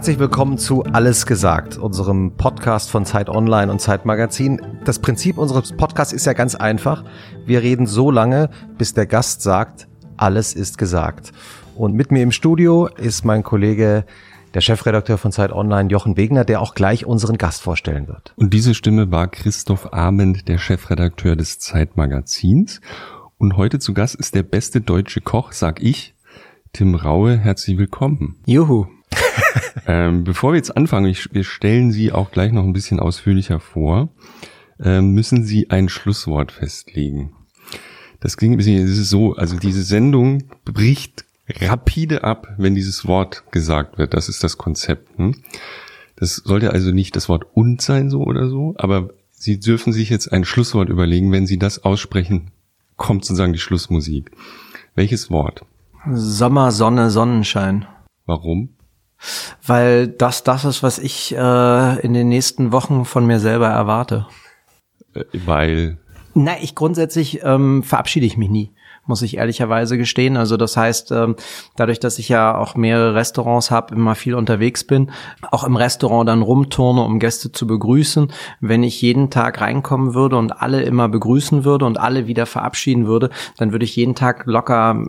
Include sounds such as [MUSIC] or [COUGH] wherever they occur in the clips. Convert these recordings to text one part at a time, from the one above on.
Herzlich willkommen zu Alles gesagt, unserem Podcast von Zeit Online und Zeit Magazin. Das Prinzip unseres Podcasts ist ja ganz einfach. Wir reden so lange, bis der Gast sagt, alles ist gesagt. Und mit mir im Studio ist mein Kollege, der Chefredakteur von Zeit Online, Jochen Wegner, der auch gleich unseren Gast vorstellen wird. Und diese Stimme war Christoph Ahmed, der Chefredakteur des Zeitmagazins. Und heute zu Gast ist der beste deutsche Koch, sag ich, Tim Raue. Herzlich willkommen. Juhu. [LAUGHS] ähm, bevor wir jetzt anfangen, ich, wir stellen Sie auch gleich noch ein bisschen ausführlicher vor, ähm, müssen Sie ein Schlusswort festlegen. Das klingt ein bisschen, es ist so, also diese Sendung bricht rapide ab, wenn dieses Wort gesagt wird. Das ist das Konzept. Hm? Das sollte also nicht das Wort und sein so oder so, aber Sie dürfen sich jetzt ein Schlusswort überlegen. Wenn Sie das aussprechen, kommt sozusagen die Schlussmusik. Welches Wort? Sommer, Sonne, Sonnenschein. Warum? Weil das das ist, was ich äh, in den nächsten Wochen von mir selber erwarte. Weil. Na, ich grundsätzlich ähm, verabschiede ich mich nie muss ich ehrlicherweise gestehen. Also das heißt, ähm, dadurch, dass ich ja auch mehrere Restaurants habe, immer viel unterwegs bin, auch im Restaurant dann rumturne, um Gäste zu begrüßen, wenn ich jeden Tag reinkommen würde und alle immer begrüßen würde und alle wieder verabschieden würde, dann würde ich jeden Tag locker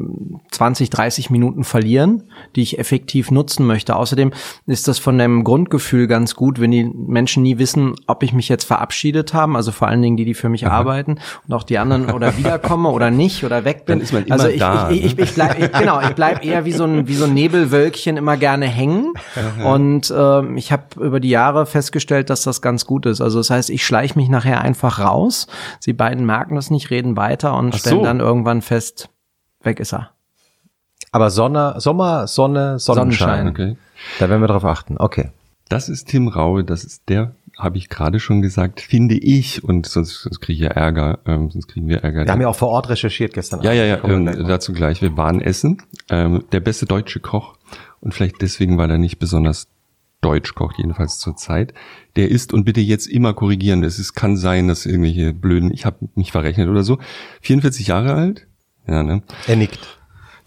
20, 30 Minuten verlieren, die ich effektiv nutzen möchte. Außerdem ist das von dem Grundgefühl ganz gut, wenn die Menschen nie wissen, ob ich mich jetzt verabschiedet habe, also vor allen Dingen die, die für mich arbeiten und auch die anderen oder wiederkomme oder nicht oder weg bin dann ist man immer also ich, da. Ich, ich, ich, ich bleib, ich, genau, ich bleib eher wie so ein wie so ein Nebelwölkchen immer gerne hängen. Und ähm, ich habe über die Jahre festgestellt, dass das ganz gut ist. Also das heißt, ich schleiche mich nachher einfach raus. Sie beiden merken das nicht, reden weiter und stellen so. dann irgendwann fest, weg ist er. Aber Sonne, Sommer, Sonne, Sonnenschein. Sonnenschein. Okay. Da werden wir drauf achten. Okay. Das ist Tim Raue, das ist der habe ich gerade schon gesagt, finde ich, und sonst, sonst kriege ich ja Ärger, ähm, sonst kriegen wir Ärger. Wir haben ja auch vor Ort recherchiert gestern. Ja, ja, ja, ähm, dazu gleich. Wir waren essen. Ähm, der beste deutsche Koch und vielleicht deswegen, weil er nicht besonders deutsch kocht, jedenfalls zur Zeit. Der ist, und bitte jetzt immer korrigieren, es ist, kann sein, dass irgendwelche blöden, ich habe mich verrechnet oder so, 44 Jahre alt. Ja, ne? Er nickt.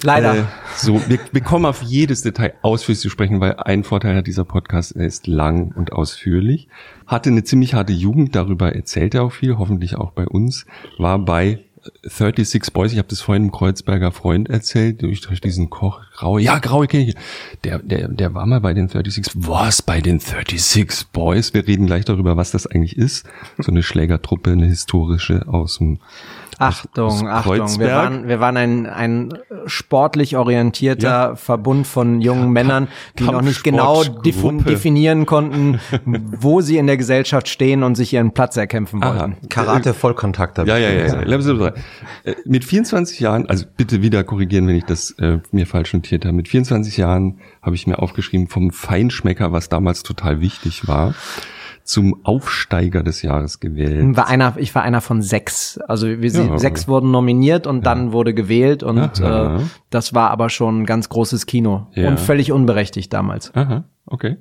Leider. Äh, so, wir, wir kommen auf jedes Detail ausführlich zu sprechen, weil ein Vorteil hat dieser Podcast, er ist lang und ausführlich. Hatte eine ziemlich harte Jugend, darüber erzählt er auch viel, hoffentlich auch bei uns. War bei 36 Boys, ich habe das vorhin im Kreuzberger Freund erzählt, durch, durch diesen Koch, Graue, ja, Graue ich. Der, der, der war mal bei den 36, was, bei den 36 Boys? Wir reden gleich darüber, was das eigentlich ist. So eine Schlägertruppe, eine historische aus dem Achtung, Achtung. Wir waren, wir waren ein, ein sportlich orientierter ja. Verbund von jungen Männern, die noch nicht genau definieren konnten, wo sie in der Gesellschaft stehen und sich ihren Platz erkämpfen wollten. Aha. Karate Vollkontakt. Ja, ja, ja, ja. Äh, mit 24 Jahren, also bitte wieder korrigieren, wenn ich das äh, mir falsch notiert habe. Mit 24 Jahren habe ich mir aufgeschrieben vom Feinschmecker, was damals total wichtig war zum Aufsteiger des Jahres gewählt. War einer, ich war einer von sechs. Also wir ja, sechs wurden nominiert und ja. dann wurde gewählt und äh, das war aber schon ein ganz großes Kino ja. und völlig unberechtigt damals. Aha, okay.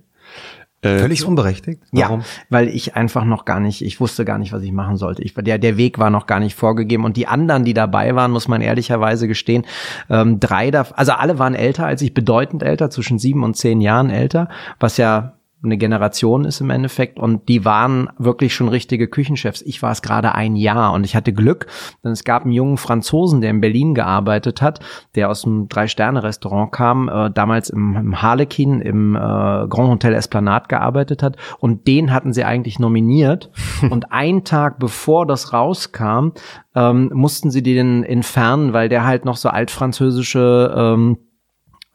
Äh, Völlig unberechtigt? Warum? Ja, weil ich einfach noch gar nicht, ich wusste gar nicht, was ich machen sollte. Ich, der, der Weg war noch gar nicht vorgegeben. Und die anderen, die dabei waren, muss man ehrlicherweise gestehen, ähm, drei da, also alle waren älter als ich, bedeutend älter, zwischen sieben und zehn Jahren älter, was ja eine Generation ist im Endeffekt und die waren wirklich schon richtige Küchenchefs. Ich war es gerade ein Jahr und ich hatte Glück, denn es gab einen jungen Franzosen, der in Berlin gearbeitet hat, der aus einem Drei-Sterne-Restaurant kam, äh, damals im, im Harlekin im äh, Grand Hotel Esplanade gearbeitet hat und den hatten sie eigentlich nominiert [LAUGHS] und einen Tag bevor das rauskam, ähm, mussten sie den entfernen, weil der halt noch so altfranzösische ähm,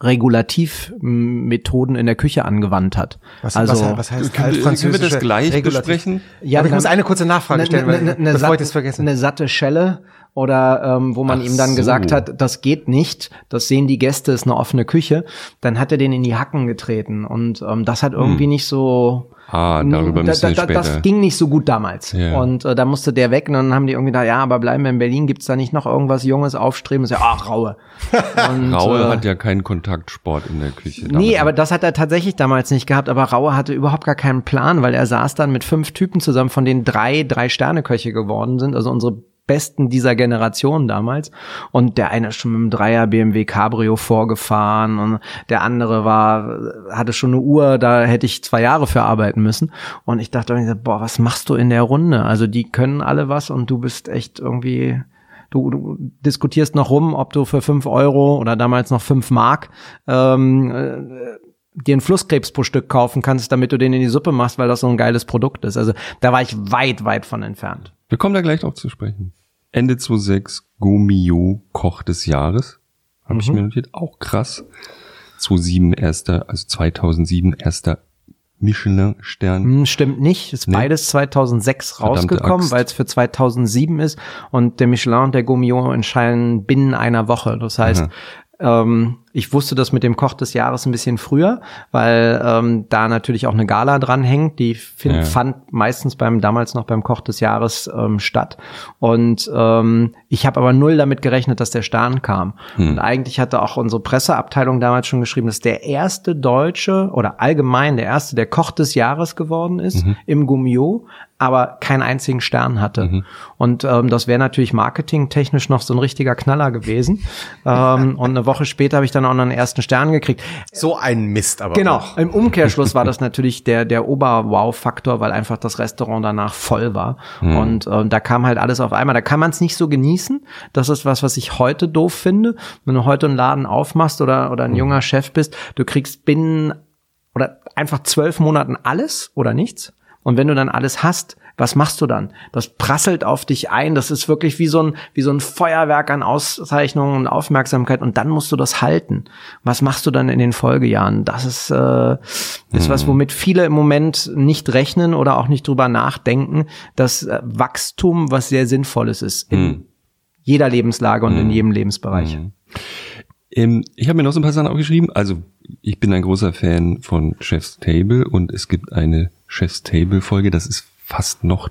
Regulativmethoden in der Küche angewandt hat. Was, also, was, was heißt können, können wir das gleich Regulativ besprechen? Ja, Aber ich muss eine kurze Nachfrage stellen, ne, ne, ne, bevor ich das vergesse. Eine satte Schelle oder ähm, wo man Ach ihm dann so. gesagt hat, das geht nicht, das sehen die Gäste, ist eine offene Küche, dann hat er den in die Hacken getreten und ähm, das hat irgendwie hm. nicht so Ah, darüber müssen da, da, später. Das ging nicht so gut damals. Ja. Und äh, da musste der weg und dann haben die irgendwie gedacht, ja, aber bleiben wir in Berlin, gibt's da nicht noch irgendwas Junges, Aufstrebendes? Ja, ach, Raue. [LAUGHS] Und, Raue äh, hat ja keinen Kontaktsport in der Küche. Nee, aber das hat er tatsächlich damals nicht gehabt. Aber Raue hatte überhaupt gar keinen Plan, weil er saß dann mit fünf Typen zusammen, von denen drei drei Sterne Köche geworden sind. Also unsere Besten dieser Generation damals. Und der eine ist schon mit einem Dreier BMW Cabrio vorgefahren und der andere war, hatte schon eine Uhr, da hätte ich zwei Jahre für arbeiten müssen. Und ich dachte, boah, was machst du in der Runde? Also die können alle was und du bist echt irgendwie du, du diskutierst noch rum, ob du für fünf Euro oder damals noch fünf Mark ähm, äh, dir einen Flusskrebs pro Stück kaufen kannst, damit du den in die Suppe machst, weil das so ein geiles Produkt ist. Also da war ich weit, weit von entfernt. Wir kommen da gleich drauf zu sprechen. Ende 2006, Gomio Koch des Jahres. Habe mhm. ich mir notiert. Auch krass. 2007 erster, also 2007 erster Michelin-Stern. Hm, stimmt nicht. Ist nee. beides 2006 Verdammte rausgekommen, weil es für 2007 ist. Und der Michelin und der Gomio entscheiden binnen einer Woche. Das heißt, ähm, ich wusste das mit dem Koch des Jahres ein bisschen früher, weil ähm, da natürlich auch eine Gala dranhängt. Die find, ja. fand meistens beim damals noch beim Koch des Jahres ähm, statt. Und ähm, ich habe aber null damit gerechnet, dass der Stern kam. Hm. Und eigentlich hatte auch unsere Presseabteilung damals schon geschrieben, dass der erste Deutsche oder allgemein der erste, der Koch des Jahres geworden ist mhm. im Gummio, aber keinen einzigen Stern hatte. Mhm. Und ähm, das wäre natürlich marketingtechnisch noch so ein richtiger Knaller gewesen. [LAUGHS] ähm, und eine Woche später habe ich dann auch noch einen ersten Stern gekriegt. So ein Mist aber. Genau. Auch. Im Umkehrschluss war [LAUGHS] das natürlich der, der Ober-Wow-Faktor, weil einfach das Restaurant danach voll war. Mhm. Und ähm, da kam halt alles auf einmal. Da kann man es nicht so genießen. Das ist was, was ich heute doof finde. Wenn du heute einen Laden aufmachst oder, oder ein mhm. junger Chef bist, du kriegst binnen oder einfach zwölf Monaten alles oder nichts. Und wenn du dann alles hast, was machst du dann? Das prasselt auf dich ein. Das ist wirklich wie so ein, wie so ein Feuerwerk an Auszeichnungen und Aufmerksamkeit. Und dann musst du das halten. Was machst du dann in den Folgejahren? Das ist, äh, ist mhm. was, womit viele im Moment nicht rechnen oder auch nicht drüber nachdenken, dass äh, Wachstum was sehr Sinnvolles ist. In mhm. jeder Lebenslage und mhm. in jedem Lebensbereich. Mhm. Ähm, ich habe mir noch so ein paar Sachen aufgeschrieben. Also, ich bin ein großer Fan von Chef's Table und es gibt eine Chef's Table Folge. Das ist fast noch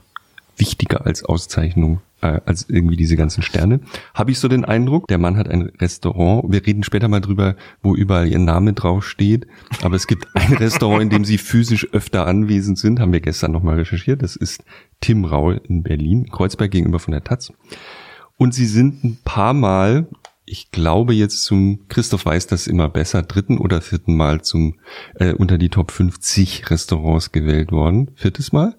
wichtiger als Auszeichnung, äh, als irgendwie diese ganzen Sterne. Habe ich so den Eindruck, der Mann hat ein Restaurant. Wir reden später mal drüber, wo überall ihr Name drauf steht. Aber es gibt ein [LAUGHS] Restaurant, in dem sie physisch öfter anwesend sind. Haben wir gestern nochmal recherchiert. Das ist Tim Raul in Berlin, Kreuzberg gegenüber von der Taz. Und sie sind ein paar Mal ich glaube jetzt zum, Christoph weiß das immer besser, dritten oder vierten Mal zum äh, unter die Top 50 Restaurants gewählt worden. Viertes Mal?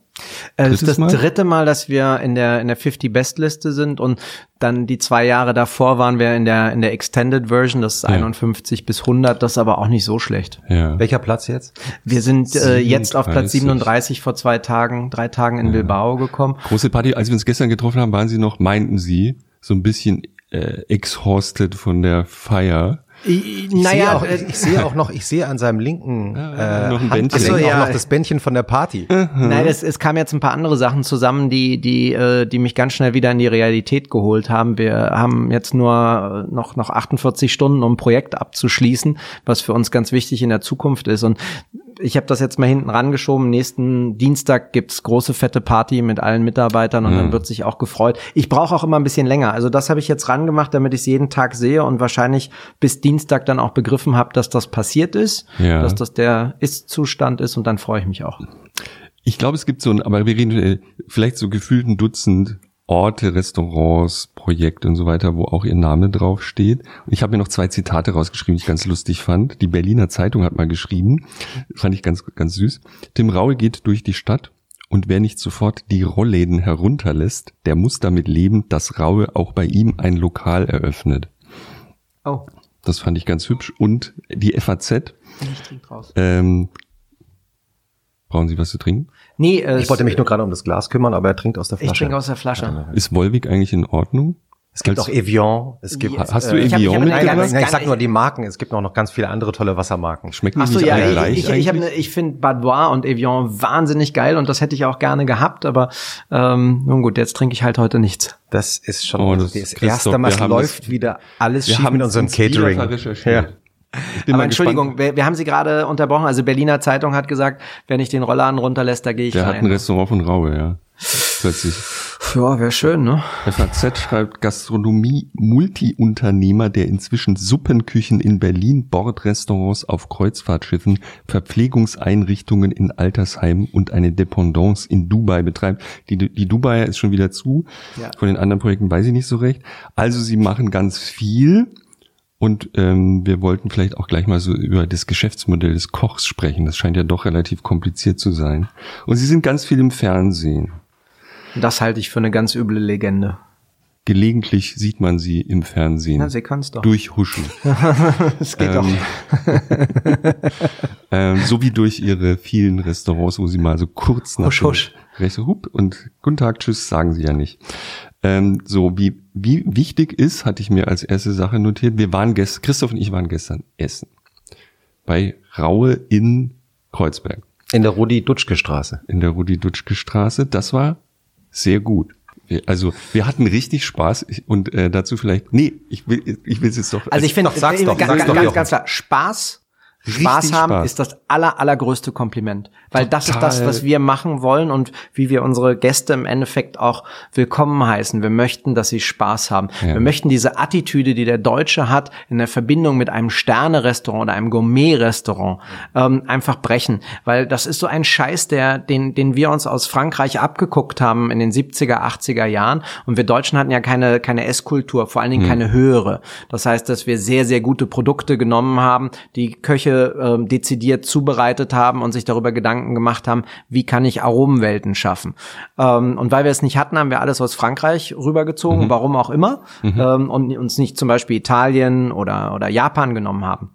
Äh, es ist das Mal? dritte Mal, dass wir in der in der 50 Bestliste sind und dann die zwei Jahre davor waren wir in der in der Extended Version, das ist ja. 51 bis 100, das ist aber auch nicht so schlecht. Ja. Welcher Platz jetzt? Wir sind äh, jetzt auf Platz 37 vor zwei Tagen, drei Tagen in ja. Bilbao gekommen. Große Party, als wir uns gestern getroffen haben, waren Sie noch, meinten Sie, so ein bisschen äh, exhausted von der Feier. Ich, naja, sehe auch, ich, ich, sehe auch noch, ich sehe an seinem linken äh, noch ein Bändchen. Achso, ja. auch noch das Bändchen von der Party. Nein, es, es kamen jetzt ein paar andere Sachen zusammen, die, die, äh, die mich ganz schnell wieder in die Realität geholt haben. Wir haben jetzt nur noch, noch 48 Stunden, um ein Projekt abzuschließen, was für uns ganz wichtig in der Zukunft ist. Und ich habe das jetzt mal hinten rangeschoben. Nächsten Dienstag gibt's große fette Party mit allen Mitarbeitern und mhm. dann wird sich auch gefreut. Ich brauche auch immer ein bisschen länger. Also das habe ich jetzt rangemacht, damit ich es jeden Tag sehe und wahrscheinlich bis Dienstag dann auch begriffen habe, dass das passiert ist, ja. dass das der Ist-Zustand ist und dann freue ich mich auch. Ich glaube, es gibt so ein, aber wir reden äh, vielleicht so gefühlt ein Dutzend Orte, Restaurants, Projekte und so weiter, wo auch ihr Name drauf steht. Und ich habe mir noch zwei Zitate rausgeschrieben, die ich ganz lustig fand. Die Berliner Zeitung hat mal geschrieben, fand ich ganz, ganz süß. Tim Raue geht durch die Stadt und wer nicht sofort die Rollläden herunterlässt, der muss damit leben, dass Raue auch bei ihm ein Lokal eröffnet. Oh. Das fand ich ganz hübsch. Und die FAZ. Ich trinke raus. Ähm, brauchen Sie was zu trinken? Nee, äh, ich wollte mich nur gerade um das Glas kümmern, aber er trinkt aus der Flasche. Ich trinke aus der Flasche. Ist Wolwig eigentlich in Ordnung? Es gibt auch Evian. Es gibt, Hast du äh, Evian ich hab, ich hab, nein, nein, ich sag nur die Marken. Es gibt auch noch ganz viele andere tolle Wassermarken. Schmecken die so, nicht ja, alle gleich? Ich, ich, ich, ne, ich finde Badois und Evian wahnsinnig geil und das hätte ich auch gerne gehabt, aber ähm, nun gut, jetzt trinke ich halt heute nichts. Das ist schon oh, das, das erste Mal. Es läuft wieder alles schief mit unserem Catering. Ja. Aber Entschuldigung, wir, wir, haben Sie gerade unterbrochen. Also Berliner Zeitung hat gesagt, wer nicht den Rollladen runterlässt, da gehe ich Der rein. hat ein Restaurant von Raue, ja. Plötzlich. Ja, wäre schön, ne? FAZ schreibt Gastronomie-Multiunternehmer, der inzwischen Suppenküchen in Berlin, Bordrestaurants auf Kreuzfahrtschiffen, Verpflegungseinrichtungen in Altersheimen und eine Dependance in Dubai betreibt. Die, die Dubai ist schon wieder zu. Ja. Von den anderen Projekten weiß ich nicht so recht. Also sie machen ganz viel. Und ähm, wir wollten vielleicht auch gleich mal so über das Geschäftsmodell des Kochs sprechen. Das scheint ja doch relativ kompliziert zu sein. Und sie sind ganz viel im Fernsehen. Das halte ich für eine ganz üble Legende. Gelegentlich sieht man sie im Fernsehen. Ja, sie kann's doch. Durchhuschen. Das [LAUGHS] geht Ähm, [LAUGHS] ähm, so wie durch ihre vielen Restaurants, wo sie mal so kurz nach Husch, husch. dem Recht so, hup, und guten Tag, tschüss, sagen sie ja nicht. Ähm, so wie, wie wichtig ist, hatte ich mir als erste Sache notiert, wir waren gestern, Christoph und ich waren gestern essen. Bei Raue in Kreuzberg, In der Rudi-Dutschke-Straße. in der Rudi-Dutschke-Straße. Das war sehr gut. Wir- Also wir hatten richtig Spaß Ich- und äh, dazu vielleicht, nee, ich will ich will es jetzt doch. Also ich finde, Doch, sag's äh, doch, ganz, sag's doch, ganz, ganz klar, Spaß, Richtig Spaß haben Spaß. ist das aller, allergrößte Kompliment. Weil das ist Total. das, was wir machen wollen und wie wir unsere Gäste im Endeffekt auch willkommen heißen. Wir möchten, dass sie Spaß haben. Ja. Wir möchten diese Attitüde, die der Deutsche hat, in der Verbindung mit einem Sterne-Restaurant oder einem Gourmet-Restaurant ähm, einfach brechen. Weil das ist so ein Scheiß, der, den, den wir uns aus Frankreich abgeguckt haben in den 70er, 80er Jahren. Und wir Deutschen hatten ja keine, keine Esskultur, vor allen Dingen keine höhere. Das heißt, dass wir sehr, sehr gute Produkte genommen haben, die Köche ähm, dezidiert zubereitet haben und sich darüber Gedanken gemacht haben, wie kann ich Aromenwelten schaffen. Ähm, und weil wir es nicht hatten, haben wir alles aus Frankreich rübergezogen, warum auch immer, ähm, und uns nicht zum Beispiel Italien oder, oder Japan genommen haben.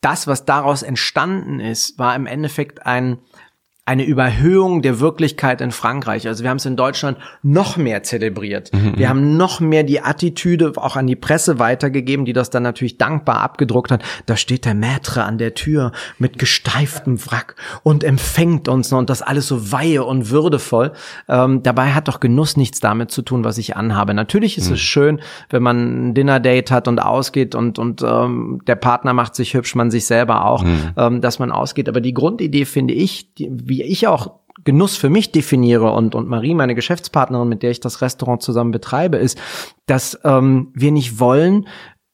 Das, was daraus entstanden ist, war im Endeffekt ein, eine Überhöhung der Wirklichkeit in Frankreich. Also wir haben es in Deutschland noch mehr zelebriert. Wir haben noch mehr die Attitüde auch an die Presse weitergegeben, die das dann natürlich dankbar abgedruckt hat. Da steht der Maître an der Tür mit gesteiftem Wrack und empfängt uns und das alles so weihe und würdevoll. Ähm, dabei hat doch Genuss nichts damit zu tun, was ich anhabe. Natürlich ist es schön, wenn man ein Dinner-Date hat und ausgeht und, und ähm, der Partner macht sich hübsch, man sich selber auch, ähm, dass man ausgeht. Aber die Grundidee finde ich, die, wie ich auch Genuss für mich definiere und, und Marie, meine Geschäftspartnerin, mit der ich das Restaurant zusammen betreibe, ist, dass ähm, wir nicht wollen,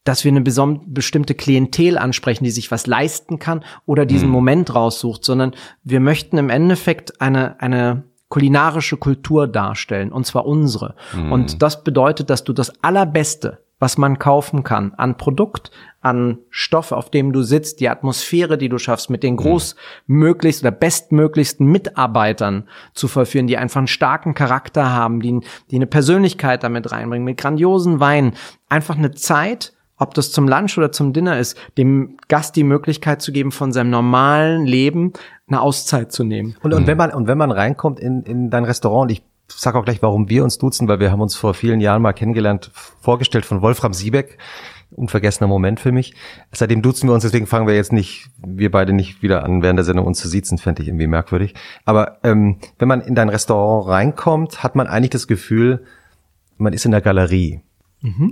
dass wir eine bestimmte Klientel ansprechen, die sich was leisten kann oder diesen Moment raussucht, sondern wir möchten im Endeffekt eine, eine kulinarische Kultur darstellen, und zwar unsere. Und das bedeutet, dass du das Allerbeste, was man kaufen kann, an Produkt, an Stoff, auf dem du sitzt, die Atmosphäre, die du schaffst, mit den großmöglichst oder bestmöglichsten Mitarbeitern zu vollführen, die einfach einen starken Charakter haben, die, die eine Persönlichkeit damit reinbringen, mit grandiosen Weinen, einfach eine Zeit, ob das zum Lunch oder zum Dinner ist, dem Gast die Möglichkeit zu geben, von seinem normalen Leben eine Auszeit zu nehmen. Und, und wenn man und wenn man reinkommt in, in dein Restaurant, und ich sag auch gleich, warum wir uns duzen, weil wir haben uns vor vielen Jahren mal kennengelernt, vorgestellt von Wolfram Siebeck. Unvergessener Moment für mich. Seitdem duzen wir uns, deswegen fangen wir jetzt nicht, wir beide nicht wieder an, während der Sendung uns zu siezen, fände ich irgendwie merkwürdig. Aber ähm, wenn man in dein Restaurant reinkommt, hat man eigentlich das Gefühl, man ist in der Galerie.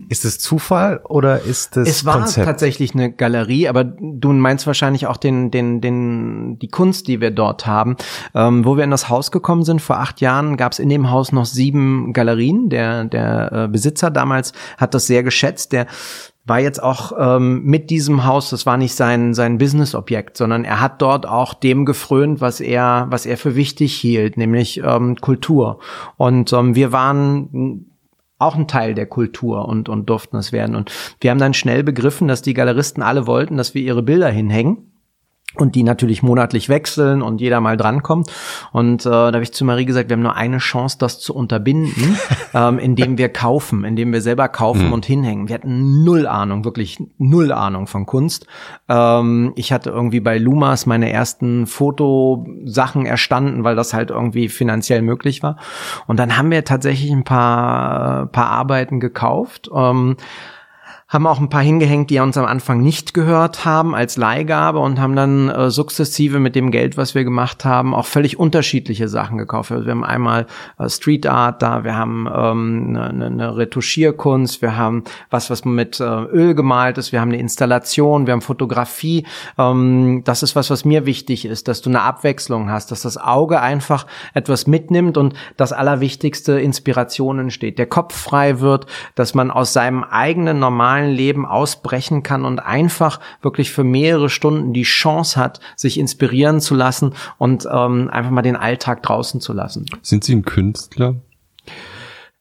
Ist es Zufall oder ist es, Es war Konzept? tatsächlich eine Galerie, aber du meinst wahrscheinlich auch den, den, den, die Kunst, die wir dort haben. Ähm, wo wir in das Haus gekommen sind, vor acht Jahren, gab es in dem Haus noch sieben Galerien. Der, der äh, Besitzer damals hat das sehr geschätzt. Der war jetzt auch ähm, mit diesem Haus, das war nicht sein, sein Business-Objekt, sondern er hat dort auch dem gefrönt, was er, was er für wichtig hielt, nämlich ähm, Kultur. Und ähm, wir waren auch ein Teil der Kultur und, und durften es werden. Und wir haben dann schnell begriffen, dass die Galeristen alle wollten, dass wir ihre Bilder hinhängen. Und die natürlich monatlich wechseln und jeder mal drankommt. Und äh, da habe ich zu Marie gesagt, wir haben nur eine Chance, das zu unterbinden, [LAUGHS] ähm, indem wir kaufen, indem wir selber kaufen und hinhängen. Wir hatten null Ahnung, wirklich null Ahnung von Kunst. Ähm, ich hatte irgendwie bei Lumas meine ersten Fotosachen erstanden, weil das halt irgendwie finanziell möglich war. Und dann haben wir tatsächlich ein paar, paar Arbeiten gekauft. Ähm, haben auch ein paar hingehängt, die uns am Anfang nicht gehört haben als Leihgabe und haben dann äh, sukzessive mit dem Geld, was wir gemacht haben, auch völlig unterschiedliche Sachen gekauft. Also wir haben einmal äh, Street Art da, wir haben ähm, eine, eine Retuschierkunst, wir haben was, was mit äh, Öl gemalt ist, wir haben eine Installation, wir haben Fotografie. Ähm, das ist was, was mir wichtig ist, dass du eine Abwechslung hast, dass das Auge einfach etwas mitnimmt und das Allerwichtigste Inspirationen steht. Der Kopf frei wird, dass man aus seinem eigenen normalen normalen Leben ausbrechen kann und einfach wirklich für mehrere Stunden die Chance hat, sich inspirieren zu lassen und ähm, einfach mal den Alltag draußen zu lassen. Sind Sie ein Künstler?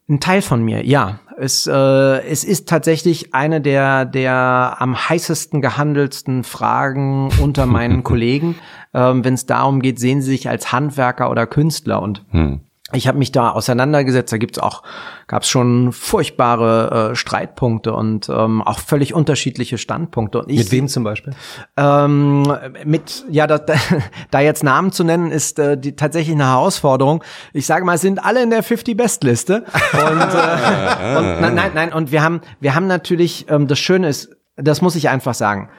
Ein Teil von mir, ja. Es, äh, es ist tatsächlich eine der, der am heißesten gehandelsten Fragen unter meinen [LAUGHS] Kollegen. Ähm, Wenn es darum geht, sehen sie sich als Handwerker oder Künstler und hm ich habe mich da auseinandergesetzt. Da gibt's auch, gab's schon furchtbare äh, Streitpunkte und ähm, auch völlig unterschiedliche Standpunkte. Und ich, mit wem zum Beispiel? Ähm, mit, ja, da, [LAUGHS] da jetzt Namen zu nennen, ist äh, die, tatsächlich eine Herausforderung. Ich sage mal, es sind alle in der 50 Best Liste. Und, äh, [LAUGHS] und nein, nein, nein. Und wir haben, wir haben natürlich, ähm, das Schöne ist, das muss ich einfach sagen.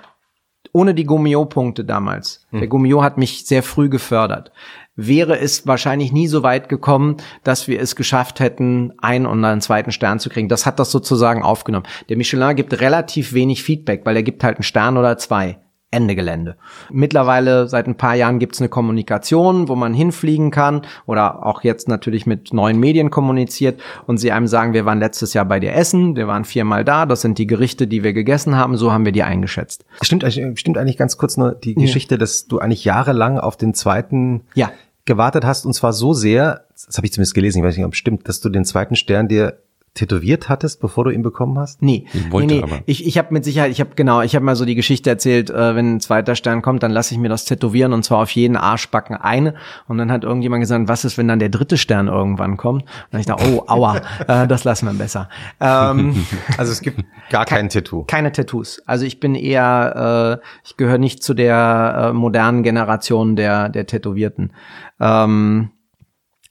Ohne die Gummio-Punkte damals. Hm. Der Gummio hat mich sehr früh gefördert wäre es wahrscheinlich nie so weit gekommen, dass wir es geschafft hätten, einen und einen zweiten Stern zu kriegen. Das hat das sozusagen aufgenommen. Der Michelin gibt relativ wenig Feedback, weil er gibt halt einen Stern oder zwei. Ende Gelände. Mittlerweile seit ein paar Jahren gibt es eine Kommunikation, wo man hinfliegen kann oder auch jetzt natürlich mit neuen Medien kommuniziert und sie einem sagen, wir waren letztes Jahr bei dir essen, wir waren viermal da, das sind die Gerichte, die wir gegessen haben, so haben wir die eingeschätzt. Stimmt, stimmt eigentlich ganz kurz nur die Geschichte, dass du eigentlich jahrelang auf den zweiten ja gewartet hast und zwar so sehr, das habe ich zumindest gelesen, ich weiß nicht, ob es stimmt, dass du den zweiten Stern dir tätowiert hattest, bevor du ihn bekommen hast? Nee, ich wollte nee, nee. Aber. Ich, ich habe mit Sicherheit, ich habe genau, ich habe mal so die Geschichte erzählt, äh, wenn ein zweiter Stern kommt, dann lasse ich mir das tätowieren und zwar auf jeden Arschbacken eine. Und dann hat irgendjemand gesagt, was ist, wenn dann der dritte Stern irgendwann kommt? Und dann ich dachte, oh, aua, [LAUGHS] äh, das lassen wir besser. Ähm, [LAUGHS] also es gibt gar kein Tattoo. Keine Tattoos. Also ich bin eher, äh, ich gehöre nicht zu der äh, modernen Generation der der Tätowierten. Ähm,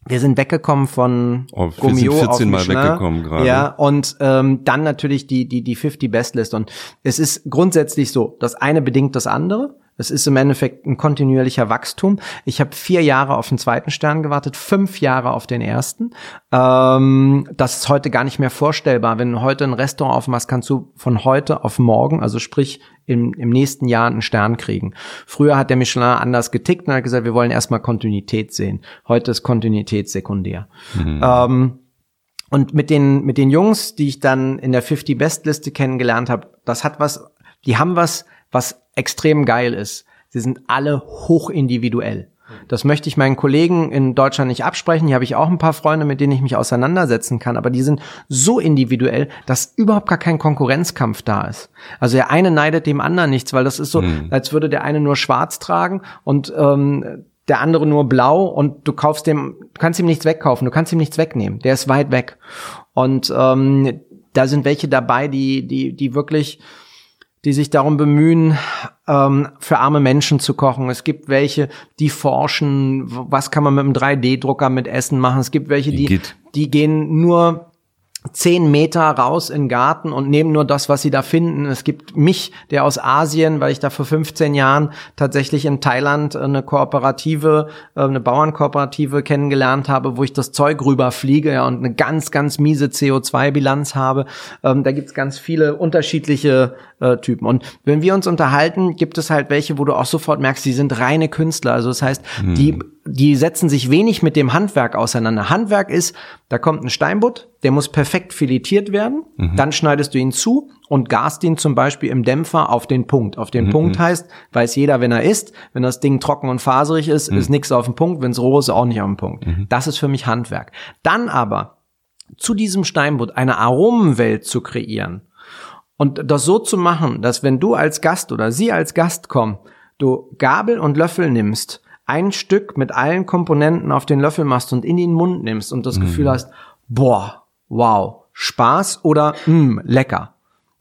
wir sind weggekommen von oh, Gummio 14 auf Mal Michelin. weggekommen gerade. Ja, und ähm, dann natürlich die die die 50 Best List und es ist grundsätzlich so, das eine bedingt das andere. Es ist im Endeffekt ein kontinuierlicher Wachstum. Ich habe vier Jahre auf den zweiten Stern gewartet, fünf Jahre auf den ersten. Ähm, das ist heute gar nicht mehr vorstellbar. Wenn du heute ein Restaurant aufmachst, kannst du von heute auf morgen, also sprich im, im nächsten Jahr einen Stern kriegen. Früher hat der Michelin anders getickt und hat gesagt, wir wollen erstmal Kontinuität sehen. Heute ist Kontinuität sekundär. Mhm. Ähm, und mit den, mit den Jungs, die ich dann in der 50 Best Liste kennengelernt habe, das hat was, die haben was, was extrem geil ist. Sie sind alle hoch individuell. Das möchte ich meinen Kollegen in Deutschland nicht absprechen. Hier habe ich auch ein paar Freunde, mit denen ich mich auseinandersetzen kann. Aber die sind so individuell, dass überhaupt gar kein Konkurrenzkampf da ist. Also der eine neidet dem anderen nichts, weil das ist so, mhm. als würde der eine nur schwarz tragen und ähm, der andere nur blau und du kaufst dem, du kannst ihm nichts wegkaufen, du kannst ihm nichts wegnehmen. Der ist weit weg. Und ähm, da sind welche dabei, die, die, die wirklich die sich darum bemühen, ähm, für arme Menschen zu kochen. Es gibt welche, die forschen, was kann man mit einem 3D-Drucker mit Essen machen. Es gibt welche, die, die gehen nur zehn Meter raus in den Garten und nehmen nur das, was sie da finden. Es gibt mich, der aus Asien, weil ich da vor 15 Jahren tatsächlich in Thailand eine Kooperative, äh, eine Bauernkooperative kennengelernt habe, wo ich das Zeug rüberfliege ja, und eine ganz, ganz miese CO2-Bilanz habe. Ähm, da gibt's ganz viele unterschiedliche äh, Typen. Und wenn wir uns unterhalten, gibt es halt welche, wo du auch sofort merkst, die sind reine Künstler. Also das heißt, hm. die die setzen sich wenig mit dem Handwerk auseinander. Handwerk ist, da kommt ein Steinbutt, der muss perfekt filetiert werden, mhm. dann schneidest du ihn zu und gast ihn zum Beispiel im Dämpfer auf den Punkt. Auf den mhm. Punkt heißt, weiß jeder, wenn er isst, wenn das Ding trocken und faserig ist, mhm. ist nichts auf dem Punkt, wenn es roh ist, auch nicht auf dem Punkt. Mhm. Das ist für mich Handwerk. Dann aber zu diesem Steinbutt eine Aromenwelt zu kreieren und das so zu machen, dass wenn du als Gast oder sie als Gast kommen, du Gabel und Löffel nimmst ein Stück mit allen Komponenten auf den Löffel machst und in den Mund nimmst und das mhm. Gefühl hast, boah, wow, Spaß oder mh, lecker.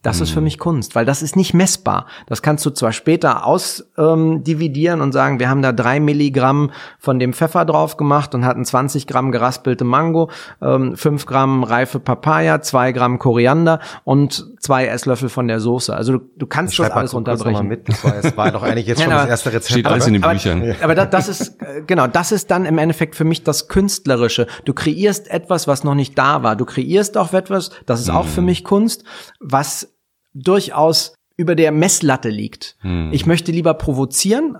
Das ist für mich Kunst, weil das ist nicht messbar. Das kannst du zwar später ausdividieren ähm, und sagen, wir haben da drei Milligramm von dem Pfeffer drauf gemacht und hatten 20 Gramm geraspelte Mango, ähm, 5 Gramm reife Papaya, 2 Gramm Koriander und zwei Esslöffel von der Soße. Also du, du kannst das alles unterbrechen. Mit. Das war, das war doch eigentlich jetzt [LAUGHS] schon Nein, das erste Rezept. Steht alles in den aber, Büchern. [LAUGHS] Aber das, das ist, äh, genau, das ist dann im Endeffekt für mich das Künstlerische. Du kreierst etwas, was noch nicht da war. Du kreierst auch etwas, das ist auch für mich Kunst, was durchaus über der Messlatte liegt. Ich möchte lieber provozieren,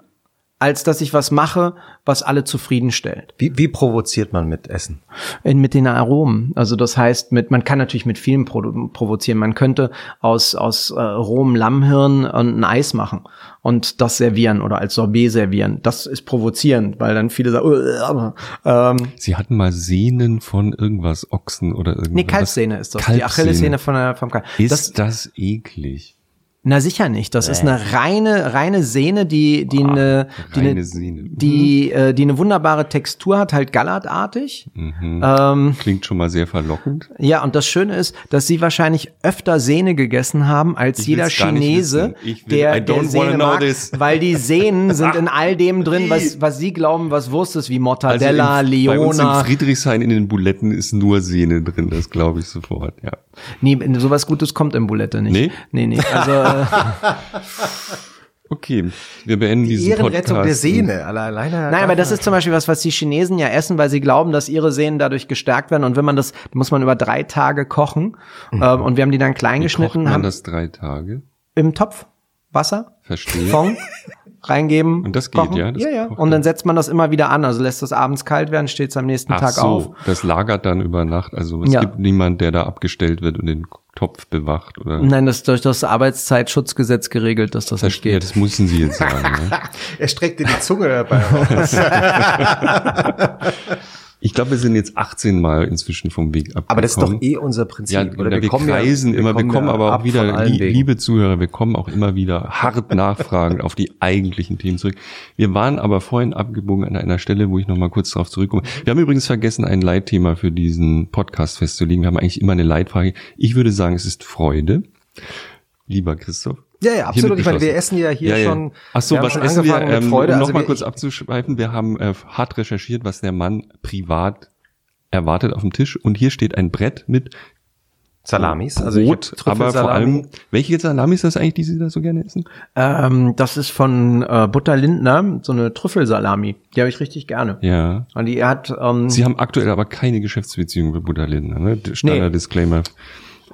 als dass ich was mache, was alle zufriedenstellt. Wie, wie provoziert man mit Essen? In, mit den Aromen. Also das heißt, mit, man kann natürlich mit vielem produ- provozieren. Man könnte aus, aus äh, rohem Lammhirn ein Eis machen und das servieren oder als Sorbet servieren. Das ist provozierend, weil dann viele sagen, "Ugh", ähm, Sie hatten mal Sehnen von irgendwas, Ochsen oder irgendwas. nee, Kalbssehne ist das. Die Kalbssehne. Achillessehne von der, vom Kalb. Ist Das, das, eklig? Na sicher nicht. Das ist eine reine, reine Sehne, die, die eine, die eine, Sehne. die, äh, die eine wunderbare Textur hat, halt gallertartig. Ähm, Klingt schon mal sehr verlockend. Ja, und das Schöne ist, dass sie wahrscheinlich öfter Sehne gegessen haben als Ich jeder Chinese, wissen. Ich will- der, I der Sehne know mag, this. weil die Sehnen [LAUGHS] sind in all dem drin, was, was sie glauben, was Wurst ist, wie Mortadella, Also in, bei uns in Leona. Friedrichshain in den Buletten ist nur Sehne drin, das glaube ich sofort, ja. Nee, sowas Gutes kommt in Bulette nicht. Nee? Nee, nee. Also, äh, [LAUGHS] [LAUGHS] Okay, wir beenden Die diesen Ehrenrettung Podcast. der Sehne. Alle- Alleine. Nein, aber das ist zum Beispiel was, was die Chinesen ja essen, weil sie glauben, dass ihre Sehnen dadurch gestärkt werden. Und wenn man das, muss man über drei Tage kochen. Ähm, und wir haben die dann klein Wie kocht geschnitten, man haben das drei Tage? im Topf Wasser, Verstehe. Fond, reingeben. Und das geht, kochen. ja? Das ja, ja. kocht Und dann setzt man das immer wieder an. Also lässt das abends kalt werden, steht es am nächsten Ach Tag so, auf. das lagert dann über Nacht. Also es Ja. gibt niemand, der da abgestellt wird und den Topf bewacht oder. Nein, das ist durch das Arbeitszeitschutzgesetz geregelt, dass das nicht Ja, geht. das müssen Sie jetzt sagen. Ne? [LAUGHS] Er streckt dir die Zunge dabei raus. [LAUGHS] [LAUGHS] Ich glaube, wir sind jetzt 18 Mal inzwischen vom Weg abgekommen. Aber das ist doch eh unser Prinzip. Ja, oder? wir, kommen kreisen ja, immer, wir kommen ja aber ab auch wieder, lie- Wegen. liebe Zuhörer, wir kommen auch immer wieder hart [LAUGHS] nachfragend auf die eigentlichen Themen zurück. Wir waren aber vorhin abgebogen an einer Stelle, wo ich nochmal kurz darauf zurückkomme. Wir haben übrigens vergessen, ein Leitthema für diesen Podcast festzulegen. Wir haben eigentlich immer eine Leitfrage. Ich würde sagen, es ist Freude. Lieber Christoph. Ja, ja, absolut. Ich meine, wir essen ja hier schon. Ach so, was schon essen wir? Ähm, Freude. um Also nochmal kurz abzuschweifen, wir haben äh, hart recherchiert, was der Mann privat erwartet auf dem Tisch. Und hier steht ein Brett mit Salamis. Also Brot, aber vor allem, welche Salami ist das eigentlich, die Sie da so gerne essen? Ähm, das ist von äh, Butter Lindner, so eine Trüffelsalami. Die habe ich richtig gerne. Ja. Und die hat, ähm, Sie haben aktuell aber keine Geschäftsbeziehung mit Butter Lindner, ne? Standard Nee. Disclaimer.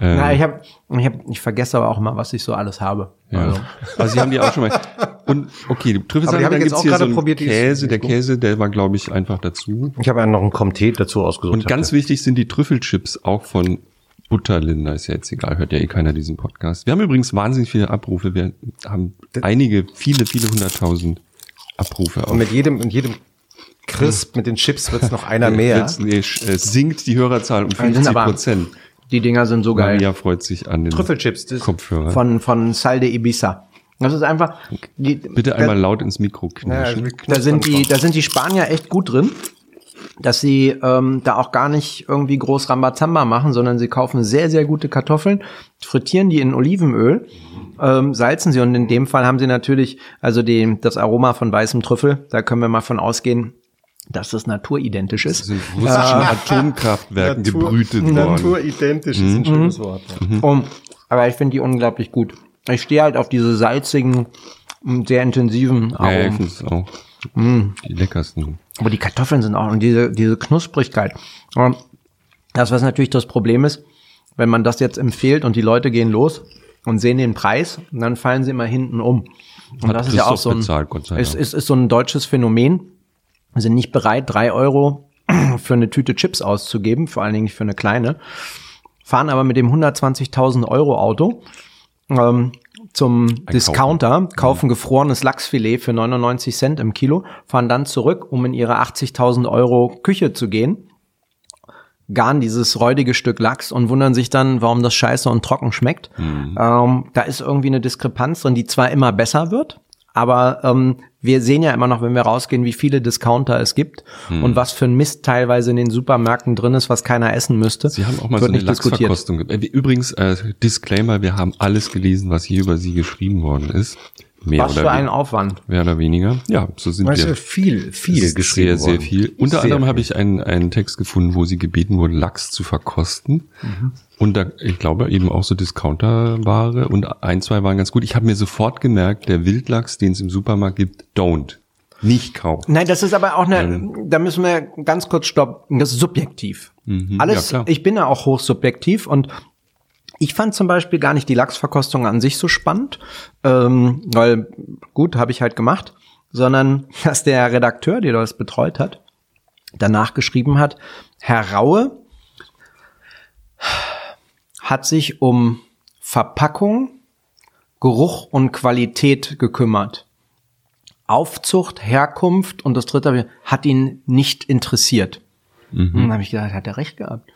Ähm, na, ich habe, ich, hab, ich vergesse aber auch immer, was ich so alles habe. ja. Also, [LAUGHS] Also Sie haben die auch schon mal. Und okay, die Trüffelsalami, Aber dann jetzt gibt's auch hier so gerade einen probiert, Käse. Der. Käse, der war, glaube ich, einfach dazu. Ich habe ja noch einen Comté dazu ausgesucht. Und ganz wichtig sind die Trüffelchips auch von Butterlinder. Ist ja jetzt egal, hört ja eh keiner diesen Podcast. Wir haben übrigens wahnsinnig viele Abrufe. Wir haben einige, viele, viele hunderttausend Abrufe. Und mit jedem, mit jedem Crisp, mit den Chips wird's noch einer [LAUGHS] mehr. Jetzt, nee, äh, sinkt die Hörerzahl um sind 50 aber- Prozent. Die Dinger sind so geil. Maria freut sich an den Trüffelchips. Das Kopfhörer. Von, von Sal de Ibiza. Das ist einfach, die, Bitte da, einmal laut ins Mikro ja, knirschen. wir da sind die, da sind die Spanier echt gut drin, dass sie ähm, da auch gar nicht irgendwie groß Rambazamba machen, sondern sie kaufen sehr, sehr gute Kartoffeln, frittieren die in Olivenöl, ähm, salzen sie und in dem Fall haben sie natürlich also die, das Aroma von weißem Trüffel. Da können wir mal von ausgehen, dass das naturidentisch Das ist. sind russischen Atomkraftwerken Natur- gebrütet worden. Naturidentisch ist ein schönes Wort. Ja. Um, aber ich finde die unglaublich gut. Ich stehe halt auf diese salzigen, sehr intensiven Ja, ja, ich Aromen. finde es auch Mm. die leckersten. Aber die Kartoffeln sind auch und diese, diese Knusprigkeit. Und Das, was natürlich das Problem ist, wenn man das jetzt empfiehlt und die Leute gehen los und sehen den Preis, dann fallen sie immer hinten um. Und Hat das ist ja auch so ein, bezahlt, Gott sei ist, ist, ist so ein deutsches Phänomen. Sind nicht bereit, drei Euro [CLEARS THROAT] für eine Tüte Chips auszugeben, vor allen Dingen nicht für eine kleine, fahren aber mit dem 120.000 Euro Auto ähm, zum Discounter, kaufen gefrorenes Lachsfilet für 99 Cent im Kilo, fahren dann zurück, um in ihre 80.000 Euro Küche zu gehen, garen dieses räudige Stück Lachs und wundern sich dann, warum das scheiße und trocken schmeckt. Ähm, da ist irgendwie eine Diskrepanz drin, die zwar immer besser wird, Aber ähm, wir sehen ja immer noch, wenn wir rausgehen, wie viele Discounter es gibt Hm. und was für ein Mist teilweise in den Supermärkten drin ist, was keiner essen müsste. Sie haben auch mal so eine. Lachsverkostung. äh, Übrigens, äh, Disclaimer, wir haben alles gelesen, was hier über Sie geschrieben worden ist. Mehr Was oder, für ein Aufwand. mehr oder weniger. Ja, so sind Weißt wir. du, viel, viel geschrieben Sehr, sehr worden. viel. Unter Sehr anderem habe ich einen, einen Text gefunden, wo sie gebeten wurden, Lachs zu verkosten. Mhm. Und da, ich glaube, eben auch so Discounterware und ein, zwei waren ganz gut. Ich habe mir sofort gemerkt, der Wildlachs, den es im Supermarkt gibt, don't. Nicht kaufen. Nein, das ist aber auch eine, da müssen wir ganz kurz stoppen. Das ist subjektiv. Alles, ja, klar. ich bin ja auch hochsubjektiv und ich fand zum Beispiel gar nicht die Lachsverkostung an sich so spannend, ähm, weil gut, habe ich halt gemacht, sondern [LAUGHS] dass der Redakteur, der das betreut hat, danach geschrieben hat, Herr Raue hat sich um Verpackung, Geruch und Qualität gekümmert. Aufzucht, Herkunft und das dritte hat ihn nicht interessiert. Und dann habe ich gedacht, hat er recht gehabt.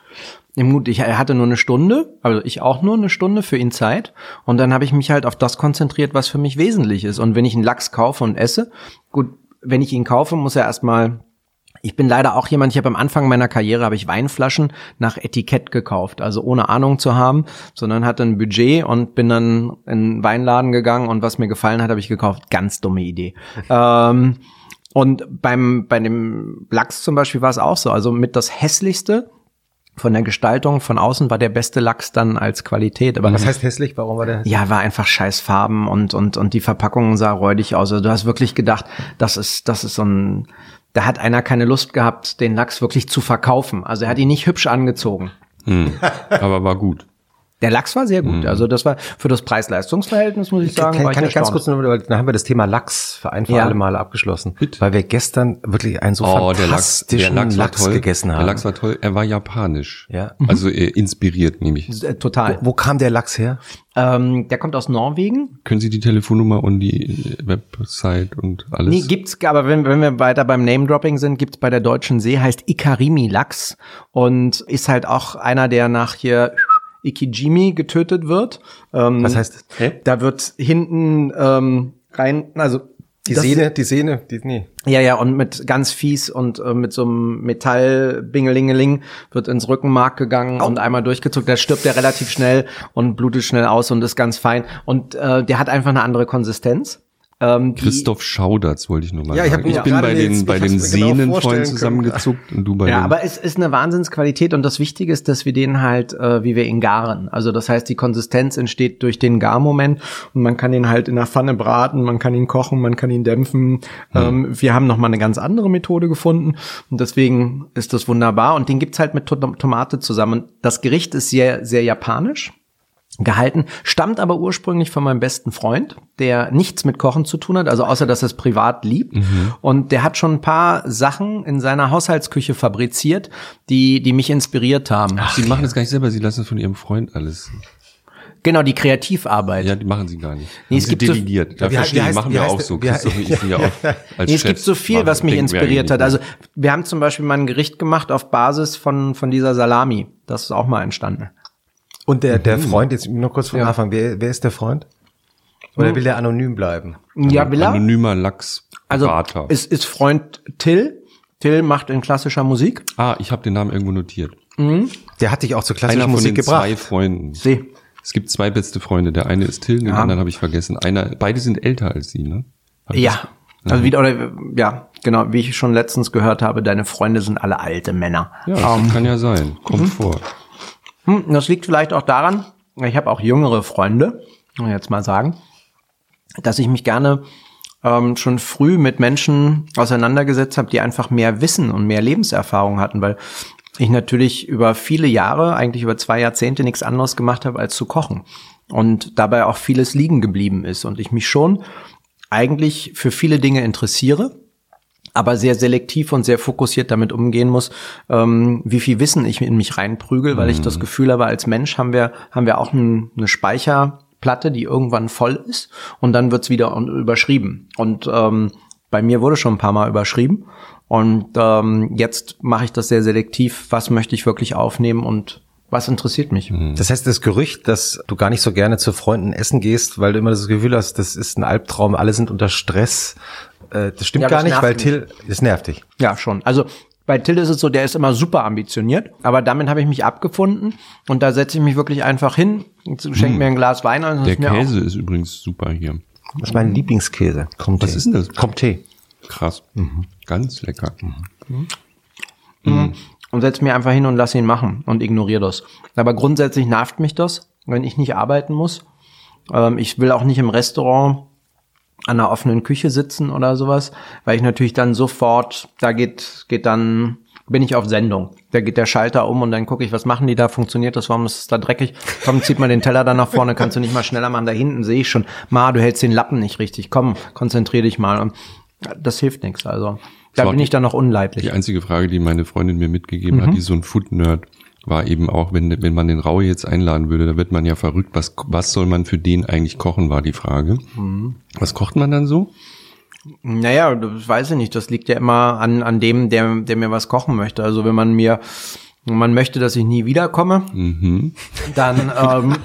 Im Gut, ich, hatte nur eine Stunde, also ich auch nur eine Stunde für ihn Zeit. Und dann habe ich mich halt auf das konzentriert, was für mich wesentlich ist. Und wenn ich einen Lachs kaufe und esse, gut, wenn ich ihn kaufe, muss er erstmal ich bin leider auch jemand, ich habe am Anfang meiner Karriere habe ich Weinflaschen nach Etikett gekauft, also ohne Ahnung zu haben, sondern hatte ein Budget und bin dann in einen Weinladen gegangen und was mir gefallen hat, habe ich gekauft. Ganz dumme Idee. [LAUGHS] ähm, und beim bei dem Lachs zum Beispiel war es auch so. Also mit das hässlichste von der Gestaltung von außen war der beste Lachs dann als Qualität. Aber Was heißt hässlich? Warum war der hässlich? ja, war einfach scheiß Farben und, und, und die Verpackung sah räudig aus. Also du hast wirklich gedacht, das ist, das ist so ein, da hat einer keine Lust gehabt, den Lachs wirklich zu verkaufen. Also er hat ihn nicht hübsch angezogen. Hm. Aber war gut. Der Lachs war sehr gut. Also das war für das Preis-Leistungs-Verhältnis, muss ich sagen, kann, kann ich ich ganz kurz, nur, weil dann haben wir das Thema Lachs für ein für Ja. alle Male abgeschlossen. Bitte. Weil wir gestern wirklich einen so Oh, der Lachs, der fantastischen Lachs, Lachs, war toll. gegessen haben. Der Lachs war toll. Er war japanisch. Ja. Also äh, inspiriert, nämlich. Äh, Total. Wo kam der Lachs her? Ähm, der kommt aus Norwegen. Können Sie die Telefonnummer und die äh, Website und alles? Nee, gibt's, aber wenn, wenn wir weiter beim Name-Dropping sind, gibt's bei der Deutschen See, heißt Ikarimi-Lachs und ist halt auch einer, der nach hier Ikijimi getötet wird. Ähm, Was heißt das? Da wird hinten ähm, rein, also Die das- Sehne, die Sehne, die, nee. Ja, ja, und mit ganz fies und äh, mit so einem Metall-Bingelingeling wird ins Rückenmark gegangen und einmal durchgezuckt. Da stirbt er relativ schnell und blutet schnell aus und ist ganz fein. Und äh, der hat einfach eine andere Konsistenz. Ähm, Christoph Schauderz wollte ich nur mal Ja, ich hab sagen. mir Ich bin bei den, ich bei den genau Sehnen vorstellen vorhin zusammengezuckt und du bei Ja, den... aber es ist eine Wahnsinnsqualität und das Wichtige ist, dass wir den halt, äh, wie wir ihn garen. Also das heißt, die Konsistenz entsteht durch den Garmoment und man kann ihn halt in der Pfanne braten, man kann ihn kochen, man kann ihn dämpfen. Ähm, wir haben noch mal eine ganz andere Methode gefunden und deswegen ist das wunderbar und den gibt's halt mit Tom- Tomate zusammen. Das Gericht ist sehr, sehr japanisch gehalten, stammt aber ursprünglich von meinem besten Freund, der nichts mit Kochen zu tun hat, also außer dass er es privat liebt. Und der hat schon ein paar Sachen in seiner Haushaltsküche fabriziert, die, die mich inspiriert haben. Sie machen das gar nicht selber, Sie lassen es von Ihrem Freund alles. Genau, die Kreativarbeit. Ja, die machen Sie gar nicht. Nee, es Sie gibt so- delegiert. Ja, Wie verstehe wie ich, heißt- machen wir auch so. wie Christoph, ich bin ja auch als Nee, es Chefs gibt so viel, was mich inspiriert hat. Also wir haben zum Beispiel mal ein Gericht gemacht auf Basis von, von dieser Salami. Das ist auch mal entstanden. Und der, der Freund, jetzt nur kurz vom Ja. Anfang, wer, wer ist der Freund? Oder will der anonym bleiben? Ja, Villa? Anonymer Lachs. Also ist, ist Freund Till. Till macht in klassischer Musik. ah, ich habe den Namen irgendwo notiert. Der hat dich auch zur klassischen Einer von Musik den gebracht. zwei Freunden. See. Es gibt zwei beste Freunde. Der eine ist Till, den Ja. anderen habe ich vergessen. Einer, beide sind älter als Sie, ne? Hab Ja. Also wieder, oder, ja, genau, wie ich schon letztens gehört habe, deine Freunde sind alle alte Männer. das? Ja, das kann ja sein. Kommt Mhm. vor. Hm, das liegt vielleicht auch daran, ich habe auch jüngere Freunde, muss ich jetzt mal sagen, dass ich mich gerne ähm, schon früh mit Menschen auseinandergesetzt habe, die einfach mehr Wissen und mehr Lebenserfahrung hatten, weil ich natürlich über viele Jahre, eigentlich über zwei Jahrzehnte nichts anderes gemacht habe, als zu kochen. Und dabei auch vieles liegen geblieben ist und ich mich schon eigentlich für viele Dinge interessiere, aber sehr selektiv und sehr fokussiert damit umgehen muss, ähm, wie viel Wissen ich in mich reinprügel, weil ich das Gefühl habe, als Mensch haben wir, haben wir auch ein, eine Speicherplatte, die irgendwann voll ist und dann wird's wieder überschrieben. Und ähm, bei mir wurde schon ein paar Mal überschrieben. Und ähm, jetzt mache ich das sehr selektiv, was möchte ich wirklich aufnehmen und Was interessiert mich? Das heißt, das Gerücht, dass du gar nicht so gerne zu Freunden essen gehst, weil du immer das Gefühl hast, das ist ein Albtraum, alle sind unter Stress, äh, das stimmt Ja, gar das nicht, weil mich. Till, das nervt dich. Ja, schon. Also bei Till ist es so, der ist immer super ambitioniert, aber damit habe ich mich abgefunden und da setze ich mich wirklich einfach hin, schenke mir ein Glas Wein ein und Der ist mir auch- Käse ist übrigens super hier. Das ist mein Lieblingskäse. Kommt Was ist denn das? Kommt Tee. Krass. Ganz lecker. und setze mir einfach hin und lass ihn machen und ignoriere das. Aber grundsätzlich nervt mich das, wenn ich nicht arbeiten muss. Ähm, ich will auch nicht im Restaurant an einer offenen Küche sitzen oder sowas, weil ich natürlich dann sofort, da geht, geht dann, bin ich auf Sendung. Da geht der Schalter um und dann gucke ich, was machen die da, funktioniert das, warum ist es da dreckig? Komm, zieht mal den Teller da nach vorne, kannst du nicht mal schneller machen, da hinten sehe ich schon, Ma, du hältst den Lappen nicht richtig, komm, konzentrier dich mal. Und das hilft nichts, also da bin ich dann noch unleidlich. Die einzige Frage, die meine Freundin mir mitgegeben hat, die ist so ein Food-Nerd, war eben auch, wenn, wenn man den Raue jetzt einladen würde, da wird man ja verrückt. Was, was soll man für den eigentlich kochen, war die Frage. Was kocht man dann so? Naja, das weiß ich nicht. Das liegt ja immer an, an dem, der, der mir was kochen möchte. Also wenn man mir, man möchte, dass ich nie wiederkomme, dann, [LAUGHS] ähm,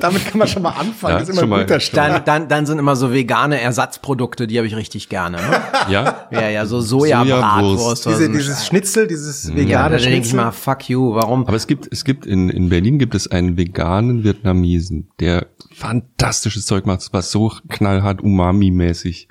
Damit kann man schon mal anfangen. Ja, das ist immer ein guter Start. dann, dann, dann sind immer so vegane Ersatzprodukte, die habe ich richtig gerne. Ne? Ja? Ja, ja, so Sojabratwurst. oder Diese, so. dieses Schnitzel, dieses ja, vegane da denke ich Schnitzel. mal, fuck you, warum? Aber es gibt, es gibt in, in Berlin gibt es einen veganen Vietnamesen, der fantastisches Zeug macht, was so knallhart umami-mäßig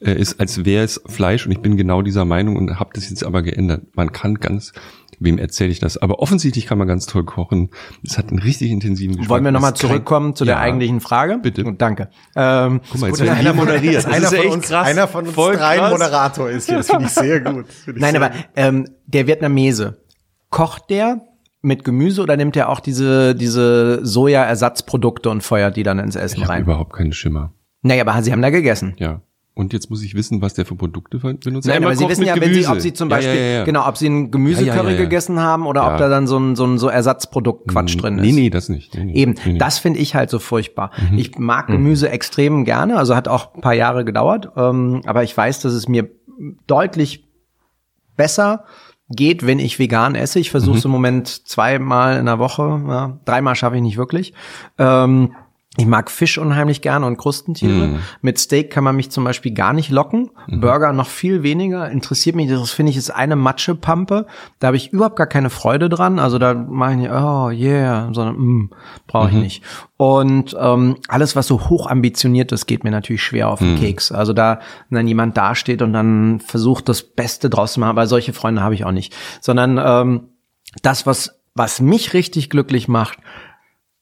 äh, ist, als wäre es Fleisch. Und ich bin genau dieser Meinung und habe das jetzt aber geändert. Man kann ganz, wem erzähle ich das? Aber offensichtlich kann man ganz toll kochen. Es hat einen richtig intensiven Geschmack. Wollen wir nochmal zurückkommen zu der Ja. eigentlichen Frage? Bitte. Und danke. Ähm, Guck mal, jetzt werden einer moderiert. Das einer ist von uns, krass. Einer von uns Voll dreien krass. Moderator ist hier. Das finde ich sehr gut. Ich Nein, sehr aber gut. ähm, der Vietnamese, kocht der mit Gemüse oder nimmt er auch diese, diese Soja-Ersatzprodukte und feuert die dann ins Essen Ich habe rein? überhaupt keinen Schimmer. Naja, aber sie haben da gegessen. Ja. Und jetzt muss ich wissen, was der für Produkte benutzt. Nein, aber Sie wissen ja, wenn Sie, ob Sie zum Beispiel, ja, ja, ja. genau, ob Sie ein Gemüsecurry gegessen haben oder ob da dann so ein, so ein so Ersatzprodukt-Quatsch drin ist. Nee, nee, das nicht. Nee, nee. Eben, Nee, das finde ich halt so furchtbar. Mhm. Ich mag Gemüse extrem gerne, also hat auch ein paar Jahre gedauert, ähm, aber ich weiß, dass es mir deutlich besser geht, wenn ich vegan esse. Ich Mhm. versuche es im Moment zweimal in der Woche, ja, dreimal schaffe ich nicht wirklich. Ähm, ich mag Fisch unheimlich gerne und Krustentiere. Mhm. Mit Steak kann man mich zum Beispiel gar nicht locken. Burger noch viel weniger. Interessiert mich, das finde ich ist eine Matschepampe. Da habe ich überhaupt gar keine Freude dran. Also da mache ich nicht, oh yeah, sondern mm, brauche Mhm. ich nicht. Und ähm, alles, was so hoch ambitioniert ist, geht mir natürlich schwer auf den Keks. Also da, wenn dann jemand dasteht und dann versucht, das Beste draus zu machen, aber solche Freunde habe ich auch nicht. Sondern ähm, das, was, was mich richtig glücklich macht,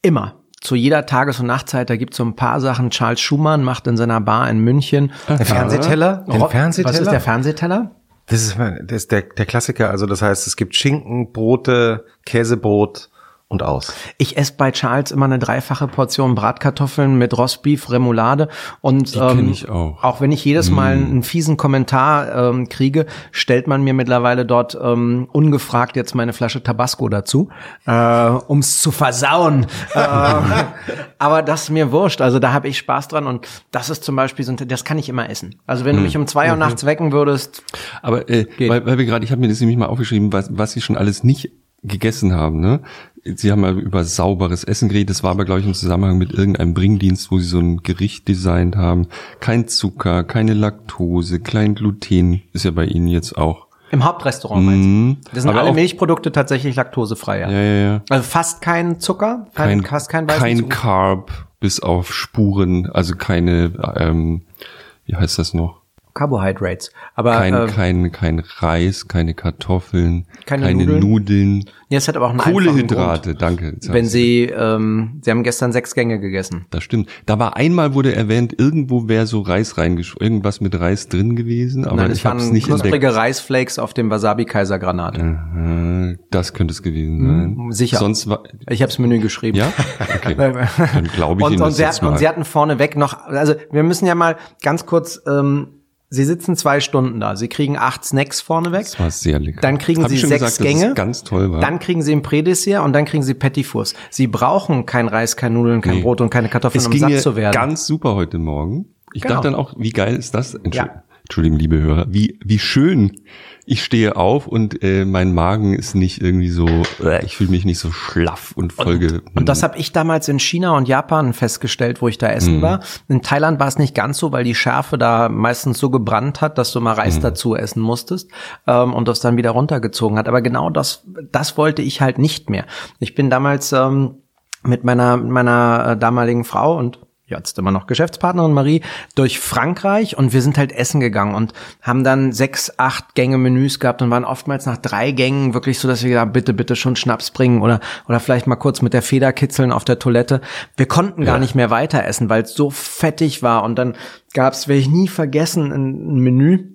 immer. Zu jeder Tages- und Nachtzeit, da gibt es so ein paar Sachen. Charles Schumann macht in seiner Bar in München. Der Fernsehteller? Den Fernsehteller? Was ist der Fernsehteller? Das ist, das ist der, der Klassiker. Also das heißt, es gibt Schinken, Brote, Käsebrot und aus. Ich esse bei Charles immer eine dreifache Portion Bratkartoffeln mit Rostbeef, Remoulade und ähm, ich auch. auch wenn ich jedes Mal einen fiesen Kommentar ähm, kriege, stellt man mir mittlerweile dort ähm, ungefragt jetzt meine Flasche Tabasco dazu, äh, ums zu versauen. äh, [LAUGHS] aber das ist mir wurscht. Also da habe ich Spaß dran und das ist zum Beispiel so, ein- das kann ich immer essen. Also wenn du mich um zwei Uhr nachts wecken würdest, Aber äh, weil, weil wir gerade, ich habe mir das nämlich mal aufgeschrieben, was, was sie schon alles nicht gegessen haben. Ne? Sie haben mal über sauberes Essen geredet. Das war aber, glaube ich, im Zusammenhang mit irgendeinem Bringdienst, wo sie so ein Gericht designt haben. Kein Zucker, keine Laktose, kein Gluten. Ist ja bei Ihnen jetzt auch. im Hauptrestaurant meinst Mhm. du? Das sind alle Milchprodukte tatsächlich laktosefrei. Ja. Ja, ja, ja. Also fast kein Zucker, kein, fast kein weißen kein Zucker. Carb, bis auf Spuren, also keine, ähm, wie heißt das noch? Carbohydrates. Aber Kein, äh, kein, kein Reis, keine Kartoffeln, Keine keine, Nudeln? Nudeln, ja, es hat aber auch einen Kohlehydrate, danke. Wenn. Sie, ähm, Sie haben gestern sechs Gänge gegessen. Das stimmt. Da war einmal wurde erwähnt, irgendwo wäre so Reis reingesch irgendwas mit Reis drin gewesen, aber Nein, es ich habe es nicht knusprige entdeckt. Reisflakes auf dem Wasabi-Kaisergranat. Äh, Das könnte es gewesen sein. Hm, sicher. Sonst war Ich habe das Menü geschrieben. ja, okay. [LAUGHS] Dann glaube ich und, Ihnen und, das sie jetzt hatten, und mal. sie hatten vorneweg noch, also wir müssen ja mal ganz kurz, ähm, Sie sitzen zwei Stunden da. Sie kriegen acht Snacks vorneweg. Das war sehr lecker. Dann kriegen Hab Sie sechs gesagt, Gänge. ganz toll war. Dann kriegen Sie ein Prädessert und dann kriegen Sie Petit Fours. Sie brauchen kein Reis, kein Nudeln, kein Nee. Brot und keine Kartoffeln, es um ging satt zu werden. ganz super heute Morgen. Ich Genau. dachte dann auch, wie geil ist das? Entschuldigung. Ja. Entschuldigung, liebe Hörer, wie, wie schön ich stehe auf und äh, mein Magen ist nicht irgendwie so, äh, ich fühle mich nicht so schlaff und vollge. Und das habe ich damals in China und Japan festgestellt, wo ich da essen Mhm. war. In Thailand war es nicht ganz so, weil die Schärfe da meistens so gebrannt hat, dass du mal Reis Mhm. dazu essen musstest ähm, und das dann wieder runtergezogen hat. Aber genau das, das wollte ich halt nicht mehr. Ich bin damals ähm, mit meiner meiner äh, damaligen Frau und jetzt immer noch Geschäftspartnerin Marie, durch Frankreich und wir sind halt essen gegangen und haben dann sechs, acht Gänge Menüs gehabt und waren oftmals nach drei Gängen wirklich so, dass wir gesagt haben, bitte, bitte schon Schnaps bringen oder, oder vielleicht mal kurz mit der Feder kitzeln auf der Toilette. Wir konnten gar Ja. nicht mehr weiter essen, weil es so fettig war und dann gab's, werde ich nie vergessen, ein Menü,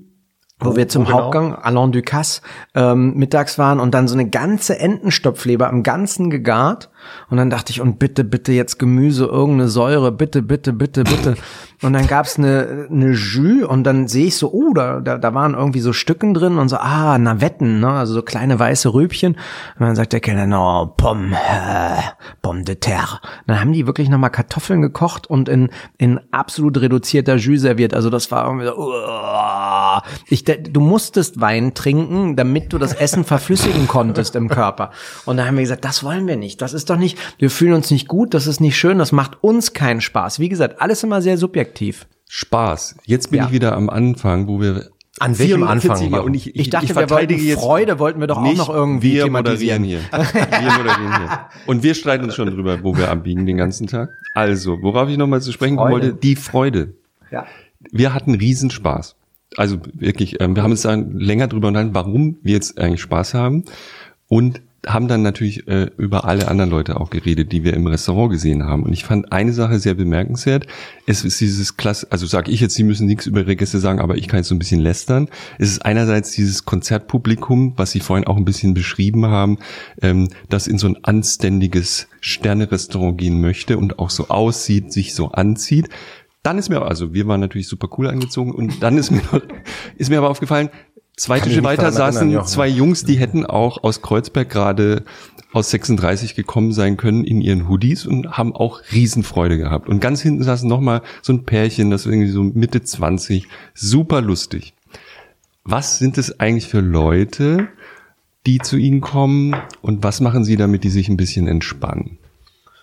wo wir zum wo genau? Hauptgang Alain Ducasse ähm, mittags waren und dann so eine ganze Entenstopfleber am Ganzen gegart und dann dachte ich und bitte bitte jetzt Gemüse irgendeine Säure bitte bitte bitte bitte [LAUGHS] und dann gab's eine eine Jus und dann sehe ich so oh da, da da waren irgendwie so Stücken drin und so ah Navetten ne also so kleine weiße Rübchen und dann sagt der Kellner no Pomme äh, Pomme de terre dann haben die wirklich noch mal Kartoffeln gekocht und in in absolut reduzierter Jus serviert also das war irgendwie so uah. ich du musstest Wein trinken damit du das Essen verflüssigen konntest im Körper und da haben wir gesagt das wollen wir nicht das ist doch nicht wir fühlen uns nicht gut das ist nicht schön das macht uns keinen Spaß wie gesagt alles immer sehr subjektiv Spaß. Jetzt bin Ja. ich wieder am Anfang, wo wir An welchem 44er Anfang? Und ich, ich, Ich dachte, ich wir wollten jetzt Freude wollten wir doch auch noch irgendwie wir thematisieren. moderieren hier. Wir moderieren hier. Und wir streiten uns schon drüber, wo wir abbiegen den ganzen Tag. Also, worauf ich nochmal zu sprechen Freude. wollte, die Freude. ja Wir hatten Riesenspaß. Also wirklich, ähm, wir haben uns dann länger drüber unterhalten, warum wir jetzt eigentlich Spaß haben und haben dann natürlich äh, über alle anderen Leute auch geredet, die wir im Restaurant gesehen haben. Und ich fand eine Sache sehr bemerkenswert. Es ist dieses Klasse, also sage ich jetzt, Sie müssen nichts über Ihre Gäste sagen, aber ich kann jetzt so ein bisschen lästern. Es ist einerseits dieses Konzertpublikum, was Sie vorhin auch ein bisschen beschrieben haben, ähm, das in so ein anständiges Sterne-Restaurant gehen möchte und auch so aussieht, sich so anzieht. Dann ist mir, also wir waren natürlich super cool angezogen und dann ist mir, [LAUGHS] ist mir aber aufgefallen, zwei Tische weiter erinnern, saßen Jochen. zwei Jungs, die hätten auch aus Kreuzberg gerade aus 36 gekommen sein können in ihren Hoodies und haben auch Riesenfreude gehabt. Und ganz hinten saßen nochmal so ein Pärchen, das irgendwie so Mitte 20, super lustig. Was sind es eigentlich für Leute, die zu Ihnen kommen und was machen Sie damit, die sich ein bisschen entspannen?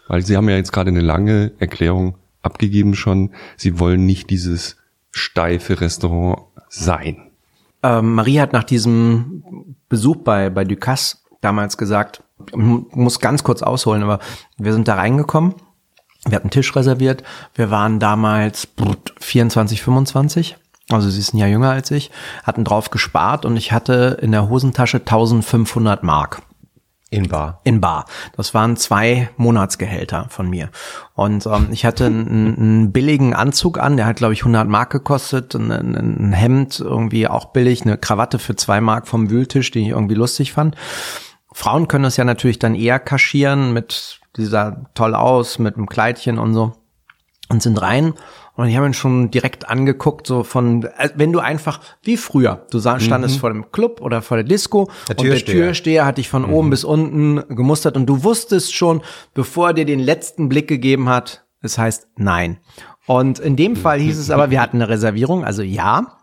Weil Sie haben ja jetzt gerade eine lange Erklärung abgegeben schon. Sie wollen nicht dieses steife Restaurant sein. Ähm, Marie hat nach diesem Besuch bei, bei Ducasse damals gesagt, muss ganz kurz ausholen, aber wir sind da reingekommen, wir hatten Tisch reserviert, wir waren damals brut, 24, 25, also sie ist ein Jahr jünger als ich, hatten drauf gespart und ich hatte in der Hosentasche 1500 Mark In Bar. in Bar. Das waren zwei Monatsgehälter von mir. Und ähm, ich hatte einen, einen billigen Anzug an, der hat, glaube ich, 100 Mark gekostet. Ein, ein, Hemd irgendwie auch billig, eine Krawatte für zwei Mark vom Wühltisch, die ich irgendwie lustig fand. Frauen können das ja natürlich dann eher kaschieren mit dieser toll aus, mit einem Kleidchen und so. Und sind rein und ich habe ihn schon direkt angeguckt, so von, äh, wenn du einfach, wie früher, du standest vor dem Club oder vor der Disco Der und der Türsteher. Hat dich von oben bis unten gemustert und du wusstest schon, bevor er dir den letzten Blick gegeben hat, es heißt nein. Und in dem Fall hieß es aber, wir hatten eine Reservierung, also ja,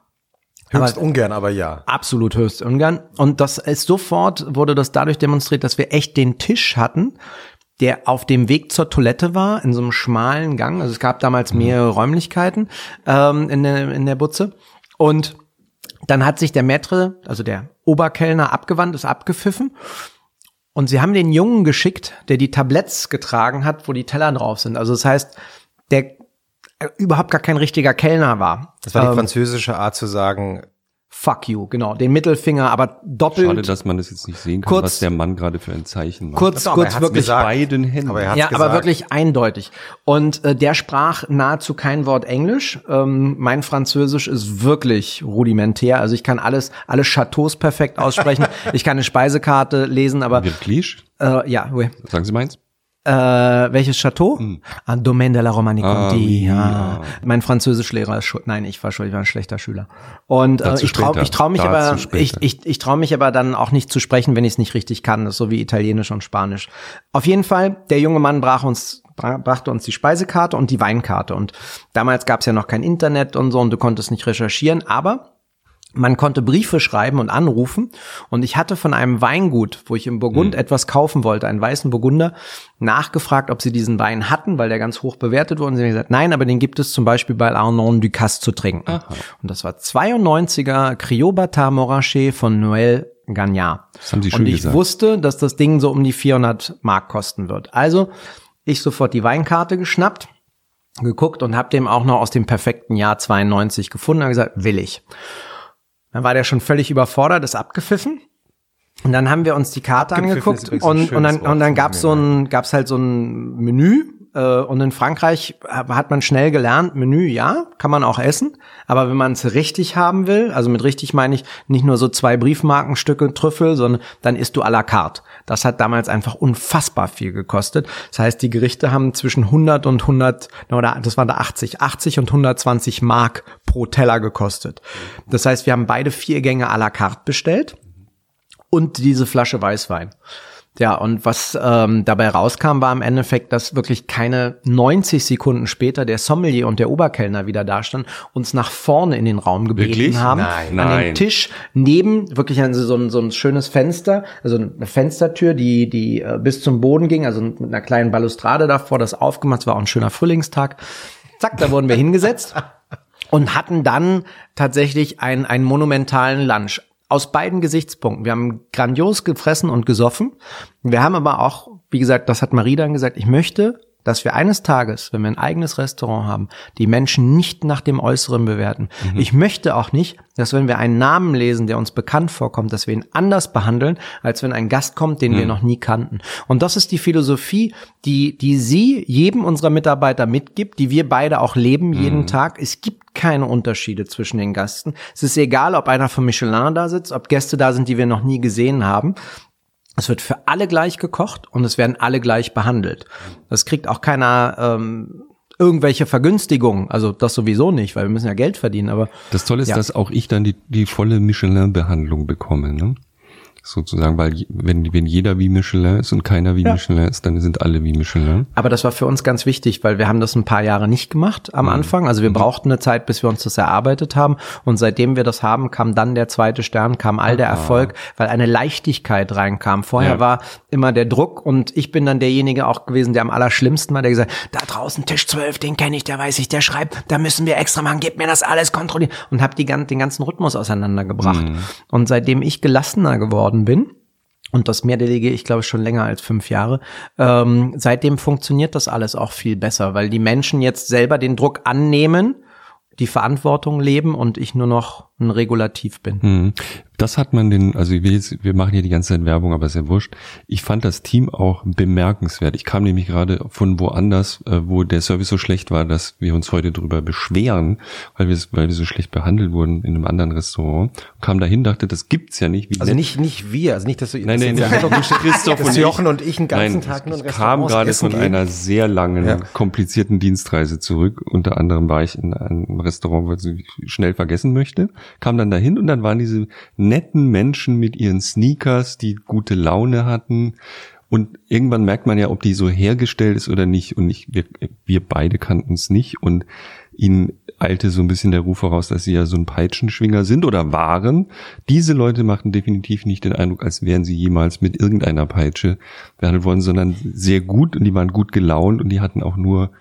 Höchst Aber- ungern, aber ja. absolut höchst ungern. Und das ist sofort wurde das dadurch demonstriert, dass wir echt den Tisch hatten, der auf dem Weg zur Toilette war, in so einem schmalen Gang. Also es gab damals mehrere Räumlichkeiten ähm, in, der, in der Butze. Und dann hat sich der Maitre, also der Oberkellner, abgewandt, ist abgepfiffen. Und sie haben den Jungen geschickt, der die Tabletts getragen hat, wo die Teller drauf sind. Also das heißt, der äh, überhaupt gar kein richtiger Kellner war. Das war die Ähm, französische Art zu sagen, Fuck you, genau. Den Mittelfinger, aber doppelt. Schade, dass man das jetzt nicht sehen kann, Kurz- was der Mann gerade für ein Zeichen macht. kurz, Doch, aber er kurz wirklich. gesagt. beiden Händen. aber er Ja, gesagt. aber wirklich eindeutig. Und äh, der sprach nahezu kein Wort Englisch. Ähm, mein Französisch ist wirklich rudimentär. Also ich kann alles, alle Chateaus perfekt aussprechen. [LAUGHS] ich kann eine Speisekarte lesen, aber Wirklich? äh, ja, oui. Sagen Sie meins? Äh, welches Chateau? Ah, Domaine de la Romani Ah, Conti. oui, ja. ja. Mein Französischlehrer ist schuld. Nein, ich war schuld, ich war ein schlechter Schüler. Und äh, ich traue trau mich Dazu aber, später. ich, ich, ich traue mich aber dann auch nicht zu sprechen, wenn ich es nicht richtig kann. Das ist so wie Italienisch und Spanisch. Auf jeden Fall, der junge Mann brach uns bra- brachte uns die Speisekarte und die Weinkarte. Und damals gab es ja noch kein Internet und so und du konntest nicht recherchieren, aber man konnte Briefe schreiben und anrufen. Und ich hatte von einem Weingut, wo ich im Burgund mhm. etwas kaufen wollte, einen weißen Burgunder, nachgefragt, ob sie diesen Wein hatten, weil der ganz hoch bewertet wurde. Und sie haben gesagt, nein, aber den gibt es zum Beispiel bei Arnaud Ducasse zu trinken. Aha. Und das war 92er Criobata Moraché von Noël Gagnard. Das haben Sie schon Und ich gesagt. wusste, dass das Ding so um die 400 Mark kosten wird. Also ich sofort die Weinkarte geschnappt, geguckt und habe dem auch noch aus dem perfekten Jahr 92 gefunden und gesagt, will ich. Dann war der schon völlig überfordert, ist abgepfiffen. Und dann haben wir uns die Karte angeguckt und, und dann, und dann gab's so ein, gab's halt so ein Menü und in Frankreich hat man schnell gelernt, Menü, ja, kann man auch essen. Aber wenn man es richtig haben will, also mit richtig meine ich nicht nur so zwei Briefmarkenstücke Trüffel, sondern dann isst du à la carte. Das hat damals einfach unfassbar viel gekostet. Das heißt, die Gerichte haben zwischen 100 und 100, oder das waren da 80, 80 und 120 Mark pro Teller gekostet. Das heißt, wir haben beide vier Gänge à la carte bestellt und diese Flasche Weißwein. Ja, und was ähm, dabei rauskam, war im Endeffekt, dass wirklich keine 90 Sekunden später der Sommelier und der Oberkellner wieder da standen, uns nach vorne in den Raum gebeten wirklich? haben. Nein, an nein. dem Tisch neben, wirklich an so ein, so ein schönes Fenster, also eine Fenstertür, die, die äh, bis zum Boden ging, also mit einer kleinen Balustrade davor, das aufgemacht, es war auch ein schöner Frühlingstag. Zack, da wurden wir hingesetzt. [LAUGHS] und hatten dann tatsächlich einen, einen monumentalen Lunch aus beiden Gesichtspunkten. Wir haben grandios gefressen und gesoffen. Wir haben aber auch, wie gesagt, das hat Marie dann gesagt, ich möchte dass wir eines Tages, wenn wir ein eigenes Restaurant haben, die Menschen nicht nach dem Äußeren bewerten. Mhm. Ich möchte auch nicht, dass wenn wir einen Namen lesen, der uns bekannt vorkommt, dass wir ihn anders behandeln, als wenn ein Gast kommt, den mhm. wir noch nie kannten. Und das ist die Philosophie, die, die sie jedem unserer Mitarbeiter mitgibt, die wir beide auch leben jeden mhm. Tag. Es gibt keine Unterschiede zwischen den Gästen. Es ist egal, ob einer von Michelin da sitzt, ob Gäste da sind, die wir noch nie gesehen haben. Es wird für alle gleich gekocht und es werden alle gleich behandelt. Das kriegt auch keiner ähm, irgendwelche Vergünstigungen. Also das sowieso nicht, weil wir müssen ja Geld verdienen. Aber das Tolle ist, ja. dass auch ich dann die, die volle Michelin-Behandlung bekomme. Ne? Sozusagen, weil wenn, wenn jeder wie Michelin ist und keiner wie ja. Michelin ist, dann sind alle wie Michelin. Aber das war für uns ganz wichtig, weil wir haben das ein paar Jahre nicht gemacht am mhm. Anfang. Also wir mhm. brauchten eine Zeit, bis wir uns das erarbeitet haben. Und seitdem wir das haben, kam dann der zweite Stern, kam all der Erfolg, weil eine Leichtigkeit reinkam. Vorher ja. war immer der Druck und ich bin dann derjenige auch gewesen, der am allerschlimmsten war, der gesagt, da draußen Tisch 12, den kenne ich, der weiß ich, der schreibt, da müssen wir extra machen, gib mir das alles kontrollieren und habe den ganzen Rhythmus auseinandergebracht. Mhm. Und seitdem ich gelassener geworden geworden bin, und das mehr delegiere ich, glaube schon länger als fünf Jahre. Ähm, seitdem funktioniert das alles auch viel besser, weil die Menschen jetzt selber den Druck annehmen, die Verantwortung leben und ich nur noch ein Regulativ bin. Hm. Das hat man den, also wir, jetzt, wir machen hier die ganze Zeit Werbung, aber ist ja wurscht. Ich fand das Team auch bemerkenswert. Ich kam nämlich gerade von woanders, äh, wo der Service so schlecht war, dass wir uns heute darüber beschweren, weil wir, weil wir so schlecht behandelt wurden in einem anderen Restaurant. Kam dahin, dachte, das gibt's ja nicht. Wie also nicht, nicht wir, also nicht, dass du, nein, nein, nein, nein Christoph und Jochen und ich einen ganzen nein, Tag nur in kam gerade von gehen. einer sehr langen, ja. komplizierten Dienstreise zurück. Unter anderem war ich in einem Restaurant, was ich schnell vergessen möchte kam dann dahin und dann waren diese netten Menschen mit ihren Sneakers, die gute Laune hatten. Und irgendwann merkt man ja, ob die so hergestellt ist oder nicht. Und ich, wir, wir beide kannten es nicht. Und ihnen eilte so ein bisschen der Ruf voraus, dass sie ja so ein Peitschenschwinger sind oder waren. Diese Leute machten definitiv nicht den Eindruck, als wären sie jemals mit irgendeiner Peitsche behandelt worden, sondern sehr gut und die waren gut gelaunt und die hatten auch nur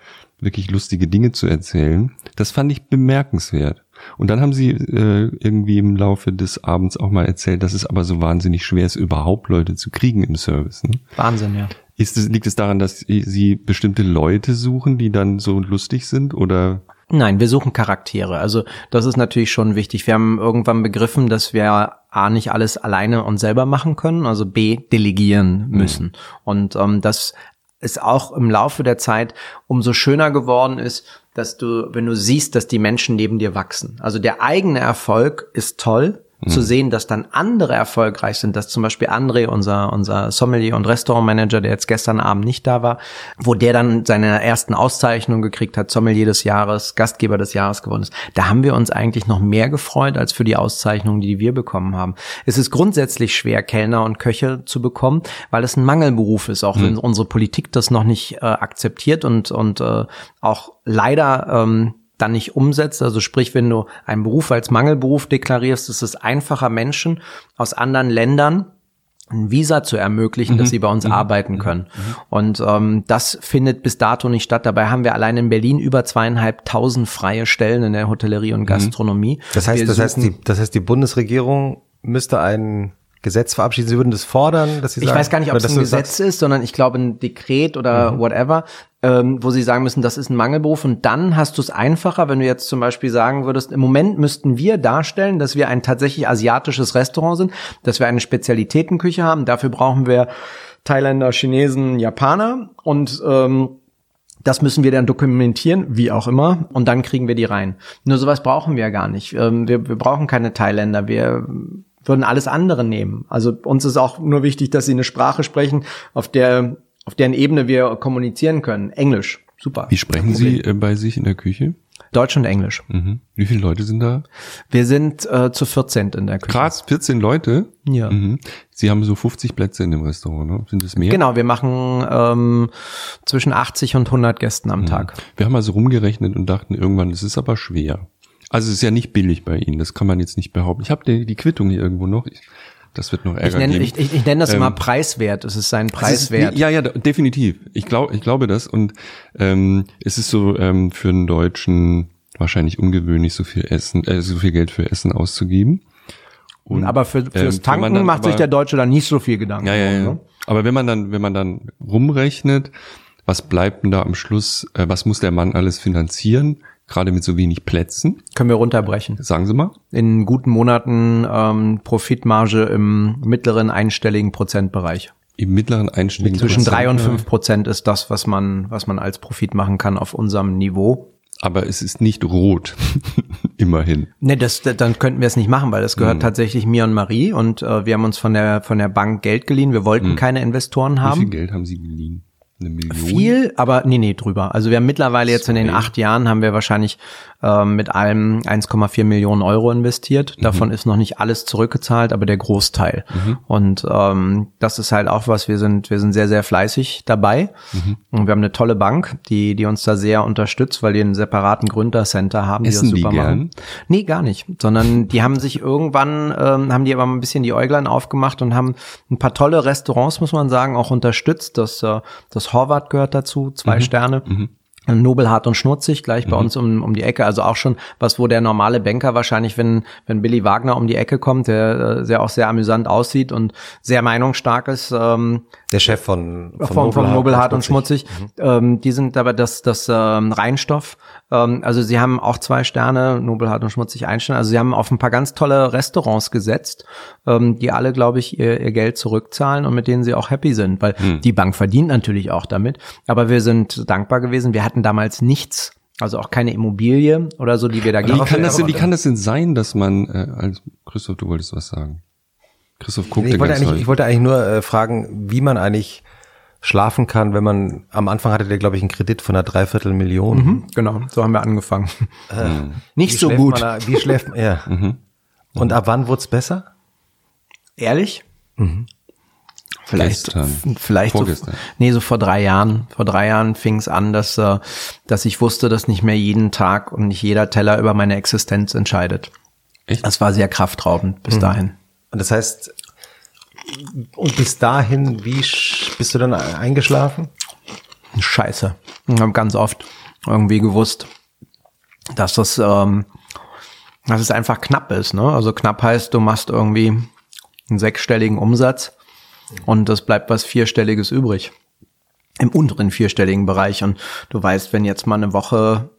wirklich lustige Dinge zu erzählen. Das fand ich bemerkenswert. Und dann haben sie äh, irgendwie im Laufe des Abends auch mal erzählt, dass es aber so wahnsinnig schwer ist, überhaupt Leute zu kriegen im Service. Ne? Wahnsinn, ja. Ist es, liegt es daran, dass sie bestimmte Leute suchen, die dann so lustig sind oder? Nein, wir suchen Charaktere. Also das ist natürlich schon wichtig. Wir haben irgendwann begriffen, dass wir A nicht alles alleine und selber machen können, also B delegieren müssen. Mhm. Und ähm, das ist auch im Laufe der Zeit umso schöner geworden ist, dass du, wenn du siehst, dass die Menschen neben dir wachsen. Also der eigene Erfolg ist toll, zu mhm. sehen, dass dann andere erfolgreich sind, dass zum Beispiel André, unser, unser Sommelier und Restaurantmanager, der jetzt gestern Abend nicht da war, wo der dann seine ersten Auszeichnungen gekriegt hat, Sommelier des Jahres, Gastgeber des Jahres geworden ist. Da haben wir uns eigentlich noch mehr gefreut als für die Auszeichnungen, die wir bekommen haben. Es ist grundsätzlich schwer, Kellner und Köche zu bekommen, weil es ein Mangelberuf ist, auch mhm. wenn unsere Politik das noch nicht äh, akzeptiert und, und äh, auch leider ähm, dann nicht umsetzt. Also sprich, wenn du einen Beruf als Mangelberuf deklarierst, ist es einfacher, Menschen aus anderen Ländern ein Visa zu ermöglichen, mhm. dass sie bei uns mhm. arbeiten können. Mhm. Und ähm, das findet bis dato nicht statt. Dabei haben wir allein in Berlin über zweieinhalbtausend freie Stellen in der Hotellerie und mhm. Gastronomie. Das heißt, das heißt, die, das heißt, die Bundesregierung müsste einen Gesetz verabschieden. Sie würden das fordern, dass Sie ich sagen, weiß gar nicht, ob es ein Gesetz sagst? ist, sondern ich glaube ein Dekret oder mhm. whatever, ähm, wo Sie sagen müssen, das ist ein Mangelberuf. Und dann hast du es einfacher, wenn du jetzt zum Beispiel sagen würdest, im Moment müssten wir darstellen, dass wir ein tatsächlich asiatisches Restaurant sind, dass wir eine Spezialitätenküche haben. Dafür brauchen wir Thailänder, Chinesen, Japaner und ähm, das müssen wir dann dokumentieren, wie auch immer, und dann kriegen wir die rein. Nur sowas brauchen wir gar nicht. Ähm, wir, wir brauchen keine Thailänder. Wir würden alles andere nehmen. Also uns ist auch nur wichtig, dass sie eine Sprache sprechen, auf der auf deren Ebene wir kommunizieren können. Englisch, super. Wie sprechen Sie äh, bei sich in der Küche? Deutsch und Englisch. Mhm. Wie viele Leute sind da? Wir sind äh, zu 14 in der Küche. Krass, 14 Leute? Ja. Mhm. Sie haben so 50 Plätze in dem Restaurant, ne? Sind es mehr? Genau, wir machen ähm, zwischen 80 und 100 Gästen am mhm. Tag. Wir haben also rumgerechnet und dachten irgendwann, es ist aber schwer. Also es ist ja nicht billig bei Ihnen, das kann man jetzt nicht behaupten. Ich habe die, die Quittung hier irgendwo noch. Ich, das wird noch Ärger ich nenne. Ich, ich, ich nenne das ähm, immer preiswert. Es ist sein Preiswert. Ist, ja, ja, definitiv. Ich glaube, ich glaube das. Und ähm, es ist so ähm, für einen Deutschen wahrscheinlich ungewöhnlich, so viel Essen, äh, so viel Geld für Essen auszugeben. Und, aber für, fürs ähm, Tanken dann, macht aber, sich der Deutsche dann nicht so viel Gedanken. Ja, ja, ja. Ne? Aber wenn man dann, wenn man dann rumrechnet, was bleibt denn da am Schluss? Äh, was muss der Mann alles finanzieren? Gerade mit so wenig Plätzen. Können wir runterbrechen. Sagen Sie mal. In guten Monaten ähm, Profitmarge im mittleren einstelligen Prozentbereich. Im mittleren einstelligen Zwischen drei und fünf Prozent ist das, was man, was man als Profit machen kann auf unserem Niveau. Aber es ist nicht rot, [LAUGHS] immerhin. Ne, das, dann könnten wir es nicht machen, weil das gehört hm. tatsächlich mir und Marie und äh, wir haben uns von der von der Bank Geld geliehen. Wir wollten hm. keine Investoren haben. Wie viel Geld haben Sie geliehen? Eine Million? Viel, aber nee, nee, drüber. Also wir haben mittlerweile jetzt in den acht Jahren haben wir wahrscheinlich ähm, mit allem 1,4 Millionen Euro investiert. Mhm. Davon ist noch nicht alles zurückgezahlt, aber der Großteil. Mhm. Und ähm, das ist halt auch was, wir sind, wir sind sehr, sehr fleißig dabei. Mhm. Und wir haben eine tolle Bank, die, die uns da sehr unterstützt, weil die einen separaten Gründercenter haben, Essen die das super die machen. Nee, gar nicht. Sondern die haben sich irgendwann, ähm, haben die aber ein bisschen die Äuglein aufgemacht und haben ein paar tolle Restaurants, muss man sagen, auch unterstützt. Das, äh, das Horvath gehört dazu, zwei mhm. Sterne. Mhm. Nobelhart und schmutzig, gleich bei mhm. uns um, um die Ecke. Also auch schon was, wo der normale Banker wahrscheinlich, wenn, wenn Billy Wagner um die Ecke kommt, der äh, sehr auch sehr amüsant aussieht und sehr meinungsstark ist. Ähm, der Chef von, von, von, von Nobelhart und schmutzig. Und schmutzig. Mhm. Ähm, die sind aber das, das ähm, Reinstoff. Ähm, also sie haben auch zwei Sterne, Nobelhart und schmutzig ein Stern. Also sie haben auf ein paar ganz tolle Restaurants gesetzt, ähm, die alle, glaube ich, ihr, ihr Geld zurückzahlen und mit denen sie auch happy sind, weil mhm. die Bank verdient natürlich auch damit. Aber wir sind dankbar gewesen. Wir hatten damals nichts. Also auch keine Immobilie oder so, die wir da geben. Wie kann das denn, wie kann das denn sein, dass man, äh, Christoph, du wolltest was sagen? Christoph guckt nee, ich, wollte eigentlich, ich wollte eigentlich nur äh, fragen, wie man eigentlich schlafen kann, wenn man, am Anfang hatte der, glaube ich, einen Kredit von einer Dreiviertelmillion. Mhm, genau, so haben wir angefangen. Äh, mhm. [LAUGHS] Nicht so gut. Man, wie schläft man, ja. [LAUGHS] Mhm. Und ab wann wurde es besser? Ehrlich? Mhm. Vielleicht, Gestern. vielleicht so, nee, so vor drei Jahren. Vor drei Jahren fing es an, dass, äh, dass ich wusste, dass nicht mehr jeden Tag und nicht jeder Teller über meine Existenz entscheidet. Echt? Das war sehr kraftraubend bis mhm. dahin. Und das heißt, und bis dahin, wie bist du dann eingeschlafen? Scheiße. Ich habe ganz oft irgendwie gewusst, dass das, ähm, dass es einfach knapp ist. Ne? Also knapp heißt, du machst irgendwie einen sechsstelligen Umsatz und es bleibt was Vierstelliges übrig. Im unteren vierstelligen Bereich. Und du weißt, wenn jetzt mal eine Woche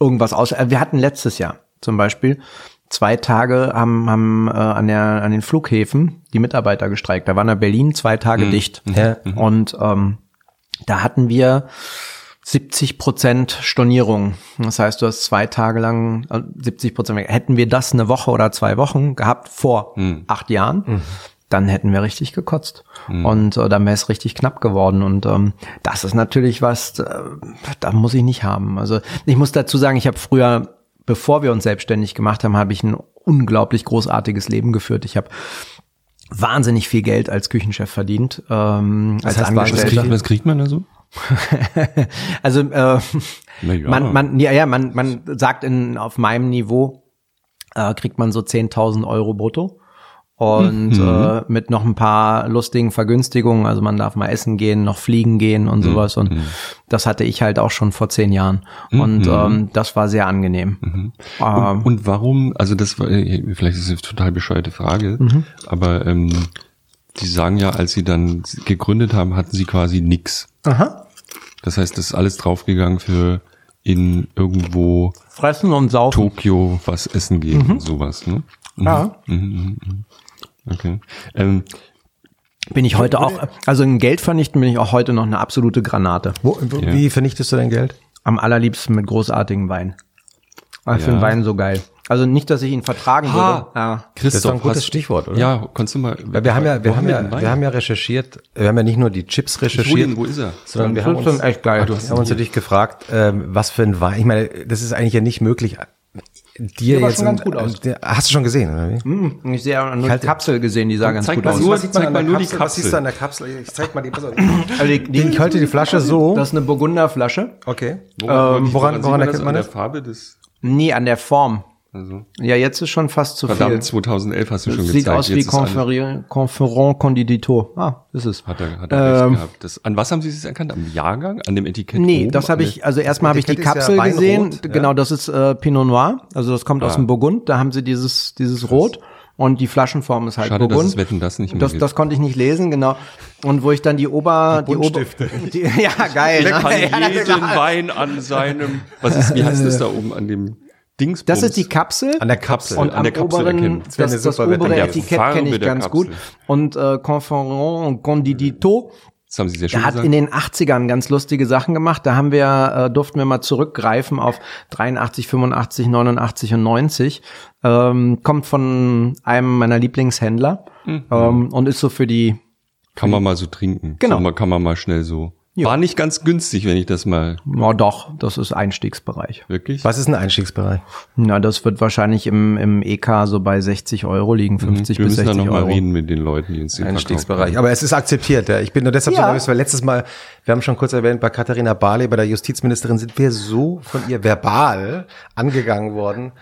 irgendwas aus. Äh, wir hatten letztes Jahr zum Beispiel zwei Tage haben, haben äh, an, der, an den Flughäfen die Mitarbeiter gestreikt. Da waren in Berlin zwei Tage mhm. dicht. Ja. Mhm. Und ähm, da hatten wir 70 Prozent Stornierung. Das heißt, du hast zwei Tage lang 70 äh, Prozent. Hätten wir das eine Woche oder zwei Wochen gehabt vor mhm. acht Jahren, mhm. Dann hätten wir richtig gekotzt. Mhm. Und äh, dann wäre es richtig knapp geworden. Und ähm, das ist natürlich was, äh, da muss ich nicht haben. Also ich muss dazu sagen, ich habe früher bevor wir uns selbstständig gemacht haben, habe ich ein unglaublich großartiges Leben geführt. Ich habe wahnsinnig viel Geld als Küchenchef verdient. Ähm, als heißt, Angestellter. Was kriegt, was kriegt man da so? [LAUGHS] also äh, ja. man, man, ja, ja, man, man sagt in, auf meinem Niveau äh, kriegt man so 10.000 Euro brutto. Und Mhm. äh, mit noch ein paar lustigen Vergünstigungen, also man darf mal essen gehen, noch fliegen gehen Mhm. und sowas. Und das hatte ich halt auch schon vor zehn Jahren. Und ähm, das war sehr angenehm. Ähm, Und, und warum, also das war, äh, vielleicht ist es eine total bescheuerte Frage, aber ähm, die sagen ja, als sie dann gegründet haben, hatten sie quasi nix. Aha. Das heißt, das ist alles draufgegangen für in irgendwo Fressen und saufen. Tokio was essen gehen und sowas. Ne? Mhm. Ja. Okay. Ähm, Bin ich heute auch, also in Geld vernichten bin ich auch heute noch eine absolute Granate. Wo, wo, Ja. Wie vernichtest du dein Geld? Am allerliebsten mit großartigem Wein. Ich Ja. finde Wein so geil. Also nicht, dass ich ihn vertragen würde. Ja. Christoph, Das ist doch ein gutes hast- Stichwort, oder? Ja, kannst du mal. Weil wir haben ja, wir haben ja, wir haben ja recherchiert, wir haben ja nicht nur die Chips recherchiert, wo ist er? sondern wir haben uns, echt geil. wir haben uns natürlich gefragt, ähm, was für ein Wein. Ich meine, das ist eigentlich ja nicht möglich. Dir jetzt schon ganz gut aus. Hast du schon gesehen, oder wie? Hm, ich sehe nur die Kapsel gesehen, die sah ganz zeig gut mal aus. nur- was sieht man zeig an mal der nur die Kapsel? Was siehst du an der Kapsel? Ich zeig mal die. [CLEARS THROAT] Also die, die, Ich halte die Flasche so. Das ist eine Burgunderflasche. Okay. Woran, Ähm, woran- woran man das? erkennt man an der das? Farbe des, Nee, an der Form. Also, Ja, jetzt ist schon fast zu verdammt, viel. 2011 hast du schon Das gezeigt. sieht aus wie Conferent Condito. Ah, ist es. Hat er, hat er recht Ähm, gehabt. Das, an was haben Sie es erkannt? Am Jahrgang? An dem Etikett? Nee, oben? das habe ich, also erstmal habe ich die ja Kapsel Weinrot, gesehen. ja. Genau, das ist äh, Pinot Noir. Also das kommt aus Ah. dem Burgund. Da haben sie dieses, dieses Rot. Und die Flaschenform ist halt Schade, dass Burgund. es Wetten, das nicht mehr das, gibt. das konnte ich nicht lesen, genau. Und wo ich dann die Ober, die, Ober, Buntstifte. [LAUGHS] die, ja geil. Der ne? kann [LAUGHS] ja, jeden Wein an seinem, was ist, wie heißt das da oben an dem Dingsbums? das ist die Kapsel. An der Kapsel. Und an am der Kapsel oberen, erkennen. das, Das das obere Etikett kenne ich ganz Kapsel. gut. Und äh, Conferent Condito Das haben Sie sehr schön Der hat gesagt. in den 80ern ganz lustige Sachen gemacht. Da haben wir, äh, durften wir mal zurückgreifen auf 83, 85, 89 und 90. Ähm, kommt von einem meiner Lieblingshändler Mhm. ähm, und ist so für die, kann man mal so trinken. Genau. So, man kann man mal schnell so. Ja. War nicht ganz günstig, wenn ich das mal na doch, das ist Einstiegsbereich. wirklich. Was ist ein Einstiegsbereich? Na, das wird wahrscheinlich im, im EK so bei 60 Euro liegen, 50 Mhm. Wir bis müssen da 60 noch mal Euro. reden mit den Leuten, die uns den Einstiegsbereich. Aber es ist akzeptiert. Ja. Ich bin nur deshalb so Ja. nervös, weil letztes Mal, wir haben schon kurz erwähnt, bei Katharina Barley, bei der Justizministerin, sind wir so von ihr verbal angegangen worden,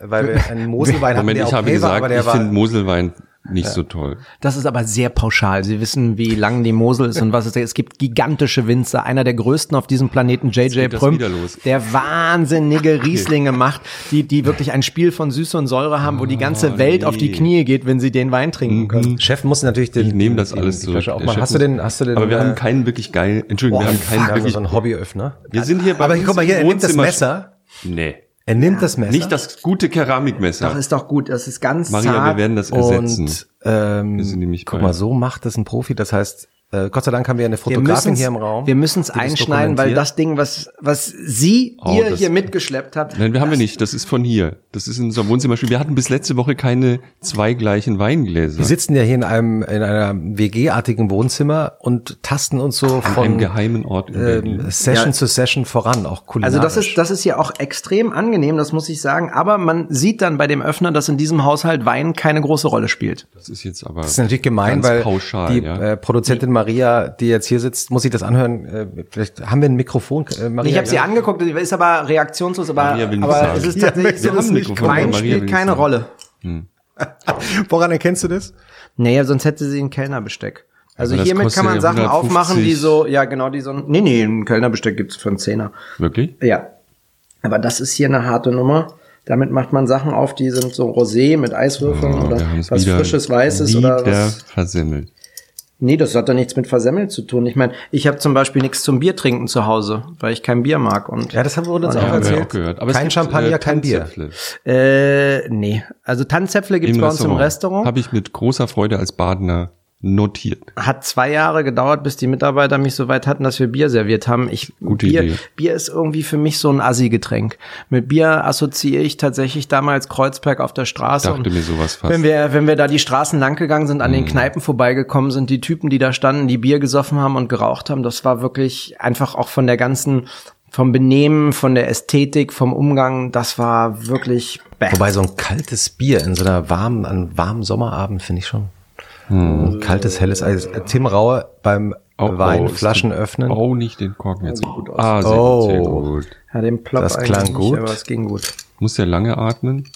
weil wir [LAUGHS] einen Moselwein hatten, Moment, der ich okay habe war, gesagt, aber der ich war, finde Moselwein nicht so toll. Das ist aber sehr pauschal. Sie wissen, wie lang die Mosel ist und was es Es gibt gigantische Winzer. Einer der größten auf diesem Planeten, JJ Prüm, der wahnsinnige [LAUGHS] Rieslinge macht, die, die wirklich ein Spiel von Süße und Säure haben, wo die ganze Oh, Welt nee. auf die Knie geht, wenn sie den Wein trinken können. Chef muss natürlich den, Ich nehme das den- alles zurück. Hast du den, hast du den, Aber wir äh, haben keinen wirklich geil, Entschuldigung, wir haben keinen haben wirklich, so einen Hobbyöffner. wir sind hier bei Aber uns guck mal hier, er im nimmt das Wohnzimmer- Messer. Nee. Er nimmt das Messer. Nicht das gute Keramikmesser. Doch, ist doch gut. Das ist ganz Maria, zart. wir werden das ersetzen. Und ähm, Wir sind nämlich guck bei- mal, so macht das ein Profi. Das heißt, äh, Gott sei Dank haben wir eine Fotografin hier im Raum. Wir müssen es einschneiden, weil das Ding, was, was sie Oh, ihr hier mitgeschleppt hat, Nein, wir haben wir nicht. Das ist von hier. Das ist in unserem Wohnzimmerspiel. Wir hatten bis letzte Woche keine zwei gleichen Weingläser. Wir sitzen ja hier in einem in einer WG-artigen Wohnzimmer und tasten uns so an einem von geheimen Ort in Berlin. ähm, Session Ja. zu Session voran, auch kulinarisch. Also das ist, das ist ja auch extrem angenehm, das muss ich sagen. Aber man sieht dann bei dem Öffner, dass in diesem Haushalt Wein keine große Rolle spielt. Das ist jetzt aber. Das ist natürlich gemein, ganz weil pauschal, die ja. äh, Produzentin Maria, die jetzt hier sitzt, muss sich das anhören. Äh, vielleicht haben wir ein Mikrofon, äh, Maria. Ich habe sie angeguckt, die ist aber reaktionslos, aber, aber es ist tatsächlich so, aber Wein spielt keine. Rolle. [LAUGHS] Woran erkennst du das? Naja, sonst hätte sie ein Kellnerbesteck. Also das hiermit kann man ja Sachen 150. aufmachen, die so, ja genau, die so, nee, nee, ein Kellnerbesteck gibt's für einen Zehner. Wirklich? Ja. Aber das ist hier eine harte Nummer. Damit macht man Sachen auf, die sind so rosé mit Eiswürfeln Oh, oder es was frisches Weißes oder was. versemmelt. Nee, das hat doch nichts mit Versemmelt zu tun. Ich meine, ich habe zum Beispiel nichts zum Bier trinken zu Hause, weil ich kein Bier mag. Und Ja, das haben wir uns Ja, auch haben wir erzählt. auch gehört. Aber es kein gibt, Champagner, äh, kein Bier. Äh, nee. Also Tanzäpfle gibt's bei uns im Restaurant. Habe ich mit großer Freude als Badener notiert. Hat zwei Jahre gedauert, bis die Mitarbeiter mich so weit hatten, dass wir Bier serviert haben. Ich, Gute Bier, Idee. Bier ist irgendwie für mich so ein Assi-Getränk. Mit Bier assoziiere ich tatsächlich damals Kreuzberg auf der Straße. Dachte und mir sowas fast. Wenn wir, wenn wir da die Straßen lang gegangen sind, an den Kneipen vorbeigekommen sind, die Typen, die da standen, die Bier gesoffen haben und geraucht haben, das war wirklich einfach auch von der ganzen, vom Benehmen, von der Ästhetik, vom Umgang, das war wirklich bäh. Wobei so ein kaltes Bier in so einer warmen, an warmen Sommerabend finde ich schon. Kaltes, helles Eis. Tim Raue beim Oh, Wein oh, Flaschen öffnen. Oh, nicht den Korken jetzt. gut aus. Ah, sehr Oh. gut, sehr gut. Ja, den Plop Das klang nicht, gut. aber es ging gut. Muss der lange atmen?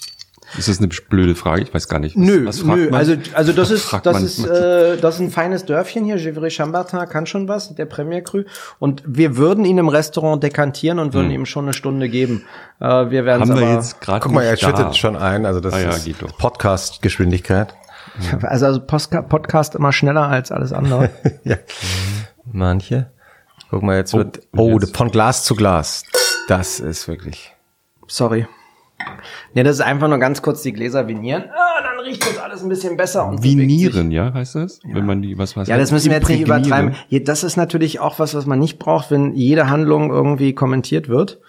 Ist das eine blöde Frage? Ich weiß gar nicht. Was, Nö, was fragt nö, man? also, also das ist, fragt das man? ist, äh, das ist ein feines Dörfchen hier, Givry-Chambertin kann schon was, der Premier Cru. Und wir würden ihn im Restaurant dekantieren und würden ihm schon eine Stunde geben. Äh, wir werden Hm. Haben aber, wir jetzt gerade Guck mal, er schüttet schon ein. Also das Ah ja, ist. Podcast-Geschwindigkeit. [LAUGHS] also, also Postka Podcast immer schneller als alles andere. [LAUGHS] ja. Manche. Guck mal, jetzt Oh, wird, oh, jetzt? von Glas zu Glas. Das ist wirklich. Sorry. Ne, das ist einfach nur ganz kurz die Gläser vinieren. Ah, dann riecht das alles ein bisschen besser. Und. Vinieren, ja, heißt das? Wenn man die, was was Ja, das müssen wir jetzt nicht übertreiben. Das ist natürlich auch was, was man nicht braucht, wenn jede Handlung irgendwie kommentiert wird.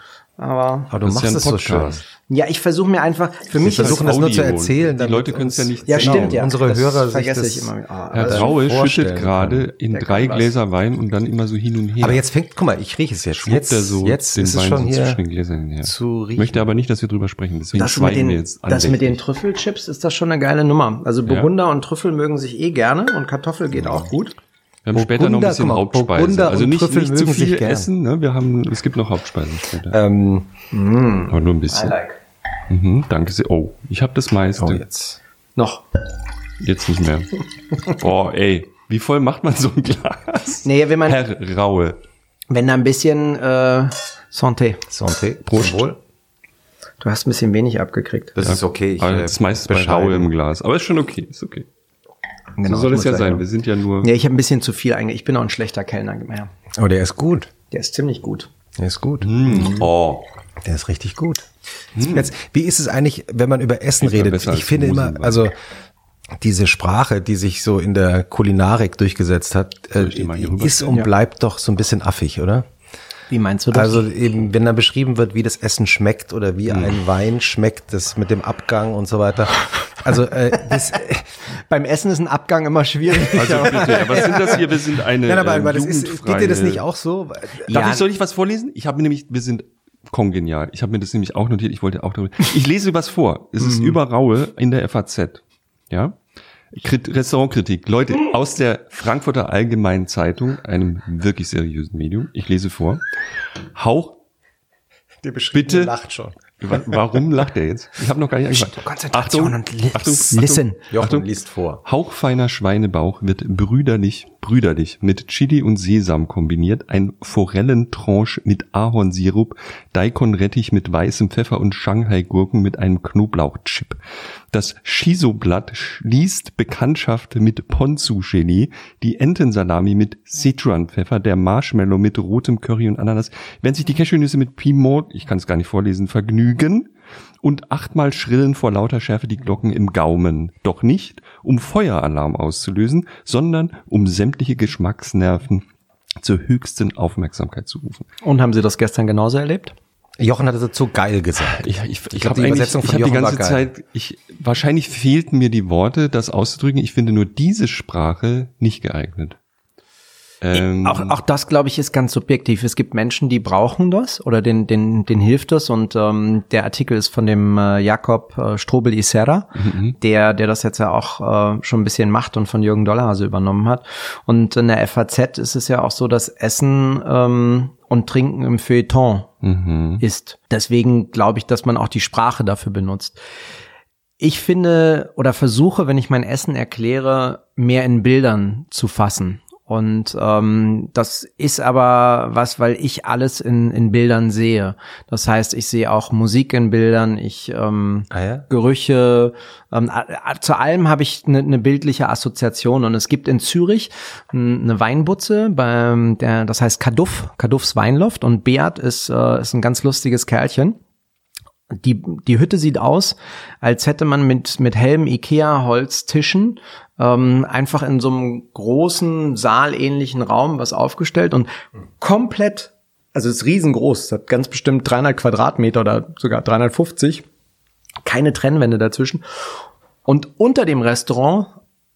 Aber Aber du Das ist machst ja es so schön. Ja, ich versuche mir einfach, für mich Wir ist versuchen das nur zu erzählen. Die Leute können es ja nicht ja stimmt ja. Unsere das Hörer sich vergesse das- ich immer. Ah, Herr Traue vorstellen schüttet gerade in Der drei. Gläser Wein und dann immer so hin und her. Aber jetzt fängt, guck mal, ich rieche es jetzt. Jetzt, er so jetzt den ist es Wein schon so hier zwischen den Gläsern hin und her. zu Ich riechen. möchte aber nicht, dass wir drüber sprechen, deswegen das mit, schweigen wir den, jetzt das mit den. Trüffelchips ist das schon eine geile Nummer. Also Burgunder und Trüffel mögen sich eh gerne und Kartoffel geht auch gut. Wir haben später noch ein bisschen mal, Hauptspeise. Burgunder Also nicht, nicht zu viel essen, ne? Wir haben, es gibt noch Hauptspeisen später. Ähm, aber nur ein bisschen. Mhm, danke sehr. Oh, ich habe das meiste. oh, jetzt. jetzt. Noch. nicht mehr. Boah, [LAUGHS] ey, wie voll macht man so ein Glas? Nee, wenn man, Herr Raue. wenn da ein bisschen äh, Santé. Santé. Prost. Wohl. Du hast ein bisschen wenig abgekriegt. Das ist okay. Ich, äh, das ist meistens bei. Raue im Glas. Aber ist schon okay, ist okay. Genau, so soll es ja sein, sein. Wir sind ja nur. Ja, ich habe ein bisschen zu viel eigentlich. Ich bin auch ein schlechter Kellner mehr. Oh, der ist gut. Der ist ziemlich gut. Der ist gut. Oh. Der ist richtig gut. Jetzt, wie ist es eigentlich, wenn man über Essen ja redet? Ich als finde immer, also diese Sprache, die sich so in der Kulinarik durchgesetzt hat, äh, ich ist und Ja. bleibt doch so ein bisschen affig, oder? Wie meinst du das? Also eben, wenn da beschrieben wird, wie das Essen schmeckt oder wie Hm. ein Wein schmeckt, das mit dem Abgang und so weiter. Also äh, das, beim Essen ist ein Abgang immer schwierig. Also bitte, [LAUGHS] was sind das hier? Wir sind eine. nein, aber, ähm, aber das ist, geht dir das nicht auch so? Darf Ja. ich, soll ich was vorlesen? Ich habe mir nämlich, wir sind kongenial. Ich habe mir das nämlich auch notiert. Ich wollte auch darüber. Ich lese was vor. Es Mhm. ist über Raue in der FAZ. Ja. Krit Restaurantkritik. Leute aus der Frankfurter Allgemeinen Zeitung, einem wirklich seriösen Medium. Ich lese vor. Hauch. Der Bitte. lacht schon. Wa- Warum lacht er jetzt? Ich habe noch gar nicht angefangen. Konzentration und li- Achtung, listen. Jochen Achtung. liest vor. Hauchfeiner Schweinebauch wird brüderlich, brüderlich mit Chili und Sesam kombiniert, ein Forellentranche mit Ahornsirup, Daikon-Rettich mit weißem Pfeffer und Shanghai-Gurken mit einem Knoblauchchip. Das Shiso-Blatt schließt Bekanntschaft mit Ponzu-Gelee, die Entensalami mit Sichuan-Pfeffer, der Marshmallow mit rotem Curry und Ananas, während sich die Cashewnüsse mit Piment, ich kann es gar nicht vorlesen, vergnügen und achtmal schrillen vor lauter Schärfe die Glocken im Gaumen. Doch nicht, um Feueralarm auszulösen, sondern um sämtliche Geschmacksnerven zur höchsten Aufmerksamkeit zu rufen. Und haben Sie das gestern genauso erlebt? Jochen hatte dazu geil gesagt. Ich, ich, ich, glaub, habe die Übersetzung ich von die Jochen war ganze. Zeit, ich, wahrscheinlich fehlten mir die Worte, das auszudrücken. Ich finde nur diese Sprache nicht geeignet. Ähm, Auch, auch das, glaube ich, ist ganz subjektiv. Es gibt Menschen, die brauchen das oder den, den, den hilft das. Und ähm, der Artikel ist von dem äh, Jakob äh, Strobel Isera, der, der das jetzt ja auch äh, schon ein bisschen macht und von Jürgen Dollarhase übernommen hat. Und in der FAZ ist es ja auch so, dass Essen ähm, und Trinken im Feuilleton mhm. ist. Deswegen glaube ich, dass man auch die Sprache dafür benutzt. Ich finde oder versuche, wenn ich mein Essen erkläre, mehr in Bildern zu fassen. Und ähm, das ist aber was, weil ich alles in, in Bildern sehe. Das heißt, ich sehe auch Musik in Bildern, ich ähm, Ah ja? Gerüche. Ähm, zu allem habe ich eine ne bildliche Assoziation. Und es gibt in Zürich eine Weinbutze, beim der, das heißt Kaduff, Kaduffs Weinloft. Und Beat ist, äh, ist ein ganz lustiges Kerlchen. Die, die Hütte sieht aus, als hätte man mit, mit hellem Ikea-Holztischen ähm, einfach in so einem großen, saalähnlichen Raum was aufgestellt und komplett, also es ist riesengroß, es hat ganz bestimmt 300 Quadratmeter oder sogar 350, keine Trennwände dazwischen. Und unter dem Restaurant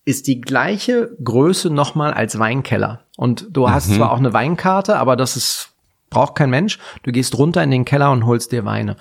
ist die gleiche Größe nochmal als Weinkeller. Und du hast zwar auch eine Weinkarte, aber das ist braucht kein Mensch. Du gehst runter in den Keller und holst dir Weine.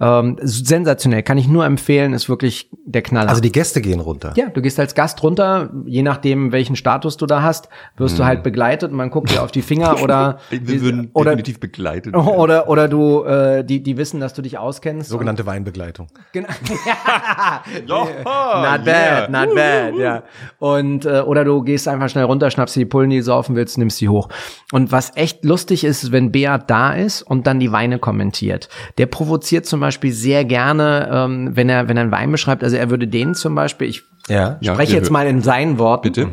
Ähm, sensationell, kann ich nur empfehlen, ist wirklich der Knaller. Also die Gäste gehen runter. Ja, du gehst als Gast runter, je nachdem, welchen Status du da hast, wirst Mhm. du halt begleitet und man guckt dir auf die Finger [LAUGHS] oder Wir würden oder definitiv begleitet. [LAUGHS] oder oder du äh, die die wissen, dass du dich auskennst. Sogenannte Weinbegleitung. Genau. [LAUGHS] Not bad, not bad, ja. Und äh, oder du gehst einfach schnell runter, schnappst die Pullen, die du saufen willst, nimmst sie hoch. Und was echt lustig ist, wenn Beat da ist und dann die Weine kommentiert. Der provoziert zum Beispiel sehr gerne, ähm, wenn er wenn er einen Wein beschreibt. Also er würde den zum Beispiel, ich Ja. Ja, spreche wir- jetzt mal in seinen Worten. Bitte.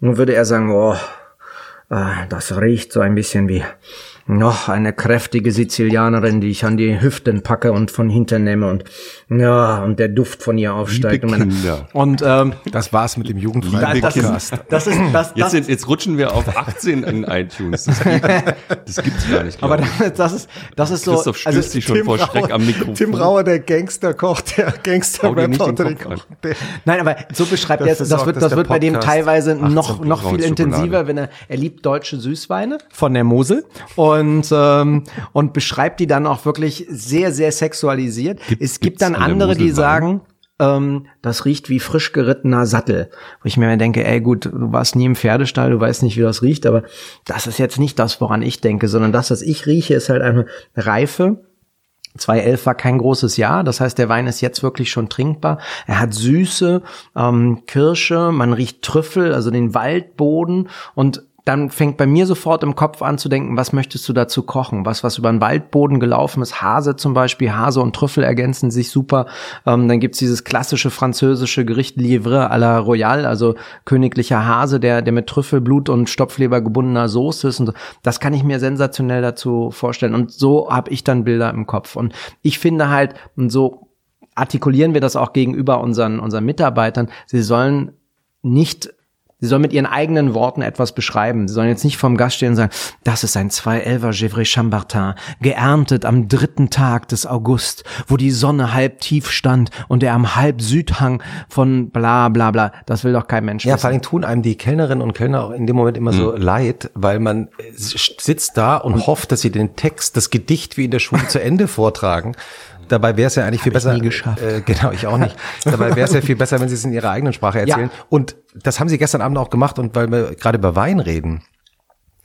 Nun würde er sagen, oh, äh, das riecht so ein bisschen wie noch eine kräftige Sizilianerin, die ich an die Hüften packe und von hinten nehme und ja, und der Duft von ihr aufsteigt. Liebe und, meine- Kinder. und ähm, Das war's mit dem jugendfreien das, ist, Podcast. das ist das, Jetzt, das, sind, jetzt rutschen wir auf 18 in iTunes. Das, das gibt's gar nicht. aber das, das ist das ist so Christoph stößt sich schon Tim vor Schreck Rauer- am Mikrofon. Tim Rauer, der Gangsterkoch, der. Der- Nein, aber so beschreibt er es. Das wird, das wird bei dem teilweise 18 noch, noch viel intensiver, wenn er, er liebt deutsche Süßweine von der Mosel und, ähm, und beschreibt die dann auch wirklich sehr, sehr sexualisiert. Gibt- es gibt dann an der andere, die sagen, ähm, das riecht wie frisch gerittener Sattel. Wo ich mir denke, ey gut, du warst nie im Pferdestall, du weißt nicht, wie das riecht, aber das ist jetzt nicht das, woran ich denke, sondern das, was ich rieche, ist halt eine Reife, 2011 war kein großes Jahr, das heißt, der Wein ist jetzt wirklich schon trinkbar. Er hat Süße, ähm, Kirsche, man riecht Trüffel, also den Waldboden und dann fängt bei mir sofort im Kopf an zu denken, was möchtest du dazu kochen? Was, was über den Waldboden gelaufen ist, Hase zum Beispiel, Hase und Trüffel ergänzen sich super. Ähm, dann gibt's dieses klassische französische Gericht Lièvre à la Royale, also königlicher Hase, der, der mit Trüffelblut und Stopfleber gebundener Soße ist. Und so. das kann ich mir sensationell dazu vorstellen. Und so habe ich dann Bilder im Kopf. Und ich finde halt, und so artikulieren wir das auch gegenüber unseren, unseren Mitarbeitern, sie sollen nicht Sie sollen mit ihren eigenen Worten etwas beschreiben. Sie sollen jetzt nicht vom Gast stehen und sagen, das ist ein 211er Gevry Chambertin, geerntet am dritten Tag des August, wo die Sonne halb tief stand und er am halb Südhang von bla bla bla. Das will doch kein Mensch Ja, wissen. vor allem tun einem die Kellnerinnen und Kellner auch in dem Moment immer so leid, weil man äh, sitzt da und hofft, dass sie den Text, das Gedicht wie in der Schule zu Ende vortragen. Dabei wäre es ja eigentlich viel ich besser. nie geschafft. Äh, genau, ich auch nicht. [LAUGHS] Dabei wäre es ja viel besser, wenn sie es in ihrer eigenen Sprache erzählen. Und das haben sie gestern Abend auch gemacht. Und weil wir gerade über Wein reden,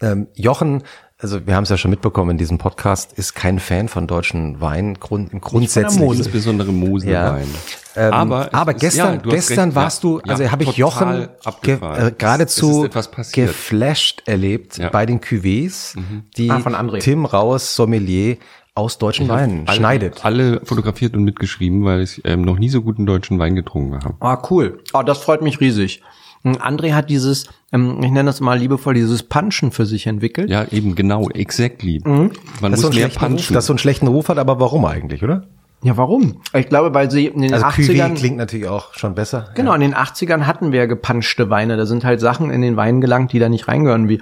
ähm, Jochen, also wir haben es ja schon mitbekommen in diesem Podcast, ist kein Fan von deutschen Wein grund, grundsätzlich. Mosel. Insbesondere Moselwein. Ähm, aber aber, ist- gestern, ja, gestern recht, warst ja, du, also ja, habe ich Jochen ge äh, geradezu geflasht erlebt Ja. bei den Cuvées, die Ah, von André. Tim Raues Sommelier aus deutschen Weinen alle, schneidet. Alle fotografiert und mitgeschrieben, weil ich ähm, noch nie so guten deutschen Wein getrunken habe. Ah, cool. Oh, das freut mich riesig. Und André hat dieses, ähm, ich nenne das mal liebevoll, dieses Punchen für sich entwickelt. Ja, eben genau, exactly. Mhm. Man Das so, muss einen mehr schlechten Ruf, punchen. das so einen schlechten Ruf hat, aber warum eigentlich, oder? Ja, warum? Ich glaube, weil sie in den Also Cuvée 80ern klingt natürlich auch schon besser. Genau, in den 80ern hatten wir ja gepanschte Weine. Da sind halt Sachen in den Wein gelangt, die da nicht reingehören, wie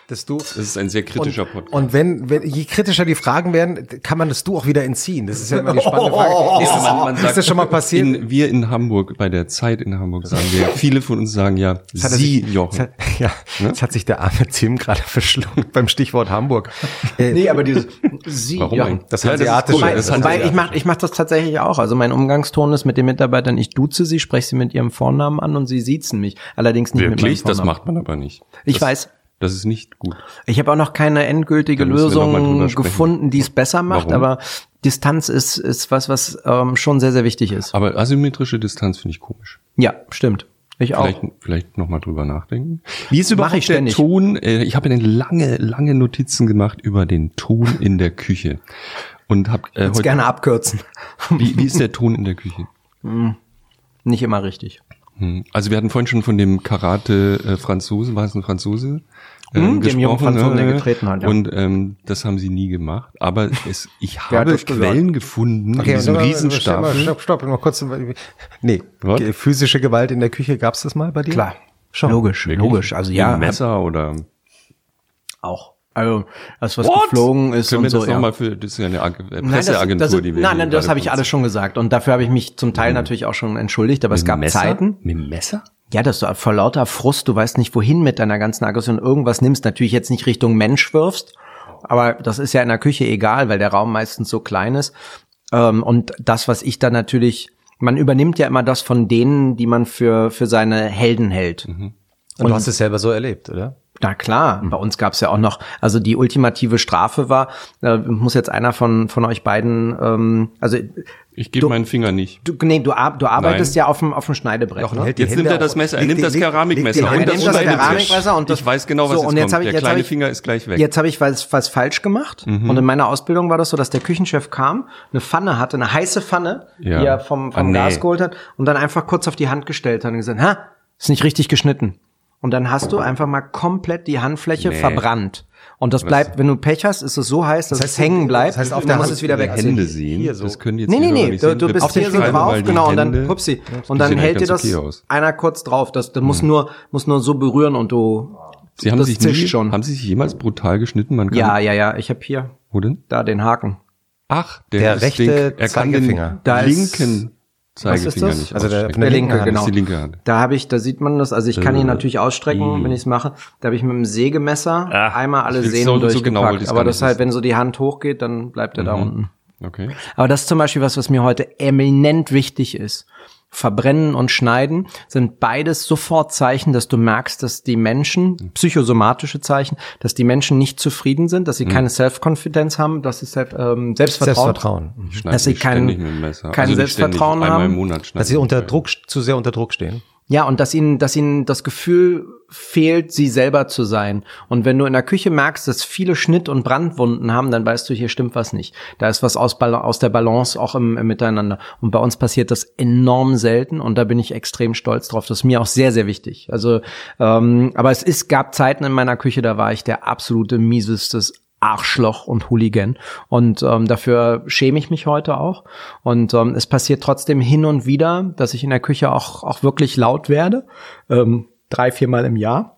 dass du das ist ein sehr kritischer Podcast. und wenn, wenn je kritischer die Fragen werden, kann man das du auch wieder entziehen. Das ist ja immer die spannende Frage. [LAUGHS] Ist das, Man- man ist sagt- das schon mal passiert? In, wir in Hamburg, bei der Zeit in Hamburg sagen wir, [LAUGHS] viele von uns sagen ja, hat er Sie, sich, Jochen. Jetzt hat, ja, jetzt hat sich der arme Tim gerade [LAUGHS] verschluckt beim Stichwort Hamburg. Äh, Nee, aber dieses Sie. Warum eigentlich? Das Ja, Hanseatische. cool. Wobei, Das wobei Hanseatische. ich mache ich mach das tatsächlich auch. Also mein Umgangston ist mit den Mitarbeitern, ich duze sie, spreche sie mit ihrem Vornamen an und sie siezen mich. Allerdings nicht Wirklich? mit Das meinem Vornamen. macht man aber nicht. Ich das, weiß. Das ist nicht gut. Ich habe auch noch keine endgültige Lösung gefunden, die es besser macht, Warum? aber Distanz ist, ist was, was ähm, schon sehr, sehr wichtig ist. Aber asymmetrische Distanz finde ich komisch. Ja, stimmt. Ich auch. Vielleicht, vielleicht noch mal drüber nachdenken. Wie ist überhaupt ich der ständig. Ton? Äh, ich habe ja lange, lange Notizen gemacht über den Ton in der Küche. Und habe äh, heute, gerne abkürzen. wie, wie ist der Ton in der Küche? Nicht immer richtig. Hm. Also wir hatten vorhin schon von dem Karate-Franzosen, war es ein Franzose? ähm, Mhm, dem jungen Franzosen, der äh, getreten hat, ja. Und ähm, das haben sie nie gemacht. Aber [LAUGHS] es, ich habe gesagt? Quellen gefunden in diesem stopp, Riesenstapel. Stopp, stopp, mal kurz. Nee, Was? Ge- physische Gewalt in der Küche, gab's das mal bei dir? Klar. Schon. Logisch, Wirklich? logisch. Also ja, Mit Messer oder auch. Also das, was geflogen ist Können wir und so. das ja. nochmal für, das ist ja eine Ag- äh, Nein, das, Presseagentur, das, die wir nein, nein, das habe ich alles schon gesagt. Und dafür habe ich mich zum Teil natürlich auch schon entschuldigt, aber es Mit gab Messer? Zeiten. Mit dem Messer? Ja, dass du vor lauter Frust, du weißt nicht, wohin mit deiner ganzen Aggression irgendwas nimmst, natürlich jetzt nicht Richtung Mensch wirfst, aber das ist ja in der Küche egal, weil der Raum meistens so klein ist. Ähm, und das, was ich dann natürlich, man übernimmt ja immer das von denen, die man für, für seine Helden hält. Und, du hast es selber so erlebt, oder? Na klar, bei uns gab's ja auch noch, also die ultimative Strafe war, äh, muss jetzt einer von, von euch beiden, ähm, also Ich gebe meinen Finger nicht. du, nee, du, ar- du arbeitest Nein. ja auf dem, auf dem Schneidebrett. Jochen ne? Jetzt Hände nimmt er das Messer, er nimmt das Keramikmesser und Er nimmt das. Keramikmesser und das, Ich weiß genau, was so, jetzt und jetzt kommt. Hab ich, Der jetzt kleine ich, Finger ist gleich weg. Jetzt habe ich was, was falsch gemacht. Mhm. Und in meiner Ausbildung war das so, dass der Küchenchef kam, eine Pfanne hatte, eine heiße Pfanne, Ja. die er vom, vom Ah, nee. Gas geholt hat und dann einfach kurz auf die Hand gestellt hat und gesagt, ha, ist nicht richtig geschnitten. Und dann hast du einfach mal komplett die Handfläche Nee. verbrannt. Und das bleibt, wenn du Pech hast, ist es so heiß, dass es hängen bleibt. das heißt, auf der Hand- musst es wieder weg. Hände hier sehen, so. das können jetzt Nee, nee, nee, nicht du, du bist hier so drauf, genau, und dann, hupsi, und dann hält dir das okay einer kurz drauf. Das, das muss nur, muss nur so berühren und du, Sie haben das sich nie, schon. haben Sie sich jemals brutal geschnitten? Man kann, ja, ja, ja, ich habe hier, Wo denn? da den Haken. Ach, Der ist rechte den- er kann den Zeigefinger. Da ist- linken Zeigefinger das? nicht Also der- der linke, Hand. genau. Das ist die linke Hand. Da habe ich, da sieht man das, also ich kann ihn Äh, natürlich ausstrecken, i. wenn ich es mache. Da habe ich mit dem Sägemesser Ah, einmal alle Sehnen so- so durchgepackt. genau wollte ich's aber das ist halt, wenn so die Hand hochgeht, dann bleibt er da unten. Okay. Aber das ist zum Beispiel was, was mir heute eminent wichtig ist. Verbrennen und Schneiden sind beides sofort Zeichen, dass du merkst, dass die Menschen, psychosomatische Zeichen, dass die Menschen nicht zufrieden sind, dass sie keine Self-Confidence haben, dass sie Self, ähm, Selbstvertrauen, Selbstvertrauen. Ich schneide Dass sie nicht kein- kein also Selbstvertrauen haben. Dass sie unter. Druck, zu sehr unter Druck stehen. Ja, und dass ihnen, dass ihnen das Gefühl fehlt, sie selber zu sein. Und wenn du in der Küche merkst, dass viele Schnitt- und Brandwunden haben, dann weißt du, hier stimmt was nicht. Da ist was aus, aus der Balance auch im, im Miteinander. Und bei uns passiert das enorm selten und da bin ich extrem stolz drauf. Das ist mir auch sehr, sehr wichtig. Also, ähm, aber es ist, gab Zeiten in meiner Küche, da war ich der absolute miesestes Arschloch und Hooligan. Und ähm, dafür schäme ich mich heute auch. Und ähm, es passiert trotzdem hin und wieder, dass ich in der Küche auch, auch wirklich laut werde. Ähm, drei, viermal im Jahr,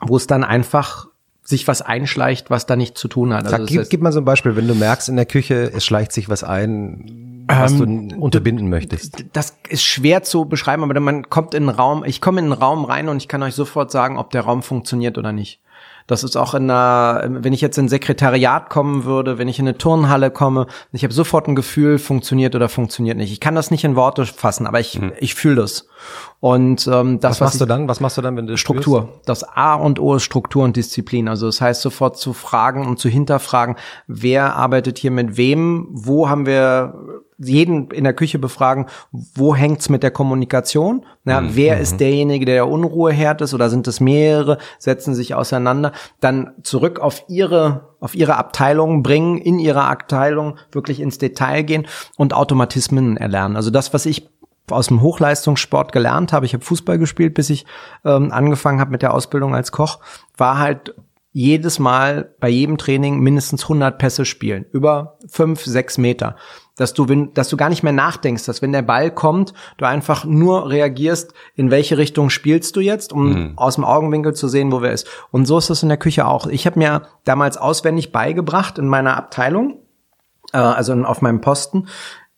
wo es dann einfach sich was einschleicht, was da nichts zu tun hat. Sag, das gib, heißt- gib mal so ein Beispiel, wenn du merkst in der Küche, es schleicht sich was ein, was Ähm, du unterbinden möchtest. das ist schwer zu beschreiben, aber man kommt in einen Raum, ich komme in einen Raum rein und ich kann euch sofort sagen, ob der Raum funktioniert oder nicht. Das ist auch in einer, wenn ich jetzt in ein Sekretariat kommen würde, wenn ich in eine Turnhalle komme, ich habe sofort ein Gefühl, funktioniert oder funktioniert nicht. Ich kann das nicht in Worte fassen, aber ich, ich fühle das. Und ähm, das, Was machst ich, du dann? Was machst du dann, wenn du Struktur. Das A und O ist Struktur und Disziplin. Also das heißt sofort zu fragen und zu hinterfragen, wer arbeitet hier mit wem, wo haben wir jeden in der Küche befragen, wo hängt's mit der Kommunikation? Ja, wer ist derjenige, der der Unruheherd ist oder sind es mehrere, setzen sich auseinander, dann zurück auf ihre auf ihre Abteilung bringen, in ihrer Abteilung wirklich ins Detail gehen und Automatismen erlernen. Also das, was ich aus dem Hochleistungssport gelernt habe, ich habe Fußball gespielt, bis ich ähm, angefangen habe mit der Ausbildung als Koch, war halt jedes Mal bei jedem Training mindestens 100 Pässe spielen, über fünf, sechs Meter. Dass du, wenn, dass du gar nicht mehr nachdenkst, dass wenn der Ball kommt, du einfach nur reagierst, in welche Richtung spielst du jetzt, um aus dem Augenwinkel zu sehen, wo wer ist. Und so ist es in der Küche auch. Ich habe mir damals auswendig beigebracht in meiner Abteilung, äh, also in- auf meinem Posten,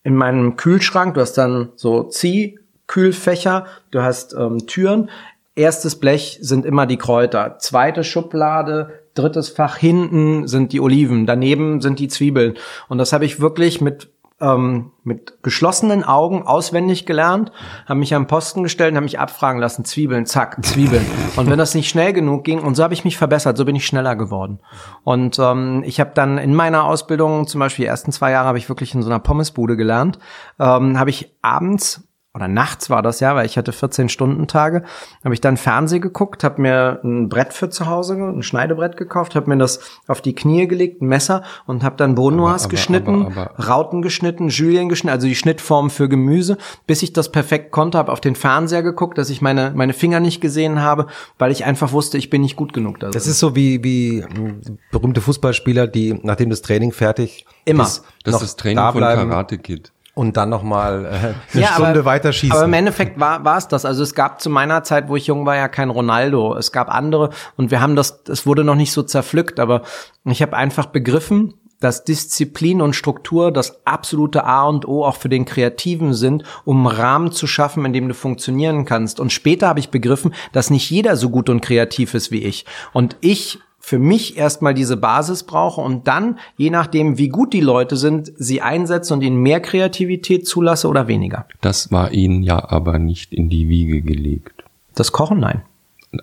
in meinem Kühlschrank, du hast dann so Ziehkühlfächer, du hast ähm, Türen. Erstes Blech sind immer die Kräuter. Zweite Schublade, drittes Fach hinten sind die Oliven, daneben sind die Zwiebeln. Und das habe ich wirklich mit ähm, mit geschlossenen Augen auswendig gelernt, habe mich am Posten gestellt und habe mich abfragen lassen, Zwiebeln, zack, Zwiebeln. und wenn das nicht schnell genug ging, und so habe ich mich verbessert, so bin ich schneller geworden. Und ähm, ich habe dann in meiner Ausbildung, zum Beispiel die ersten zwei Jahre, habe ich wirklich in so einer Pommesbude gelernt, ähm, habe ich abends oder nachts war das ja, weil ich hatte 14 Stunden Tage, habe ich dann Fernseh geguckt, habe mir ein Brett für zu Hause, ein Schneidebrett gekauft, habe mir das auf die Knie gelegt, ein Messer und habe dann Bonoas geschnitten, aber- aber- Rauten geschnitten, Julien geschnitten, also die Schnittform für Gemüse, bis ich das perfekt konnte, habe auf den Fernseher geguckt, dass ich meine meine Finger nicht gesehen habe, weil ich einfach wusste, ich bin nicht gut genug da. Das ist so wie, wie mh, berühmte Fußballspieler, die, nachdem das Training fertig Immer. ist, Das noch ist das Training da von. Karate Kid. Und dann nochmal äh, eine Ja, Stunde aber, weiterschießen. Aber im Endeffekt war war es das. Also es gab zu meiner Zeit, wo ich jung war, ja kein Ronaldo. Es gab andere und wir haben das, es wurde noch nicht so zerpflückt, aber ich habe einfach begriffen, dass Disziplin und Struktur das absolute A und O auch für den Kreativen sind, um einen Rahmen zu schaffen, in dem du funktionieren kannst. Und später habe ich begriffen, dass nicht jeder so gut und kreativ ist wie ich. Und ich für mich erstmal diese Basis brauche und dann, je nachdem, wie gut die Leute sind, sie einsetze und ihnen mehr Kreativität zulasse oder weniger. Das war ihnen ja aber nicht in die Wiege gelegt. Das Kochen, nein.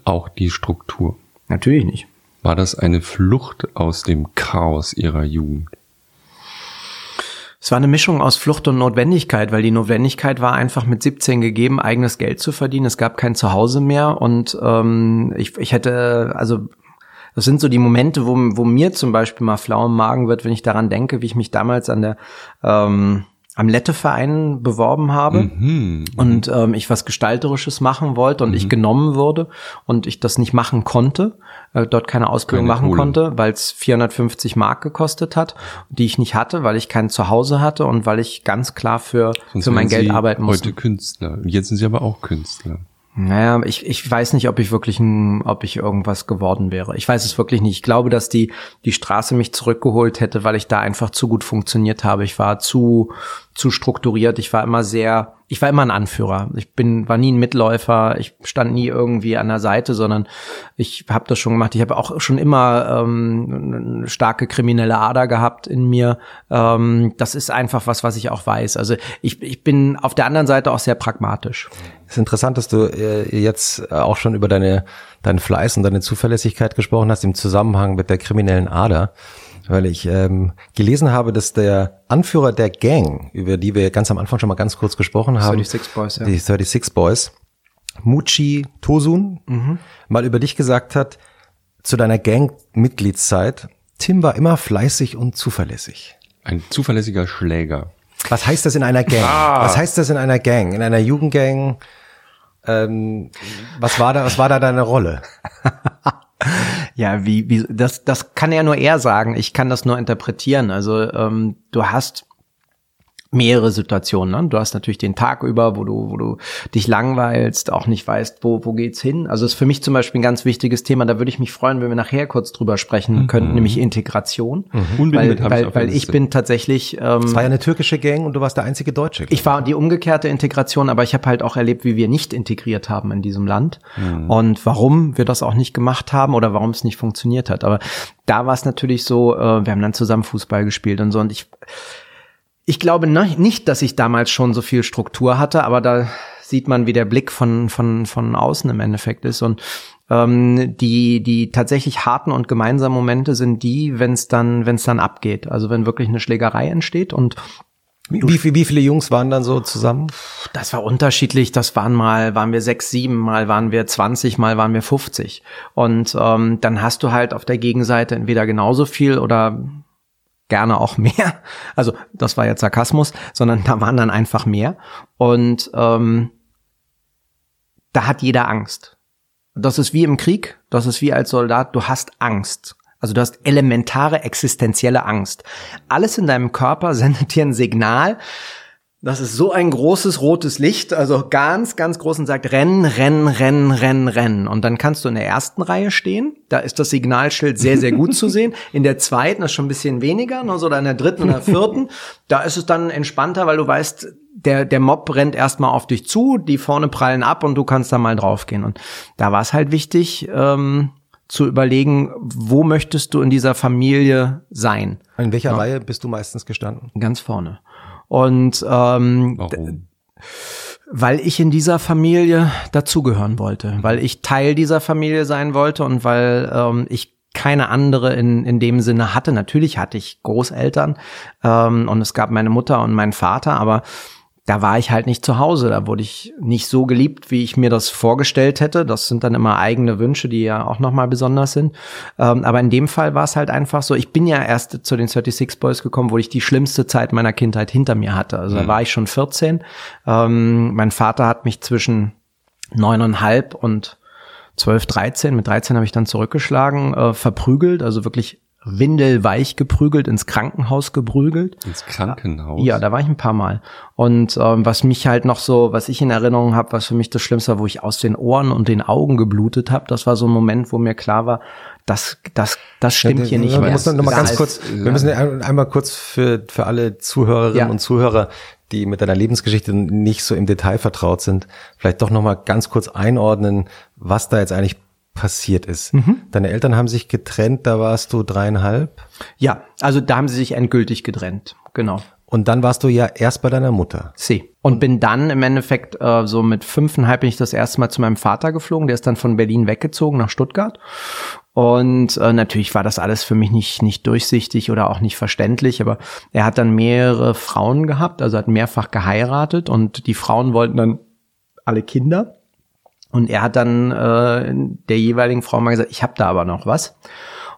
Auch die Struktur. Natürlich nicht. War das eine Flucht aus dem Chaos ihrer Jugend? Es war eine Mischung aus Flucht und Notwendigkeit, weil die Notwendigkeit war einfach mit 17 gegeben, eigenes Geld zu verdienen. Es gab kein Zuhause mehr und ähm, ich, ich hätte, also das sind so die Momente, wo, wo mir zum Beispiel mal flau im Magen wird, wenn ich daran denke, wie ich mich damals an der ähm, am Lette-Verein beworben habe Mhm. und ähm, ich was Gestalterisches machen wollte und ich genommen wurde und ich das nicht machen konnte, äh, dort keine Ausbildung Keine machen Kohle. konnte, weil es 450 Mark gekostet hat, die ich nicht hatte, weil ich kein Zuhause hatte und weil ich ganz klar für, Sonst für mein Geld Sie arbeiten musste. Heute Künstler. Jetzt sind sie aber auch Künstler. Naja, ich, ich weiß nicht, ob ich wirklich ein, ob ich irgendwas geworden wäre. Ich weiß es wirklich nicht. Ich glaube, dass die, die Straße mich zurückgeholt hätte, weil ich da einfach zu gut funktioniert habe. Ich war zu, zu strukturiert. Ich war immer sehr, ich war immer ein Anführer. Ich bin, war nie ein Mitläufer. Ich stand nie irgendwie an der Seite, sondern ich habe das schon gemacht. Ich habe auch schon immer ähm, eine starke kriminelle Ader gehabt in mir. Ähm, das ist einfach was, was ich auch weiß. Also ich, ich bin auf der anderen Seite auch sehr pragmatisch. Es ist interessant, dass du äh, jetzt äh, auch schon über deine, deinen Fleiß und deine Zuverlässigkeit gesprochen hast im Zusammenhang mit der kriminellen Ader, weil ich ähm, gelesen habe, dass der Anführer der Gang, über die wir ganz am Anfang schon mal ganz kurz gesprochen haben, 36 Boys, ja. die 36 Boys, Muchi Tosun, mal über dich gesagt hat, zu deiner Gang-Mitgliedszeit, Tim war immer fleißig und zuverlässig. Ein zuverlässiger Schläger. Was heißt das in einer Gang? Was heißt das in einer Gang? In einer Jugendgang? Ähm, was war da, was war da deine Rolle? [LAUGHS] Ja, wie, wie, das, das kann ja nur er sagen. Ich kann das nur interpretieren. Also ähm, du hast mehrere Situationen. Ne? Du hast natürlich den Tag über, wo du, wo du dich langweilst, auch nicht weißt, wo, wo geht's hin. Also ist für mich zum Beispiel ein ganz wichtiges Thema. Da würde ich mich freuen, wenn wir nachher kurz drüber sprechen könnten, nämlich Integration. Unbedingt, Weil, hab ich weil, weil ich bin tatsächlich ähm, Es war ja eine türkische Gang und du warst der einzige Deutsche. ich war die umgekehrte Integration, aber ich habe halt auch erlebt, wie wir nicht integriert haben in diesem Land und warum wir das auch nicht gemacht haben oder warum es nicht funktioniert hat. Aber da war es natürlich so, äh, wir haben dann zusammen Fußball gespielt und so und ich ich glaube ne- nicht, dass ich damals schon so viel Struktur hatte, aber da sieht man, wie der Blick von von von außen im Endeffekt ist und ähm, die die tatsächlich harten und gemeinsamen Momente sind die, wenn es dann wenn es dann abgeht, also wenn wirklich eine Schlägerei entsteht und wie, wie, wie viele Jungs waren dann so zusammen? Das war unterschiedlich. Das waren mal, waren wir sechs, sieben, mal waren wir 20, mal waren wir 50. Und ähm, dann hast du halt auf der Gegenseite entweder genauso viel oder gerne auch mehr. [LAUGHS] Also das war jetzt Sarkasmus, sondern da waren dann einfach mehr. Und ähm, da hat jeder Angst. Das ist wie im Krieg, das ist wie als Soldat, du hast Angst. Also du hast elementare existenzielle Angst. Alles in deinem Körper [LAUGHS] sendet dir ein Signal, das ist so ein großes rotes Licht, also ganz, ganz groß und sagt rennen, rennen, rennen, rennen, rennen. Und dann kannst du in der ersten Reihe stehen. Da ist das Signalschild sehr, sehr gut zu sehen. [LAUGHS] In der zweiten ist schon ein bisschen weniger, nur so oder in der dritten oder vierten. Da ist es dann entspannter, weil du weißt, der, der Mob rennt erstmal auf dich zu, die vorne prallen ab und du kannst da mal draufgehen. Und da war es halt wichtig, ähm, zu überlegen, wo möchtest du in dieser Familie sein? In welcher Reihe bist du meistens gestanden? Ganz vorne. Und ähm, Warum? weil ich in dieser Familie dazugehören wollte, weil ich Teil dieser Familie sein wollte und weil ähm, ich keine andere in, in dem Sinne hatte. Natürlich hatte ich Großeltern ähm, und es gab meine Mutter und meinen Vater, aber da war ich halt nicht zu Hause. Da wurde ich nicht so geliebt, wie ich mir das vorgestellt hätte. Das sind dann immer eigene Wünsche, die ja auch nochmal besonders sind. Ähm, aber in dem Fall war es halt einfach so, ich bin ja erst zu den 36 Boys gekommen, wo ich die schlimmste Zeit meiner Kindheit hinter mir hatte. Also da war ich schon 14. Ähm, mein Vater hat mich zwischen neuneinhalb und 12, 13, mit 13 habe ich dann zurückgeschlagen, äh, verprügelt, also wirklich windelweich geprügelt, ins Krankenhaus geprügelt. Ins Krankenhaus? Ja, da war ich ein paar Mal. Und ähm, was mich halt noch so, was ich in Erinnerung habe, was für mich das Schlimmste war, wo ich aus den Ohren und den Augen geblutet habe, das war so ein Moment, wo mir klar war, das, das, das stimmt ja, hier nicht wir mehr. Müssen noch mal ganz kurz, wir müssen einmal kurz für, für alle Zuhörerinnen ja. und Zuhörer, die mit deiner Lebensgeschichte nicht so im Detail vertraut sind, vielleicht doch noch mal ganz kurz einordnen, was da jetzt eigentlich passiert ist. Mhm. Deine Eltern haben sich getrennt, da warst du dreieinhalb? Ja, also da haben sie sich endgültig getrennt, genau. Und dann warst du ja erst bei deiner Mutter. Sie. Und bin dann im Endeffekt äh, so mit fünfeinhalb bin ich das erste Mal zu meinem Vater geflogen. Der ist dann von Berlin weggezogen nach Stuttgart. Und äh, natürlich war das alles für mich nicht, nicht durchsichtig oder auch nicht verständlich, aber er hat dann mehrere Frauen gehabt, also hat mehrfach geheiratet und die Frauen wollten dann alle Kinder. Und er hat dann äh, der jeweiligen Frau mal gesagt, ich habe da aber noch was.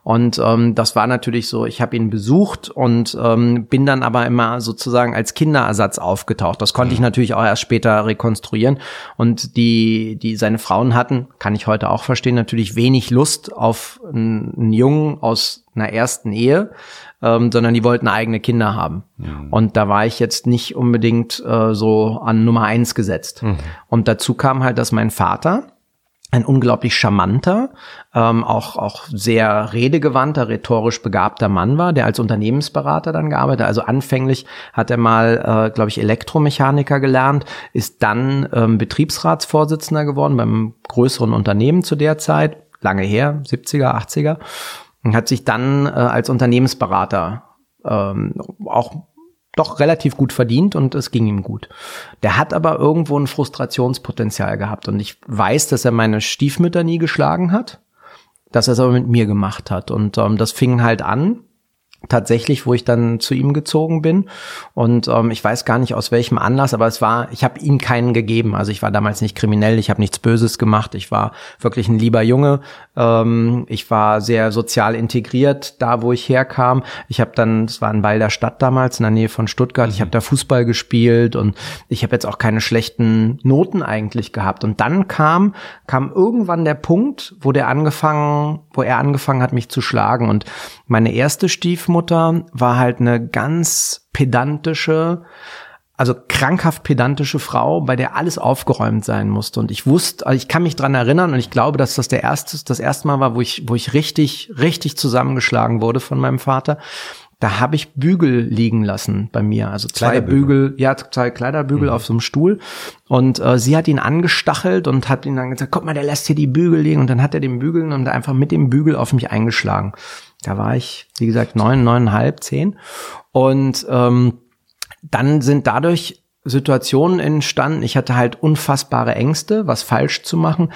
Und ähm, das war natürlich so, ich habe ihn besucht und ähm, bin dann aber immer sozusagen als Kinderersatz aufgetaucht. Das konnte ich mhm. natürlich auch erst später rekonstruieren. Und die, die seine Frauen hatten, kann ich heute auch verstehen, natürlich wenig Lust auf einen, einen Jungen aus einer ersten Ehe, ähm, sondern die wollten eigene Kinder haben. Mhm. Und da war ich jetzt nicht unbedingt äh, so an Nummer eins gesetzt. Mhm. Und dazu kam halt, dass mein Vater, ein unglaublich charmanter, ähm, auch, auch sehr redegewandter, rhetorisch begabter Mann war, der als Unternehmensberater dann gearbeitet hat. Also anfänglich hat er mal, äh, glaube ich, Elektromechaniker gelernt, ist dann ähm, Betriebsratsvorsitzender geworden beim größeren Unternehmen zu der Zeit, lange her, 70er, 80er, und hat sich dann äh, als Unternehmensberater ähm, auch doch relativ gut verdient und es ging ihm gut. Der hat aber irgendwo ein Frustrationspotenzial gehabt und ich weiß, dass er meine Stiefmütter nie geschlagen hat, dass er es aber mit mir gemacht hat und ähm, das fing halt an tatsächlich, wo ich dann zu ihm gezogen bin. Und ähm, ich weiß gar nicht aus welchem Anlass, aber es war, ich habe ihm keinen gegeben. Also ich war damals nicht kriminell, ich habe nichts Böses gemacht. Ich war wirklich ein lieber Junge. Ähm, ich war sehr sozial integriert, da wo ich herkam. Ich habe dann, es war ein Ball der Stadt damals in der Nähe von Stuttgart. Ich habe da Fußball gespielt und ich habe jetzt auch keine schlechten Noten eigentlich gehabt. Und dann kam, kam irgendwann der Punkt, wo der angefangen, wo er angefangen hat, mich zu schlagen. Und meine erste Stiefmutter war halt eine ganz pedantische, also krankhaft pedantische Frau, bei der alles aufgeräumt sein musste. Und ich wusste, also ich kann mich dran erinnern und ich glaube, dass das der erste, das erste Mal war, wo ich, wo ich richtig, richtig zusammengeschlagen wurde von meinem Vater. Da habe ich Bügel liegen lassen bei mir, also zwei Bügel, ja, zwei Kleiderbügel mhm. auf so einem Stuhl. Und äh, sie hat ihn angestachelt und hat ihn dann gesagt, guck mal, der lässt hier die Bügel liegen. Und dann hat er den Bügel und einfach mit dem Bügel auf mich eingeschlagen. Da war ich, wie gesagt, neun, neuneinhalb, zehn. Und ähm, dann sind dadurch Situationen entstanden. Ich hatte halt unfassbare Ängste, was falsch zu machen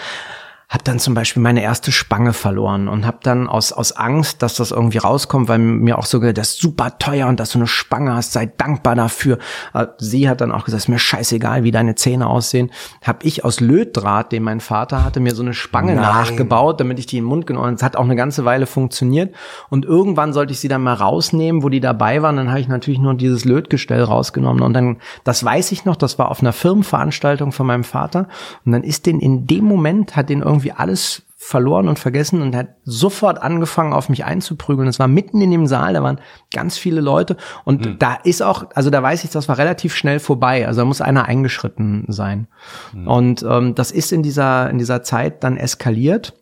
habe dann zum Beispiel meine erste Spange verloren und habe dann aus, aus Angst, dass das irgendwie rauskommt, weil mir auch so gesagt, das ist super teuer und dass du eine Spange hast, sei dankbar dafür. Äh, sie hat dann auch gesagt, ist mir scheißegal, wie deine Zähne aussehen. Habe ich aus Lötdraht, den mein Vater hatte, mir so eine Spange Nein. nachgebaut, damit ich die in den Mund genommen habe. Es hat auch eine ganze Weile funktioniert. Und irgendwann sollte ich sie dann mal rausnehmen, wo die dabei waren. Dann habe ich natürlich nur dieses Lötgestell rausgenommen. Und dann, das weiß ich noch, das war auf einer Firmenveranstaltung von meinem Vater. Und dann ist den in dem Moment, hat den irgendwie irgendwie alles verloren und vergessen und hat sofort angefangen, auf mich einzuprügeln. Es war mitten in dem Saal, da waren ganz viele Leute und mhm. da ist auch, also da weiß ich, das war relativ schnell vorbei. Also da muss einer eingeschritten sein. Mhm. Und ähm, das ist in dieser in dieser Zeit dann eskaliert,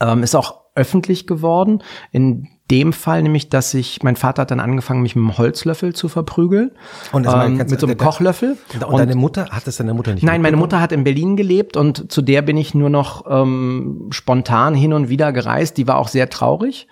ähm, ist auch öffentlich geworden. In dem Fall nämlich, dass ich, mein Vater hat dann angefangen, mich mit einem Holzlöffel zu verprügeln. Und das ähm, mit so einem Kochlöffel. Und, und deine Mutter, hat das deine Mutter nicht Nein, meine Mutter hat in Berlin gelebt und zu der bin ich nur noch ähm, spontan hin und wieder gereist. Die war auch sehr traurig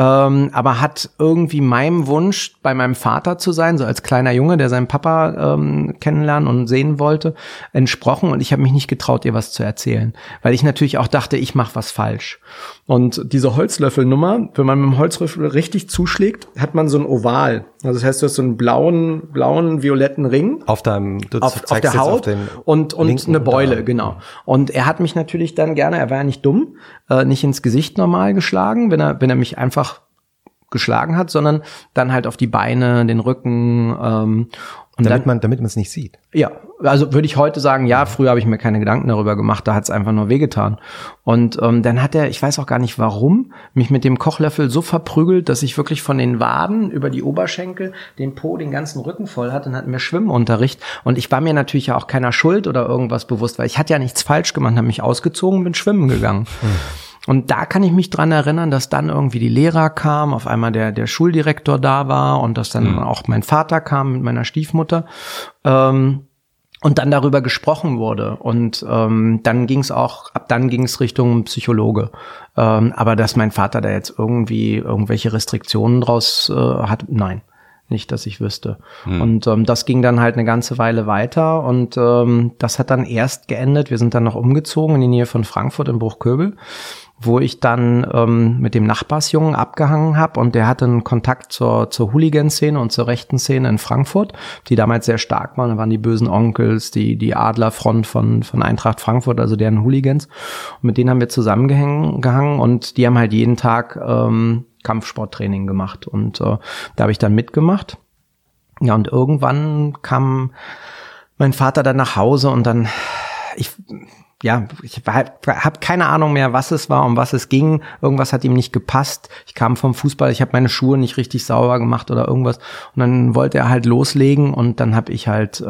ähm, aber hat irgendwie meinem Wunsch, bei meinem Vater zu sein, so als kleiner Junge, der seinen Papa ähm, kennenlernen und sehen wollte, entsprochen und ich habe mich nicht getraut, ihr was zu erzählen, weil ich natürlich auch dachte, ich mache was falsch. Und diese Holzlöffelnummer, wenn man mit dem Holzlöffel richtig zuschlägt, hat man so ein Oval. Also das heißt, du hast so einen blauen, blauen, violetten Ring auf deinem, du auf, auf der Haut auf und und eine Beule, genau. Und er hat mich natürlich dann gerne, er war ja nicht dumm, äh, nicht ins Gesicht normal geschlagen, wenn er wenn er mich einfach geschlagen hat, sondern dann halt auf die Beine, den Rücken. Ähm, Und damit dann, man damit man es nicht sieht. ja, also würde ich heute sagen, ja, früher habe ich mir keine Gedanken darüber gemacht, da hat es einfach nur wehgetan. Und ähm, dann hat er, ich weiß auch gar nicht warum, mich mit dem Kochlöffel so verprügelt, dass ich wirklich von den Waden über die Oberschenkel den Po, den ganzen Rücken voll hatte und hatten mir Schwimmunterricht. Und ich war mir natürlich ja auch keiner Schuld oder irgendwas bewusst, weil ich hatte ja nichts falsch gemacht, habe mich ausgezogen, bin schwimmen gegangen. Und da kann ich mich dran erinnern, dass dann irgendwie die Lehrer kamen, auf einmal der, der Schuldirektor da war und dass dann auch mein Vater kam mit meiner Stiefmutter. Ähm, und dann darüber gesprochen wurde. Und ähm, dann ging es auch, ab dann ging es Richtung Psychologe. Ähm, aber dass mein Vater da jetzt irgendwie irgendwelche Restriktionen draus äh, hat, nein. Nicht, dass ich wüsste. Und ähm, das ging dann halt eine ganze Weile weiter und ähm, das hat dann erst geendet. Wir sind dann noch umgezogen in die Nähe von Frankfurt in Bruchköbel, wo ich dann ähm, mit dem Nachbarsjungen abgehangen habe und der hatte einen Kontakt zur, zur Hooligan-Szene und zur rechten Szene in Frankfurt, die damals sehr stark waren. Da waren die bösen Onkels, die, die Adlerfront von, von Eintracht Frankfurt, also deren Hooligans. Und mit denen haben wir zusammengehangen und die haben halt jeden Tag ähm, Kampfsporttraining gemacht. Und äh, da habe ich dann mitgemacht. Ja, und irgendwann kam mein Vater dann nach Hause und dann, ich, ja, ich habe keine Ahnung mehr, was es war, um was es ging. Irgendwas hat ihm nicht gepasst. Ich kam vom Fußball, ich habe meine Schuhe nicht richtig sauber gemacht oder irgendwas. Und dann wollte er halt loslegen und dann habe ich halt, äh,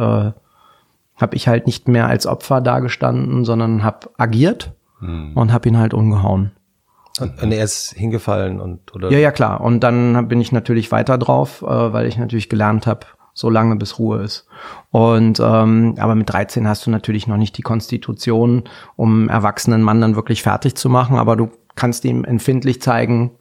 habe ich halt nicht mehr als Opfer dagestanden, sondern habe agiert und habe ihn halt umgehauen. Und, und er ist hingefallen und oder Ja, ja, klar. Und dann bin ich natürlich weiter drauf, äh, weil ich natürlich gelernt habe, so lange bis Ruhe ist. Und ähm, aber mit 13 hast du natürlich noch nicht die Konstitution, um erwachsenen Mann dann wirklich fertig zu machen, aber du kannst ihm empfindlich zeigen,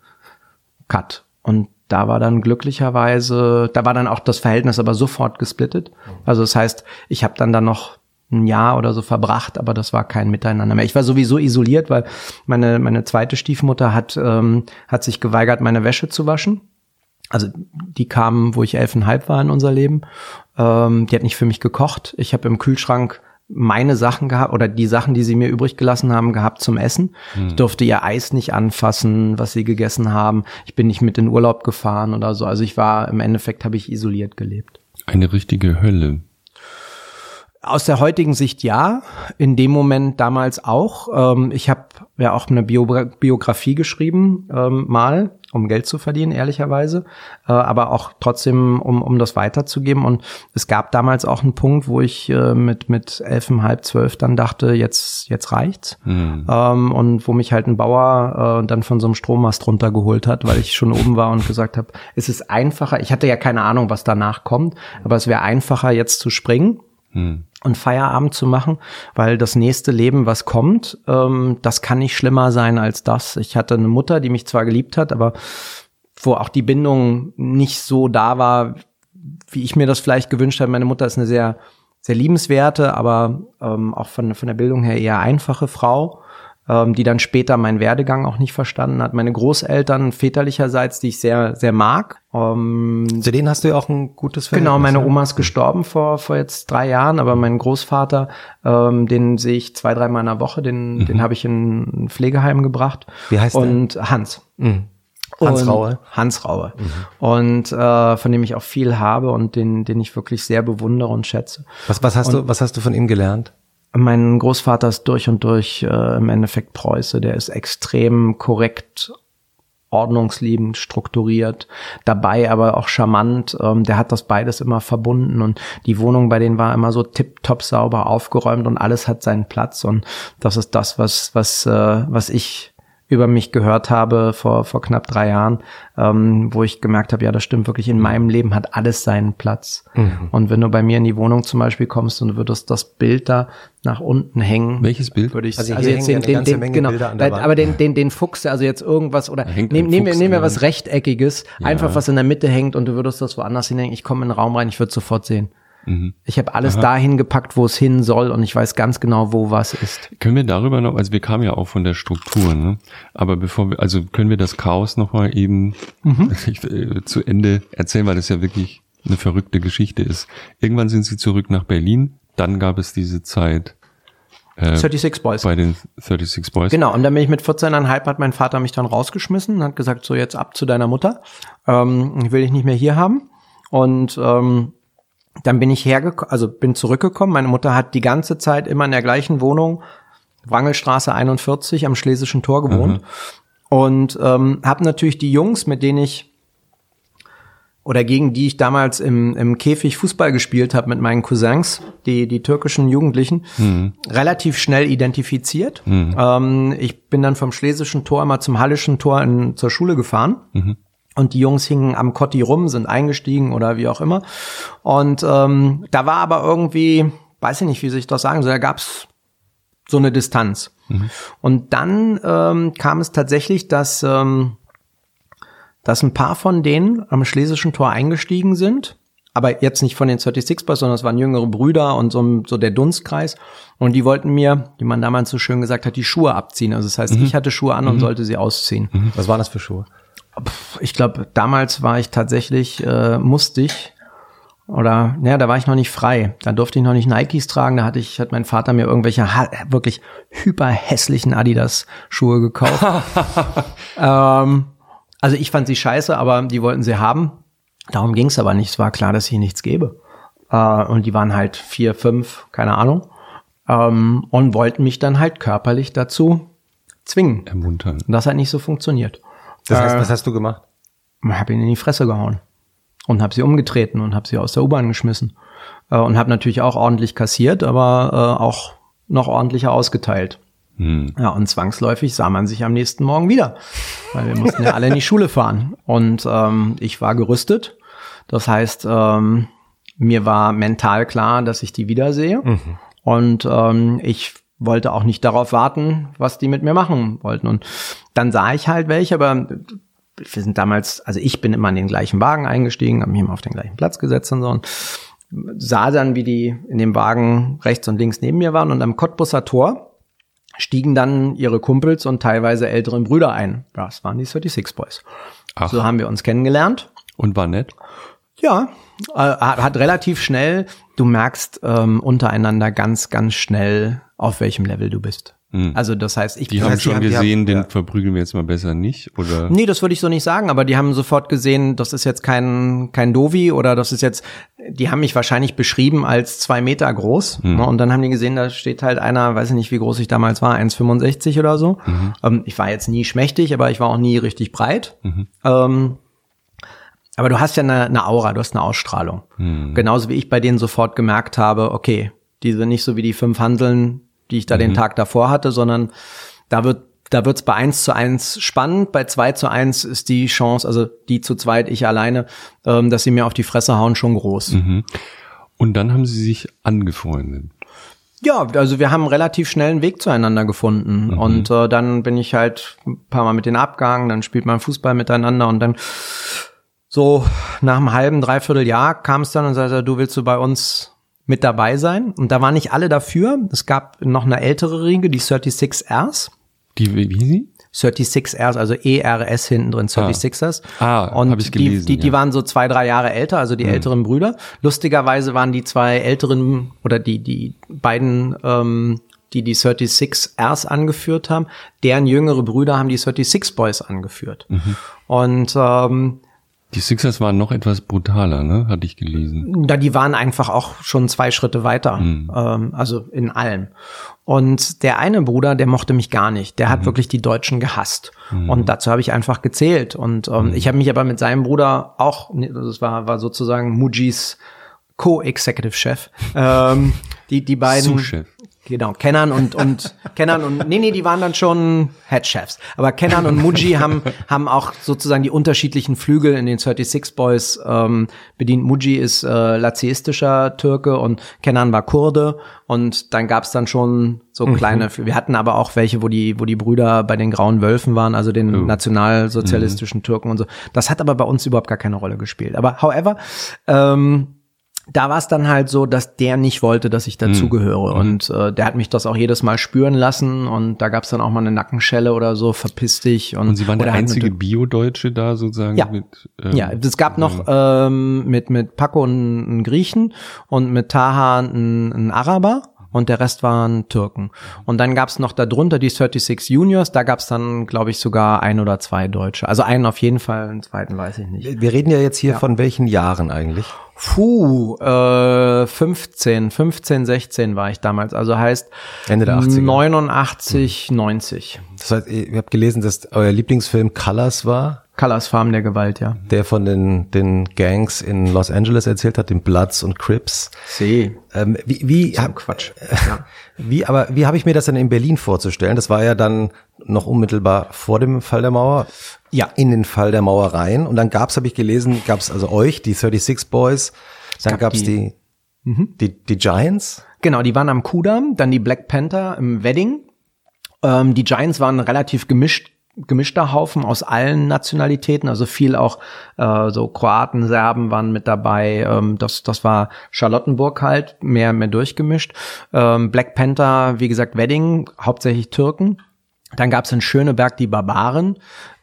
Cut. Und da war dann glücklicherweise, da war dann auch das Verhältnis aber sofort gesplittet. Also das heißt, ich habe dann dann noch ein Jahr oder so verbracht, aber das war kein Miteinander mehr. Ich war sowieso isoliert, weil meine meine zweite Stiefmutter hat ähm, hat sich geweigert, meine Wäsche zu waschen. Also die kam, wo ich elfeinhalb war in unser Leben. Ähm, die hat nicht für mich gekocht. Ich habe im Kühlschrank meine Sachen gehabt oder die Sachen, die sie mir übrig gelassen haben, gehabt zum Essen. Ich durfte ihr Eis nicht anfassen, was sie gegessen haben. Ich bin nicht mit in Urlaub gefahren oder so. Also ich war im Endeffekt habe ich isoliert gelebt. Eine richtige Hölle. Aus der heutigen Sicht ja, in dem Moment damals auch. Ähm, ich habe ja auch eine Bio Biografie geschrieben, ähm, mal, um Geld zu verdienen, ehrlicherweise, äh, aber auch trotzdem, um, um das weiterzugeben. Und es gab damals auch einen Punkt, wo ich äh, mit, mit elfeinhalb, zwölf dann dachte, jetzt, jetzt reicht's. Ähm, und wo mich halt ein Bauer äh, dann von so einem Strommast runtergeholt hat, weil ich schon oben war und gesagt habe, es ist einfacher, ich hatte ja keine Ahnung, was danach kommt, aber es wäre einfacher, jetzt zu springen und Feierabend zu machen, weil das nächste Leben, was kommt, ähm, das kann nicht schlimmer sein als das. Ich hatte eine Mutter, die mich zwar geliebt hat, aber wo auch die Bindung nicht so da war, wie ich mir das vielleicht gewünscht habe. Meine Mutter ist eine sehr, sehr liebenswerte, aber ähm, auch von, von der Bildung her eher einfache Frau, ähm, die dann später meinen Werdegang auch nicht verstanden hat. Meine Großeltern väterlicherseits, die ich sehr, sehr mag. Ähm, zu denen hast du ja auch ein gutes Genau, Verhältnis, meine ne? Oma ist gestorben vor, vor jetzt drei Jahren, aber mein Großvater, ähm, den sehe ich zwei, dreimal in der Woche, den, den habe ich in ein Pflegeheim gebracht. Wie heißt der? Und Hans. Mhm. Hans Und- Raue. Hans Raue. Und äh, von dem ich auch viel habe und den, den ich wirklich sehr bewundere und schätze. Was, was hast du, was hast du von ihm gelernt? Mein Großvater ist durch und durch äh, im Endeffekt Preuße. Der ist extrem korrekt, ordnungsliebend, strukturiert, dabei aber auch charmant. Ähm, der hat das beides immer verbunden und die Wohnung bei denen war immer so tipptopp sauber aufgeräumt und alles hat seinen Platz und das ist das, was was äh, was ich über mich gehört habe vor, vor knapp drei Jahren, ähm, wo ich gemerkt habe, ja, das stimmt wirklich, in meinem Leben hat alles seinen Platz. Und wenn du bei mir in die Wohnung zum Beispiel kommst und du würdest das Bild da nach unten hängen. Welches Bild? Würde ich Also also, jetzt den, ja den, ganze den Menge genau, Bilder an der Wand. aber den, den, den Fuchs, also jetzt irgendwas oder nehmen wir, Fuchs nehmen wir was rechteckiges, einfach was in der Mitte hängt und du würdest das woanders hinhängen. Ich komme in den Raum rein, ich würde sofort sehen. Ich habe alles dahin gepackt, wo es hin soll und ich weiß ganz genau, wo was ist. Können wir darüber noch, also wir kamen ja auch von der Struktur, ne? Aber bevor wir, also können wir das Chaos nochmal eben [LAUGHS] ich, äh, zu Ende erzählen, weil das ja wirklich eine verrückte Geschichte ist. Irgendwann sind sie zurück nach Berlin, dann gab es diese Zeit 36 Boys. bei den 36 Boys. Genau, und dann bin ich mit 14,5 hat mein Vater mich dann rausgeschmissen und hat gesagt, so jetzt ab zu deiner Mutter. Ähm, ich will dich nicht mehr hier haben. Und ähm, dann bin ich hergekommen, also bin zurückgekommen. Meine Mutter hat die ganze Zeit immer in der gleichen Wohnung, Wrangelstraße 41 am Schlesischen Tor gewohnt. Mhm. Und ähm, habe natürlich die Jungs, mit denen ich oder gegen die ich damals im, im Käfig Fußball gespielt habe mit meinen Cousins, die, die türkischen Jugendlichen, mhm. relativ schnell identifiziert. Mhm. Ähm, ich bin dann vom Schlesischen Tor immer zum Hallischen Tor in, zur Schule gefahren. Mhm. Und die Jungs hingen am Kotti rum, sind eingestiegen oder wie auch immer. Und ähm, da war aber irgendwie, weiß ich nicht, wie sich das sagen soll, da gab's so eine Distanz. Mhm. Und dann ähm, kam es tatsächlich, dass ähm, dass ein paar von denen am Schlesischen Tor eingestiegen sind, aber jetzt nicht von den 36 Boys, sondern es waren jüngere Brüder und so, so der Dunstkreis. Und die wollten mir, wie man damals so schön gesagt hat, die Schuhe abziehen. Also das heißt, mhm. ich hatte Schuhe an und mhm. sollte sie ausziehen. Mhm. Was waren das für Schuhe? Ich glaube, damals war ich tatsächlich äh, mustig. Oder, ja, da war ich noch nicht frei. Da durfte ich noch nicht Nikes tragen. Da hatte ich, hat mein Vater mir irgendwelche wirklich hyperhässlichen Adidas-Schuhe gekauft. [LAUGHS] ähm, also ich fand sie scheiße, aber die wollten sie haben. Darum ging es aber nicht. Es war klar, dass ich nichts gebe. Äh, und die waren halt vier, fünf, keine Ahnung. Ähm, und wollten mich dann halt körperlich dazu zwingen. Ermuntern. Und das hat nicht so funktioniert. Das heißt, äh, was hast du gemacht? Hab ihn in die Fresse gehauen. Und hab sie umgetreten und hab sie aus der U-Bahn geschmissen. Äh, und hab natürlich auch ordentlich kassiert, aber äh, auch noch ordentlicher ausgeteilt. Hm. Ja, und zwangsläufig sah man sich am nächsten Morgen wieder, weil wir mussten ja alle in die Schule fahren. Und ähm, ich war gerüstet. Das heißt, ähm, mir war mental klar, dass ich die wiedersehe. Mhm. Und ähm, ich wollte auch nicht darauf warten, was die mit mir machen wollten. Und dann sah ich halt welche, aber wir sind damals, also ich bin immer in den gleichen Wagen eingestiegen, habe mich immer auf den gleichen Platz gesetzt und so und sah dann, wie die in dem Wagen rechts und links neben mir waren und am Cottbusser Tor stiegen dann ihre Kumpels und teilweise älteren Brüder ein. Das waren die 36 Boys. Ach. So haben wir uns kennengelernt. Und war nett? Ja, äh, hat relativ schnell, du merkst ähm, untereinander ganz, ganz schnell, auf welchem Level du bist. Mhm. Also das heißt, ich die haben heißt, schon die gesehen, haben, den ja. verprügeln wir jetzt mal besser nicht, oder? Nee, das würde ich so nicht sagen, aber die haben sofort gesehen, das ist jetzt kein kein Dovi oder das ist jetzt, die haben mich wahrscheinlich beschrieben als zwei Meter groß mhm. und dann haben die gesehen, da steht halt einer, weiß ich nicht, wie groß ich damals war, 1,65 oder so. Mhm. Ähm, ich war jetzt nie schmächtig, aber ich war auch nie richtig breit. Mhm. Ähm, aber du hast ja eine, eine Aura, du hast eine Ausstrahlung. Mhm. Genauso wie ich bei denen sofort gemerkt habe, okay, die sind nicht so wie die fünf Handeln, die ich da mhm. den Tag davor hatte, sondern da wird da wird's bei eins zu eins spannend, bei zwei zu eins ist die Chance, also die zu zweit, ich alleine, ähm, dass sie mir auf die Fresse hauen, schon groß. Mhm. Und dann haben sie sich angefreundet. Ja, also wir haben relativ schnell einen Weg zueinander gefunden. Mhm. Und äh, dann bin ich halt ein paar Mal mit denen abgegangen, dann spielt man Fußball miteinander und dann so nach einem halben, dreiviertel Jahr kam es dann und sagte, du willst du bei uns mit dabei sein. Und da waren nicht alle dafür. Es gab noch eine ältere Riege, die 36ers. Die, wie, wie sie? 36ers, also ERS hinten drin, 36ers. Ah, ah und ich gelesen, die, die, die waren so zwei, drei Jahre älter, also die mhm. älteren Brüder. Lustigerweise waren die zwei älteren oder die, die beiden, ähm, die die 36ers angeführt haben, deren jüngere Brüder haben die 36 Boys angeführt. Mhm. Und ähm, die Sixers waren noch etwas brutaler, ne? Hatte ich gelesen. Ja, die waren einfach auch schon zwei Schritte weiter. Mhm. Ähm, also in allem. Und der eine Bruder, der mochte mich gar nicht. Der hat mhm. wirklich die Deutschen gehasst. Mhm. Und dazu habe ich einfach gezählt. Und ähm, mhm. ich habe mich aber mit seinem Bruder auch, das war, war sozusagen Mujis Co-Executive Chef. [LAUGHS] Ähm, die, die beiden. Sous-Chef. Genau, Kenan und, und [LAUGHS] Kenan und, nee, nee, die waren dann schon Headchefs. Aber Kenan und Muji [LAUGHS] haben, haben auch sozusagen die unterschiedlichen Flügel in den 36 Boys ähm, bedient. Muji ist äh, laziistischer Türke und Kenan war Kurde. Und dann gab's dann schon so mhm. kleine, wir hatten aber auch welche, wo die, wo die Brüder bei den Grauen Wölfen waren, also den oh. nationalsozialistischen mhm. Türken und so. Das hat aber bei uns überhaupt gar keine Rolle gespielt. Aber however, ähm, da war es dann halt so, dass der nicht wollte, dass ich dazugehöre. Mhm. Und äh, der hat mich das auch jedes Mal spüren lassen. Und da gab es dann auch mal eine Nackenschelle oder so, verpiss dich. Und, und Sie waren der einzige Bio-Deutsche da sozusagen? Ja, mit, ähm, ja es gab noch ähm, mit, mit Paco einen, einen Griechen und mit Taha einen, einen Araber. Und der Rest waren Türken. Und dann gab's noch darunter die 36 Juniors, da gab's dann, glaube ich, sogar ein oder zwei Deutsche. Also einen auf jeden Fall, einen zweiten weiß ich nicht. Wir reden ja jetzt hier von welchen Jahren eigentlich? Puh, äh, 15, 15, 16 war ich damals. Also heißt Ende der 80er. 89, 90. Das heißt, ihr habt gelesen, dass euer Lieblingsfilm Colors war, Colors Farm der Gewalt, ja. der von den, den Gangs in Los Angeles erzählt hat, den Bloods und Crips. See. Ähm, wie, wie, ein Quatsch. Ja. [LAUGHS] wie, aber wie habe ich mir das denn in Berlin vorzustellen? Das war ja dann noch unmittelbar vor dem Fall der Mauer. Ja. In den Fall der Mauer rein. Und dann gab's, habe ich gelesen, gab's also euch, die 36 Boys. Dann gab gab's die- die, die, die Giants. Genau, die waren am Kudamm, dann die Black Panther im Wedding. Ähm, die Giants waren relativ gemischt gemischter Haufen aus allen Nationalitäten, also viel auch äh, so Kroaten, Serben waren mit dabei. Ähm, das das war Charlottenburg halt mehr mehr durchgemischt. Ähm, Black Panther, wie gesagt, Wedding hauptsächlich Türken. Dann gab's in Schöneberg die Barbaren.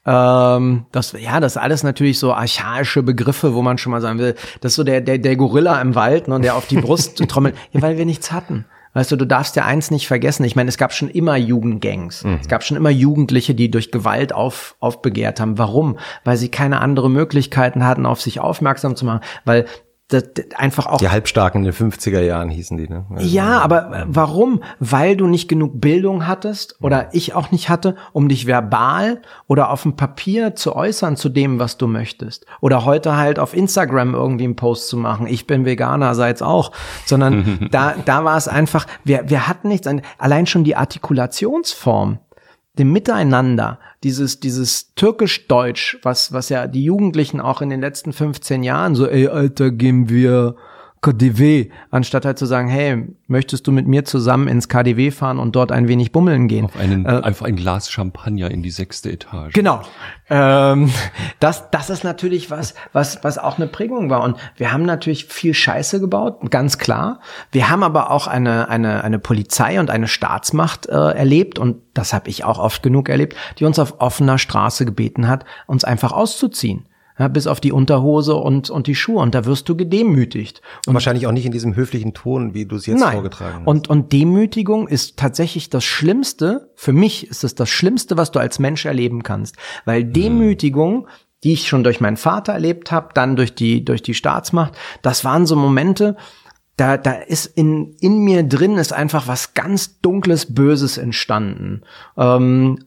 Ähm, das, ja, das alles natürlich so archaische Begriffe, wo man schon mal sagen will, das ist so der, der, der Gorilla im Wald, ne, der auf die Brust [LAUGHS] trommelt, ja, weil wir nichts hatten. Weißt du, du darfst ja eins nicht vergessen. Ich meine, es gab schon immer Jugendgangs. Es gab schon immer Jugendliche, die durch Gewalt auf, aufbegehrt haben. Warum? Weil sie keine andere Möglichkeiten hatten, auf sich aufmerksam zu machen. Weil das, einfach auch Die Halbstarken in den 50er Jahren hießen die, ne? Also, ja, aber warum? Weil du nicht genug Bildung hattest oder ich auch nicht hatte, um dich verbal oder auf dem Papier zu äußern zu dem, was du möchtest. Oder heute halt auf Instagram irgendwie einen Post zu machen. Ich bin Veganer, seid's auch. Sondern [LAUGHS] da, da war es einfach, wir, wir hatten nichts. Allein schon die Artikulationsform dem Miteinander, dieses, dieses Türkisch-Deutsch, was, was ja die Jugendlichen auch in den letzten 15 Jahren so, ey, Alter, gehen wir KDW, anstatt halt zu sagen, hey, möchtest du mit mir zusammen ins KDW fahren und dort ein wenig bummeln gehen? Auf einen, einfach ein Glas Champagner in die sechste Etage. Genau. Ähm, das, das ist natürlich was, was, was auch eine Prägung war. Und wir haben natürlich viel Scheiße gebaut, ganz klar. Wir haben aber auch eine, eine, eine Polizei und eine Staatsmacht äh, erlebt, und das habe ich auch oft genug erlebt, die uns auf offener Straße gebeten hat, uns einfach auszuziehen. Ja, bis auf die Unterhose und, und die Schuhe. Und da wirst du gedemütigt. Und wahrscheinlich auch nicht in diesem höflichen Ton, wie du es jetzt Nein. vorgetragen hast. Und, und Demütigung ist tatsächlich das Schlimmste, für mich ist es das Schlimmste, was du als Mensch erleben kannst. Weil Mhm. Demütigung, die ich schon durch meinen Vater erlebt habe, dann durch die, durch die Staatsmacht, das waren so Momente, da, da ist in, in mir drin ist einfach was ganz dunkles, Böses entstanden. Ähm,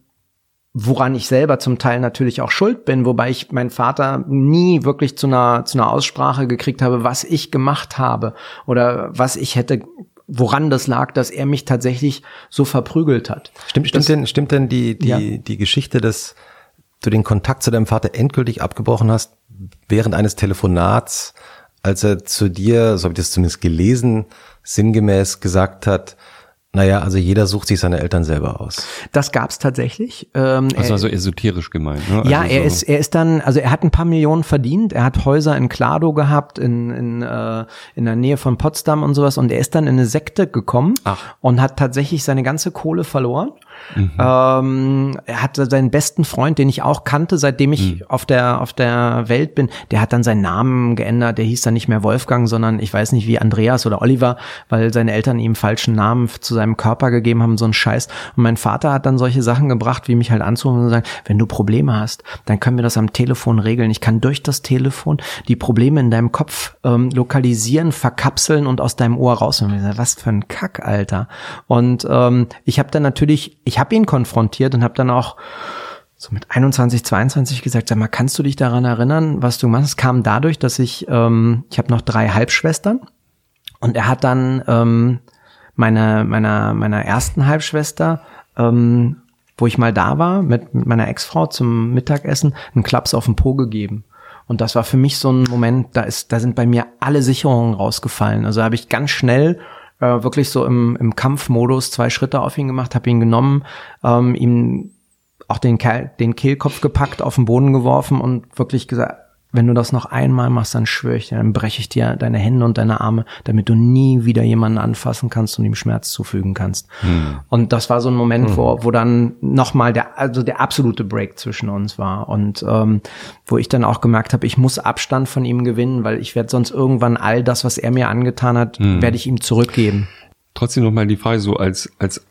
woran ich selber zum Teil natürlich auch schuld bin, wobei ich meinen Vater nie wirklich zu einer, zu einer Aussprache gekriegt habe, was ich gemacht habe oder was ich hätte, woran das lag, dass er mich tatsächlich so verprügelt hat. Stimmt, stimmt denn, stimmt denn die, die, Ja. die Geschichte, dass du den Kontakt zu deinem Vater endgültig abgebrochen hast während eines Telefonats, als er zu dir, so habe ich das zumindest gelesen, sinngemäß gesagt hat, naja, also jeder sucht sich seine Eltern selber aus. Das gab's tatsächlich. Ähm, Das er- war so esoterisch gemeint. Ne? Ja, Also er so, ist, er ist dann, also er hat ein paar Millionen verdient. Er hat Häuser in Klado gehabt, in, in, äh, in der Nähe von Potsdam und sowas. Und er ist dann in eine Sekte gekommen Ach. und hat tatsächlich seine ganze Kohle verloren. Mhm. Ähm, er hatte seinen besten Freund, den ich auch kannte, seitdem ich Mhm. auf der auf der Welt bin. Der hat dann seinen Namen geändert. Der hieß dann nicht mehr Wolfgang, sondern ich weiß nicht wie Andreas oder Oliver, weil seine Eltern ihm falschen Namen zu seinem Körper gegeben haben, so ein Scheiß. Und mein Vater hat dann solche Sachen gebracht, wie mich halt anzurufen und zu sagen, wenn du Probleme hast, dann können wir das am Telefon regeln. Ich kann durch das Telefon die Probleme in deinem Kopf ähm, lokalisieren, verkapseln und aus deinem Ohr sag, Was für ein Kack, Alter. Und ähm, ich habe dann natürlich, ich habe ihn konfrontiert und habe dann auch so mit 21, 22 gesagt, sag mal, kannst du dich daran erinnern, was du machst? Es kam dadurch, dass ich, ähm, ich habe noch drei Halbschwestern und er hat dann ähm, meine, meiner, meiner ersten Halbschwester, ähm, wo ich mal da war, mit, mit meiner Ex-Frau zum Mittagessen, einen Klaps auf den Po gegeben. Und das war für mich so ein Moment, da ist, da sind bei mir alle Sicherungen rausgefallen. Also habe ich ganz schnell äh, wirklich so im, im Kampfmodus zwei Schritte auf ihn gemacht, habe ihn genommen, ähm, ihm auch den, Kehl, den Kehlkopf gepackt, auf den Boden geworfen und wirklich gesagt, wenn du das noch einmal machst, dann schwöre ich dir, dann breche ich dir deine Hände und deine Arme, damit du nie wieder jemanden anfassen kannst und ihm Schmerz zufügen kannst. Und das war so ein Moment, wo, wo dann nochmal der, also der absolute Break zwischen uns war. Und ähm, wo ich dann auch gemerkt habe, ich muss Abstand von ihm gewinnen, weil ich werde sonst irgendwann all das, was er mir angetan hat, werde ich ihm zurückgeben. trotzdem noch mal die Frage so als als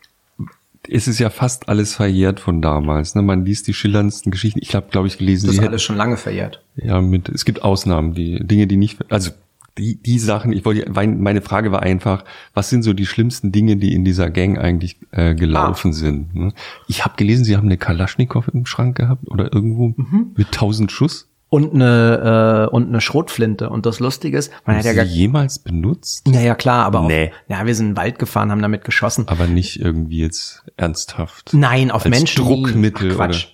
es ist ja fast alles verjährt von damals. Ne? Man liest die schillerndsten Geschichten. Ich habe, glaube ich, gelesen. Das ist hätten- alles schon lange verjährt. Ja, mit, es gibt Ausnahmen, die Dinge, die nicht, also die, die Sachen, ich wollte, mein- meine Frage war einfach, was sind so die schlimmsten Dinge, die in dieser Gang eigentlich äh, gelaufen sind? Ne? Ich habe gelesen, sie haben eine Kalaschnikow im Schrank gehabt oder irgendwo mit tausend Schuss. Und eine, äh, und eine Schrotflinte. Und das Lustige ist, man Haben hat ja gar, jemals benutzt? ja, ja, klar, aber Nee. auch, ja, wir sind in den Wald gefahren, haben damit geschossen. Aber nicht irgendwie jetzt ernsthaft. Nein, auf Als Menschen. Druckmittel Ach, Quatsch.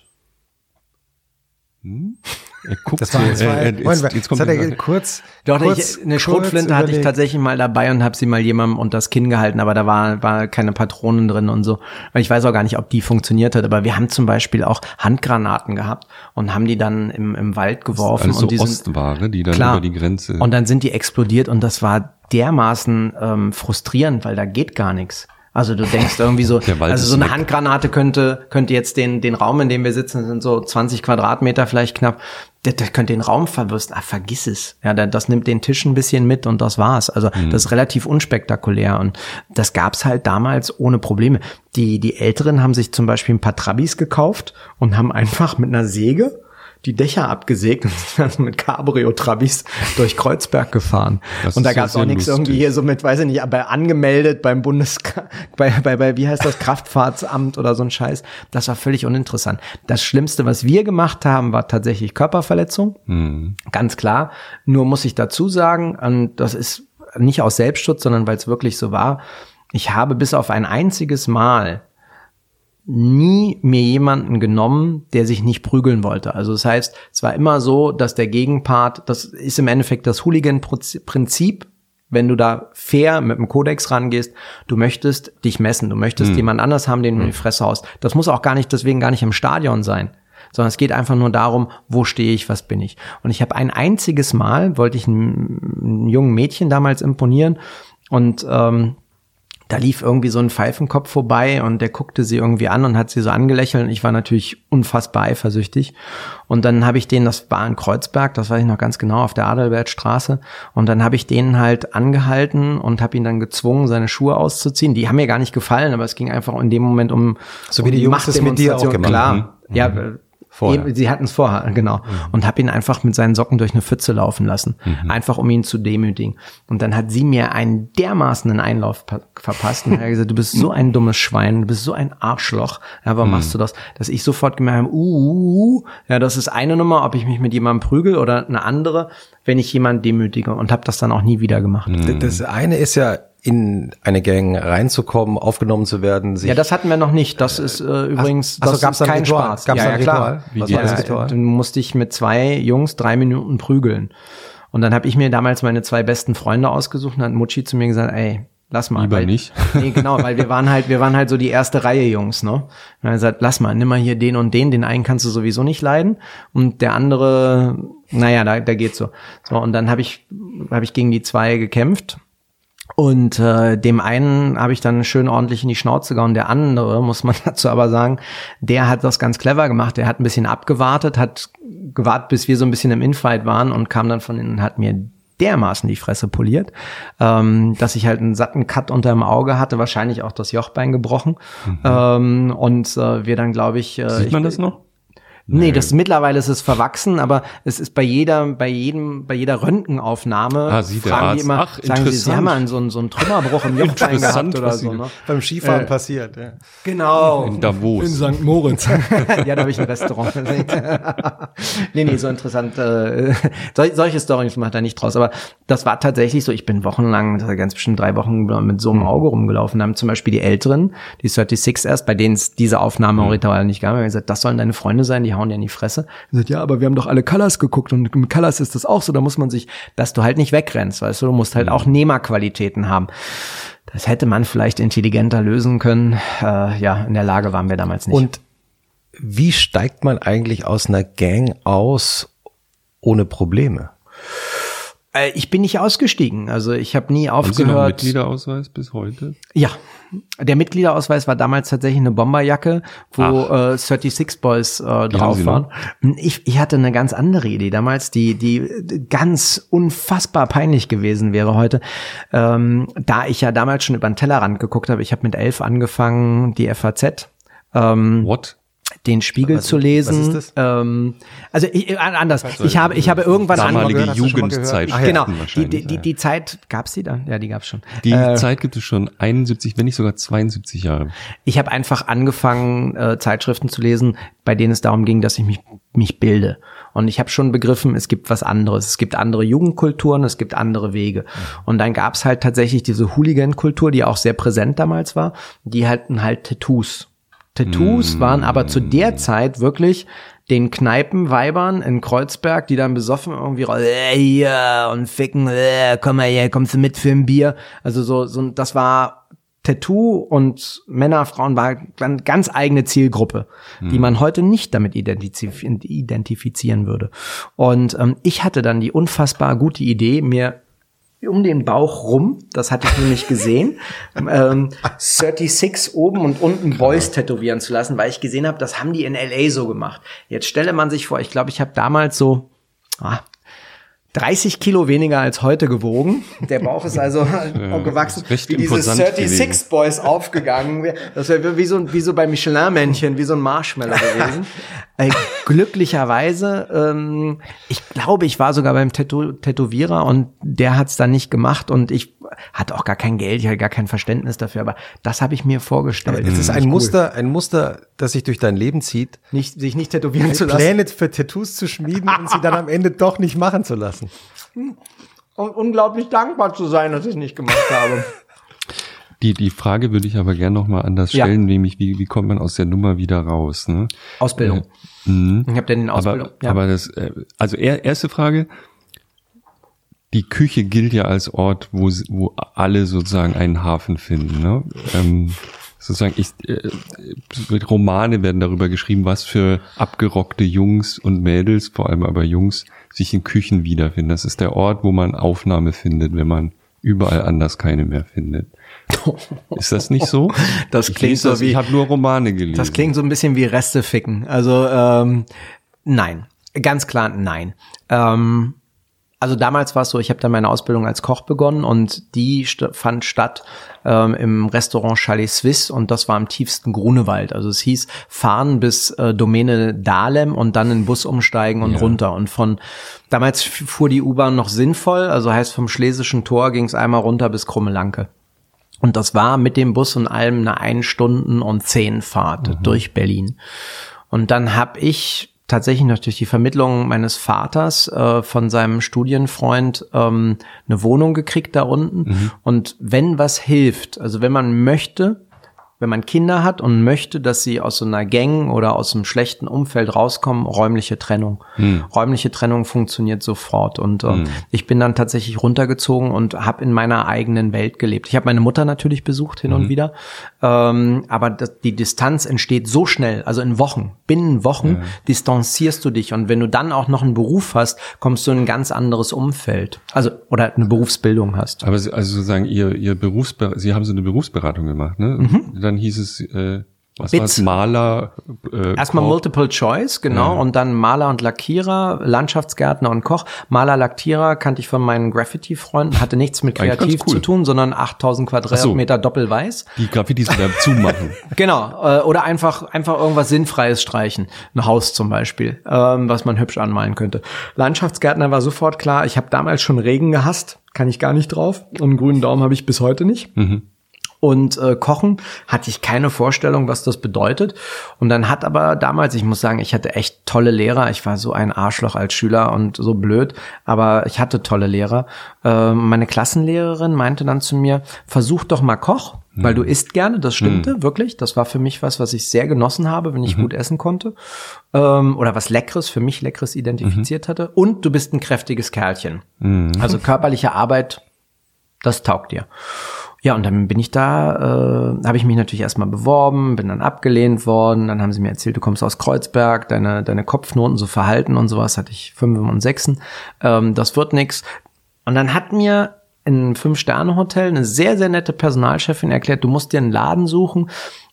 Er guckt Das war, so, das war äh, äh, jetzt, jetzt, jetzt kommt hat er kurz, Doch, kurz, ich, eine Schrotflinte hatte ich tatsächlich mal dabei und habe sie mal jemandem unter das Kinn gehalten, aber da war, war keine Patronen drin und so. Weil ich weiß auch gar nicht, ob die funktioniert hat, aber wir haben zum Beispiel auch Handgranaten gehabt und haben die dann im, im Wald geworfen alles so und die sind, Ostware, die dann Klar. über die Grenze. Und dann sind die explodiert und das war dermaßen ähm, frustrierend, weil da geht gar nichts. Also du denkst irgendwie so, [LAUGHS] also so eine weg. Handgranate könnte, könnte jetzt den, den Raum, in dem wir sitzen, sind so 20 Quadratmeter vielleicht knapp, das, das könnte den Raum verwürsten. Ah, vergiss es. Ja, da- das nimmt den Tisch ein bisschen mit und das war's. Also Mhm. das ist relativ unspektakulär und das gab's halt damals ohne Probleme. Die, die Älteren haben sich zum Beispiel ein paar Trabis gekauft und haben einfach mit einer Säge die Dächer abgesägt und sind dann mit Cabrio-Trabis durch Kreuzberg gefahren. Das und da ja gab's auch nichts irgendwie hier so mit, weiß ich nicht, aber angemeldet beim Bundes, bei, bei, bei, wie heißt das, Kraftfahrtsamt oder so ein Scheiß. Das war völlig uninteressant. Das Schlimmste, was wir gemacht haben, war tatsächlich Körperverletzung. Hm. Ganz klar. Nur muss ich dazu sagen, und das ist nicht aus Selbstschutz, sondern weil es wirklich so war. Ich habe bis auf ein einziges Mal nie mir jemanden genommen, der sich nicht prügeln wollte. Also das heißt, es war immer so, dass der Gegenpart, das ist im Endeffekt das Hooligan-Prinzip, wenn du da fair mit dem Kodex rangehst, du möchtest dich messen, du möchtest jemand anders haben, den du in die Fresse haust. Das muss auch gar nicht, deswegen gar nicht im Stadion sein, sondern es geht einfach nur darum, wo stehe ich, was bin ich. Und ich habe ein einziges Mal, wollte ich einem jungen Mädchen damals imponieren und ähm, da lief irgendwie so ein Pfeifenkopf vorbei und der guckte sie irgendwie an und hat sie so angelächelt und ich war natürlich unfassbar eifersüchtig. Und dann habe ich den, das war in Kreuzberg, das weiß ich noch ganz genau, auf der Adalbertstraße und dann habe ich den halt angehalten und habe ihn dann gezwungen, seine Schuhe auszuziehen. Die haben mir gar nicht gefallen, aber es ging einfach in dem Moment um So um wie die Jungs das mit dir auch gemacht Klar, haben. ja, Mhm. Vorher. Sie hatten es vorher, genau. Und habe ihn einfach mit seinen Socken durch eine Pfütze laufen lassen. Einfach um ihn zu demütigen. Und dann hat sie mir einen dermaßenen Einlauf pa- verpasst. Und hat gesagt, du bist so ein dummes Schwein, du bist so ein Arschloch. Ja, warum machst du das? Dass ich sofort gemerkt habe, uh, uh, uh, ja, das ist eine Nummer, ob ich mich mit jemandem prügel oder eine andere, wenn ich jemanden demütige. Und habe das dann auch nie wieder gemacht. D- Das eine ist ja, in eine Gang reinzukommen, aufgenommen zu werden, sich Ja, das hatten wir noch nicht. Das ist äh, übrigens ach das gab's ist kein Ritual? Spaß. Gab's ja, ja, klar. Ritual? Was war das Ritual? Dann musste ich mit zwei Jungs drei Minuten prügeln. Und dann habe ich mir damals meine zwei besten Freunde ausgesucht und hat Mucci zu mir gesagt, ey, lass mal. Lieber weil, nicht. [LAUGHS] Nee, genau, weil wir waren halt, wir waren halt so die erste Reihe Jungs, ne? Und er hat gesagt, lass mal, nimm mal hier den und den, den einen kannst du sowieso nicht leiden. Und der andere, naja, da, da geht's so. So, und dann habe ich, habe ich gegen die zwei gekämpft. Und äh, dem einen habe ich dann schön ordentlich in die Schnauze gehauen. Der andere, muss man [LAUGHS] dazu aber sagen, der hat das ganz clever gemacht. Der hat ein bisschen abgewartet, hat gewartet, bis wir so ein bisschen im Infight waren und kam dann von innen und hat mir dermaßen die Fresse poliert, ähm, dass ich halt einen satten Cut unter dem Auge hatte, wahrscheinlich auch das Jochbein gebrochen. Ähm, und äh, wir dann, glaube ich, äh, Mhm. Sieht ich, man das noch? Nee, das mittlerweile ist es verwachsen, aber es ist bei jeder, bei jedem, bei jeder Röntgenaufnahme Ah, sieht der fragen Arzt. die immer, Ach, sagen sie, sie haben mal einen, so, einen, so einen Trümmerbruch im [LAUGHS] Jochbein gehabt oder so. Sie- Ne? beim Skifahren Äh, passiert. Ja. Genau. In Davos. St. Moritz. [LAUGHS] ja, da habe ich ein Restaurant gesehen. [LAUGHS] nee, nee, so interessant. Äh, sol solche Storys macht er nicht draus. Aber das war tatsächlich so. Ich bin wochenlang, das war ganz bestimmt drei Wochen mit so einem Auge rumgelaufen. Da haben zum Beispiel die Älteren, die 36 erst, bei denen es diese Aufnahme Ritual nicht gab, haben gesagt, das sollen deine Freunde sein, die hauen dir in die Fresse. Ich gesagt, ja, aber wir haben doch alle Colors geguckt und mit Colors ist das auch so. Da muss man sich, dass du halt nicht wegrennst, weißt du, du musst halt auch Nehmerqualitäten haben. Das hätte man vielleicht intelligenter lösen können. Äh, ja, in der Lage waren wir damals nicht. Und wie steigt man eigentlich aus einer Gang aus ohne Probleme? Äh, ich bin nicht ausgestiegen. Also ich habe nie Haben Sie noch aufgehört. Mitgliederausweis bis heute? Ja, der Mitgliederausweis war damals tatsächlich eine Bomberjacke, wo äh, 36 Boys äh, Die drauf waren. Ich, ich hatte eine ganz andere Idee damals, die, die ganz unfassbar peinlich gewesen wäre heute. Ähm, da ich ja damals schon über den Tellerrand geguckt habe, ich habe mit elf angefangen, die FAZ. Ähm, What? Den Spiegel Was- zu lesen. was ist das? Ähm, also ich, äh, anders. Ich habe, ich habe irgendwann Damalige gehört? Jugendzeit. Ach ja. Genau, die, die, die, die Zeit, gab's die dann? Ja, die gab's schon. Die Äh, Zeit gibt es schon 71, wenn nicht sogar 72 Jahre. ich habe einfach angefangen, äh, Zeitschriften zu lesen, bei denen es darum ging, dass ich mich, mich bilde. Und ich habe schon begriffen, es gibt was anderes. Es gibt andere Jugendkulturen, es gibt andere Wege. Und dann gab es halt tatsächlich diese Hooligan-Kultur, die auch sehr präsent damals war. Die hatten halt Tattoos. Tattoos waren aber zu der Zeit wirklich den Kneipenweibern in Kreuzberg, die dann besoffen irgendwie äh, hier und ficken, äh, komm mal her, kommst du mit für ein Bier? Also so, so das war Tattoo und Männer, Frauen war ganz eigene Zielgruppe, die man heute nicht damit identif identifizieren würde. Und ähm, ich hatte dann die unfassbar gute Idee, mir um den Bauch rum, das hatte ich nämlich gesehen, [LAUGHS] ähm, 36 oben und unten Boys tätowieren zu lassen, weil ich gesehen habe, das haben die in LA so gemacht. Jetzt stelle man sich vor, ich glaube, ich habe damals so ah, 30 Kilo weniger als heute gewogen. Der Bauch ist also [LAUGHS] gewachsen, ist wie diese imposant 36 gewesen. Boys aufgegangen. Das wäre wie so, wie so bei Michelin-Männchen, wie so ein Marshmallow [LAUGHS] gewesen. Äh, glücklicherweise, ähm, ich glaube, ich war sogar beim Tätow Tätowierer und der hat's dann nicht gemacht und ich hatte auch gar kein Geld, ich hatte gar kein Verständnis dafür, aber das habe ich mir vorgestellt. Es ist ein Muster, ein Muster, das sich durch dein Leben zieht, nicht, sich nicht tätowieren zu lassen. Pläne für Tattoos zu schmieden und sie dann am Ende doch nicht machen zu lassen. Und unglaublich dankbar zu sein, dass ich es nicht gemacht habe. Die, die Frage würde ich aber gerne nochmal anders Ja. stellen, nämlich wie, wie kommt man aus der Nummer wieder raus? Ne? Ausbildung. Ich habe denn in Ausbildung. Aber, aber das, äh, also er, erste Frage, die Küche gilt ja als Ort, wo, wo alle sozusagen einen Hafen finden. Ne? Ähm, sozusagen, ich, äh, mit Romane werden darüber geschrieben, was für abgerockte Jungs und Mädels, vor allem aber Jungs, sich in Küchen wiederfinden. Das ist der Ort, wo man Aufnahme findet, wenn man überall anders keine mehr findet. [LAUGHS] Ist das nicht so? Das Ich klingt lese so wie- Ich habe nur Romane gelesen. Das klingt so ein bisschen wie Reste ficken. Also ähm, nein, ganz klar nein. Ähm, also damals war es so, ich habe dann meine Ausbildung als Koch begonnen und die st fand statt ähm, im Restaurant Chalet Suisse und das war im tiefsten Grunewald. Also es hieß fahren bis äh, Domäne Dahlem und dann in Bus umsteigen und runter. Und von damals fuhr die U-Bahn noch sinnvoll, also heißt vom Schlesischen Tor ging es einmal runter bis Krummelanke. Und das war mit dem Bus und allem eine ein Stunden und zehn Fahrt durch Berlin. Und dann habe ich tatsächlich noch durch die Vermittlung meines Vaters äh, von seinem Studienfreund ähm, eine Wohnung gekriegt da unten. Und wenn was hilft, also wenn man möchte, wenn man Kinder hat und möchte, dass sie aus so einer Gang oder aus einem schlechten Umfeld rauskommen, räumliche Trennung. Räumliche Trennung funktioniert sofort. Und äh, ich bin dann tatsächlich runtergezogen und habe in meiner eigenen Welt gelebt. Ich habe meine Mutter natürlich besucht hin und wieder, ähm, aber das, die Distanz entsteht so schnell, also in Wochen, binnen Wochen distanzierst du dich. Und wenn du dann auch noch einen Beruf hast, kommst du in ein ganz anderes Umfeld. Also, oder eine Berufsbildung hast. Aber Sie, also sozusagen ihr, ihr Berufsber Sie haben so eine Berufsberatung gemacht, ne? Dann hieß es, äh, was Bits. Maler, äh, Erstmal Koch. Multiple Choice, genau, und dann Maler und Lackierer, Landschaftsgärtner und Koch. Maler, Lackierer kannte ich von meinen Graffiti-Freunden, hatte nichts mit [LAUGHS] kreativ cool. zu tun, sondern 8000 Quadratmeter doppelweiß. Die Graffitis wieder zumachen. [LAUGHS] Genau, äh, oder einfach einfach irgendwas Sinnfreies streichen. Ein Haus zum Beispiel, ähm, was man hübsch anmalen könnte. Landschaftsgärtner war sofort klar. Ich habe damals schon Regen gehasst, kann ich gar nicht drauf. Und einen grünen Daumen habe ich bis heute nicht. Und äh, Kochen hatte ich keine Vorstellung, was das bedeutet. Und dann hat aber damals, ich muss sagen, ich hatte echt tolle Lehrer. Ich war so ein Arschloch als Schüler und so blöd, aber ich hatte tolle Lehrer. Ähm, meine Klassenlehrerin meinte dann zu mir, versuch doch mal Koch, weil du isst gerne. Das stimmte wirklich. Das war für mich was, was ich sehr genossen habe, wenn ich gut essen konnte. Ähm, oder was Leckeres, für mich Leckeres identifiziert hatte. Und du bist ein kräftiges Kerlchen. Also körperliche Arbeit, das taugt dir. Ja, und dann bin ich da, äh, habe ich mich natürlich erstmal beworben, bin dann abgelehnt worden. Dann haben sie mir erzählt, du kommst aus Kreuzberg, deine, deine Kopfnoten so verhalten und sowas, hatte ich fünf und sechsen. Ähm, das wird nix. Und dann hat mir in einem Fünf-Sterne-Hotel eine sehr, sehr nette Personalchefin erklärt, du musst dir einen Laden suchen,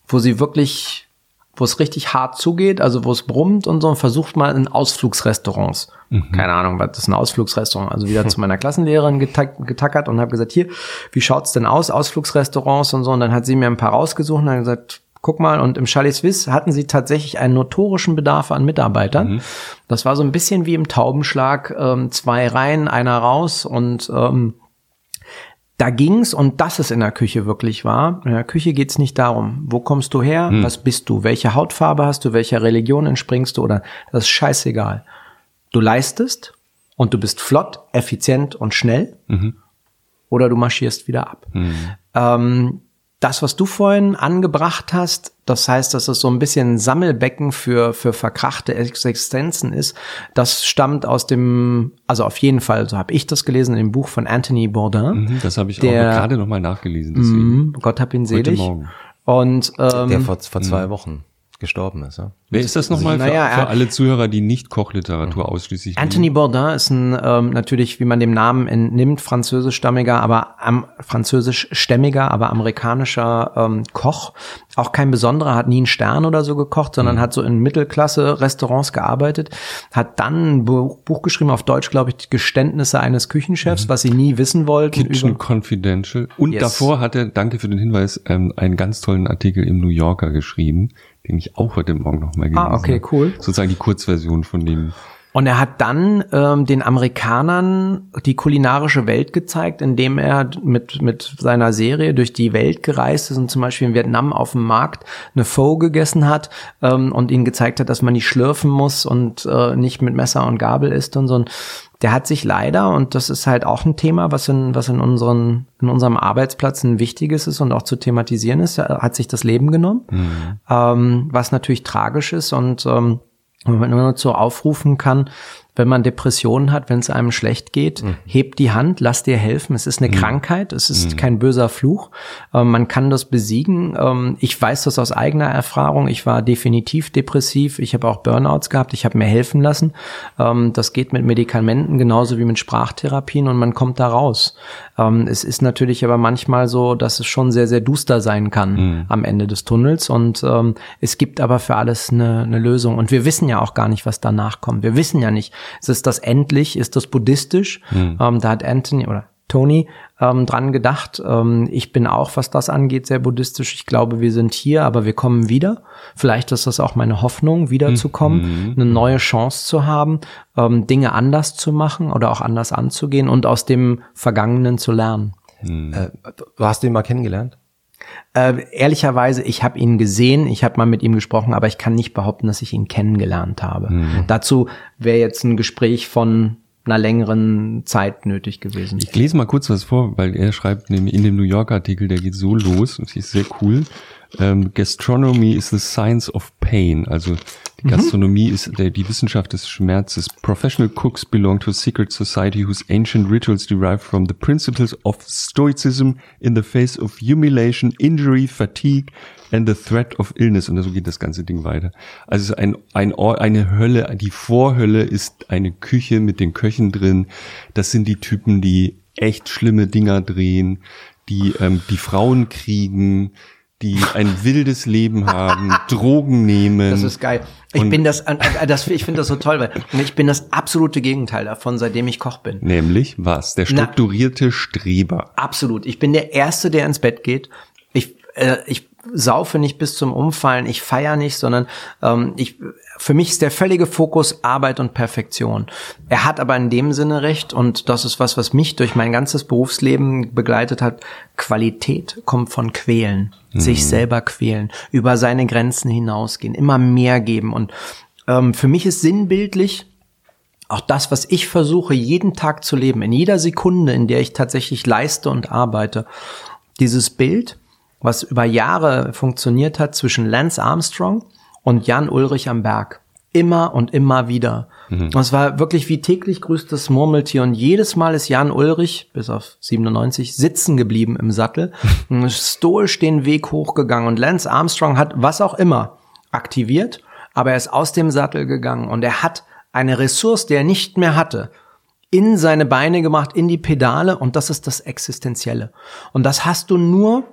wo sie wirklich, wo es richtig hart zugeht, also wo es brummt und so, und versucht mal in Ausflugsrestaurants. Keine Ahnung, was ist ein Ausflugsrestaurant? Also wieder zu [LAUGHS] meiner Klassenlehrerin getack, getackert und habe gesagt, hier, wie schaut's denn aus, Ausflugsrestaurants und so. Und dann hat sie mir ein paar rausgesucht und hat gesagt, guck mal, und im Chalet Suisse hatten sie tatsächlich einen notorischen Bedarf an Mitarbeitern. Das war so ein bisschen wie im Taubenschlag, ähm, zwei rein, einer raus und ähm, da ging's und dass es in der Küche wirklich war. In der Küche geht's nicht darum, wo kommst du her, was bist du, welche Hautfarbe hast du, welcher Religion entspringst du oder das ist scheißegal. Du leistest und du bist flott, effizient und schnell oder du marschierst wieder ab. Ähm, das, was du vorhin angebracht hast, das heißt, dass es so ein bisschen ein Sammelbecken für, für verkrachte Existenzen ist, das stammt aus dem, also auf jeden Fall, so habe ich das gelesen, in dem Buch von Anthony Bourdain. Mhm, Das habe ich Der- auch gerade nochmal nachgelesen. Deswegen. Mhm, Gott hab ihn Heute selig. Morgen. Und ähm, Der vor, vor zwei Wochen gestorben ist, ja? Wer ist das nochmal für, Naja, für alle Zuhörer, die nicht Kochliteratur ausschließlich Anthony Bourdain ist ein ähm, natürlich, wie man dem Namen entnimmt, französischstammiger, aber am französischstämmiger, aber amerikanischer ähm, Koch. Auch kein besonderer, hat nie einen Stern oder so gekocht, sondern hat so in Mittelklasse-Restaurants gearbeitet, hat dann ein Buch, Buch geschrieben auf Deutsch, glaube ich, die Geständnisse eines Küchenchefs, was sie nie wissen wollten. Kitchen über- Confidential. Und Yes. davor hat er, danke für den Hinweis, ähm, einen ganz tollen Artikel im New Yorker geschrieben, den ich auch heute Morgen nochmal gelesen Ah, okay, habe. cool. Sozusagen die Kurzversion von dem. Und er hat dann ähm, den Amerikanern die kulinarische Welt gezeigt, indem er mit, mit seiner Serie durch die Welt gereist ist und zum Beispiel in Vietnam auf dem Markt eine Pho gegessen hat ähm, und ihnen gezeigt hat, dass man nicht schlürfen muss und äh, nicht mit Messer und Gabel isst und so. Und der hat sich leider, und das ist halt auch ein Thema, was in, was in, unseren, in unserem Arbeitsplatz ein wichtiges ist und auch zu thematisieren ist, er hat sich das Leben genommen, ähm, was natürlich tragisch ist und ähm, wenn man nur dazu aufrufen kann, wenn man Depressionen hat, wenn es einem schlecht geht, heb die Hand, lass dir helfen. Es ist eine Krankheit, es ist kein böser Fluch. Ähm, man kann das besiegen. Ähm, ich weiß das aus eigener Erfahrung. Ich war definitiv depressiv. Ich habe auch Burnouts gehabt. Ich habe mir helfen lassen. Ähm, das geht mit Medikamenten genauso wie mit Sprachtherapien und man kommt da raus. Ähm, es ist natürlich aber manchmal so, dass es schon sehr, sehr duster sein kann am Ende des Tunnels und ähm, es gibt aber für alles eine, eine Lösung und wir wissen ja auch gar nicht, was danach kommt. Wir wissen ja nicht, ist es das endlich, ist das buddhistisch? Ähm, da hat Anthony oder Tony ähm, dran gedacht. Ähm, ich bin auch, was das angeht, sehr buddhistisch. Ich glaube, wir sind hier, aber wir kommen wieder. Vielleicht ist das auch meine Hoffnung, wiederzukommen, eine neue Chance zu haben, ähm, Dinge anders zu machen oder auch anders anzugehen und aus dem Vergangenen zu lernen. Äh, du hast ihn mal kennengelernt? Äh, ehrlicherweise, ich habe ihn gesehen, ich habe mal mit ihm gesprochen, aber ich kann nicht behaupten, dass ich ihn kennengelernt habe. Dazu wäre jetzt ein Gespräch von einer längeren Zeit nötig gewesen. Ich lese mal kurz was vor, weil er schreibt nämlich in dem New Yorker Artikel, der geht so los und ist sehr cool. Ähm, Gastronomy is the science of pain. Also die Gastronomie ist der, die Wissenschaft des Schmerzes. Professional cooks belong to a secret society whose ancient rituals derive from the principles of stoicism in the face of humiliation, injury, fatigue and the threat of illness. Und so geht das ganze Ding weiter. Also ein, ein eine Hölle. Die Vorhölle ist eine Küche mit den Köchen drin. Das sind die Typen, die echt schlimme Dinger drehen, die ähm, die Frauen kriegen, die ein wildes Leben haben, [LAUGHS] Drogen nehmen. Das ist geil. Ich bin das, das ich finde das so toll, weil ich bin das absolute Gegenteil davon, seitdem ich Koch bin. Nämlich was? Der Na- strukturierte Streber. Absolut. Ich bin der Erste, der ins Bett geht. Ich, äh, ich saufe nicht bis zum Umfallen, ich feiere nicht, sondern ähm, ich, für mich ist der völlige Fokus Arbeit und Perfektion. Er hat aber in dem Sinne recht und das ist was, was mich durch mein ganzes Berufsleben begleitet hat. Qualität kommt von Quälen, sich selber quälen, über seine Grenzen hinausgehen, immer mehr geben und ähm, für mich ist sinnbildlich, auch das, was ich versuche, jeden Tag zu leben, in jeder Sekunde, in der ich tatsächlich leiste und arbeite, dieses Bild, was über Jahre funktioniert hat zwischen Lance Armstrong und Jan Ulrich am Berg. Immer und immer wieder. Und es war wirklich wie täglich grüßt das Murmeltier. Und jedes Mal ist Jan Ulrich, bis auf 97, sitzen geblieben im Sattel, [LAUGHS] stoisch den Weg hochgegangen. Und Lance Armstrong hat was auch immer aktiviert, aber er ist aus dem Sattel gegangen und er hat eine Ressource, die er nicht mehr hatte, in seine Beine gemacht, in die Pedale und das ist das Existenzielle. Und das hast du nur,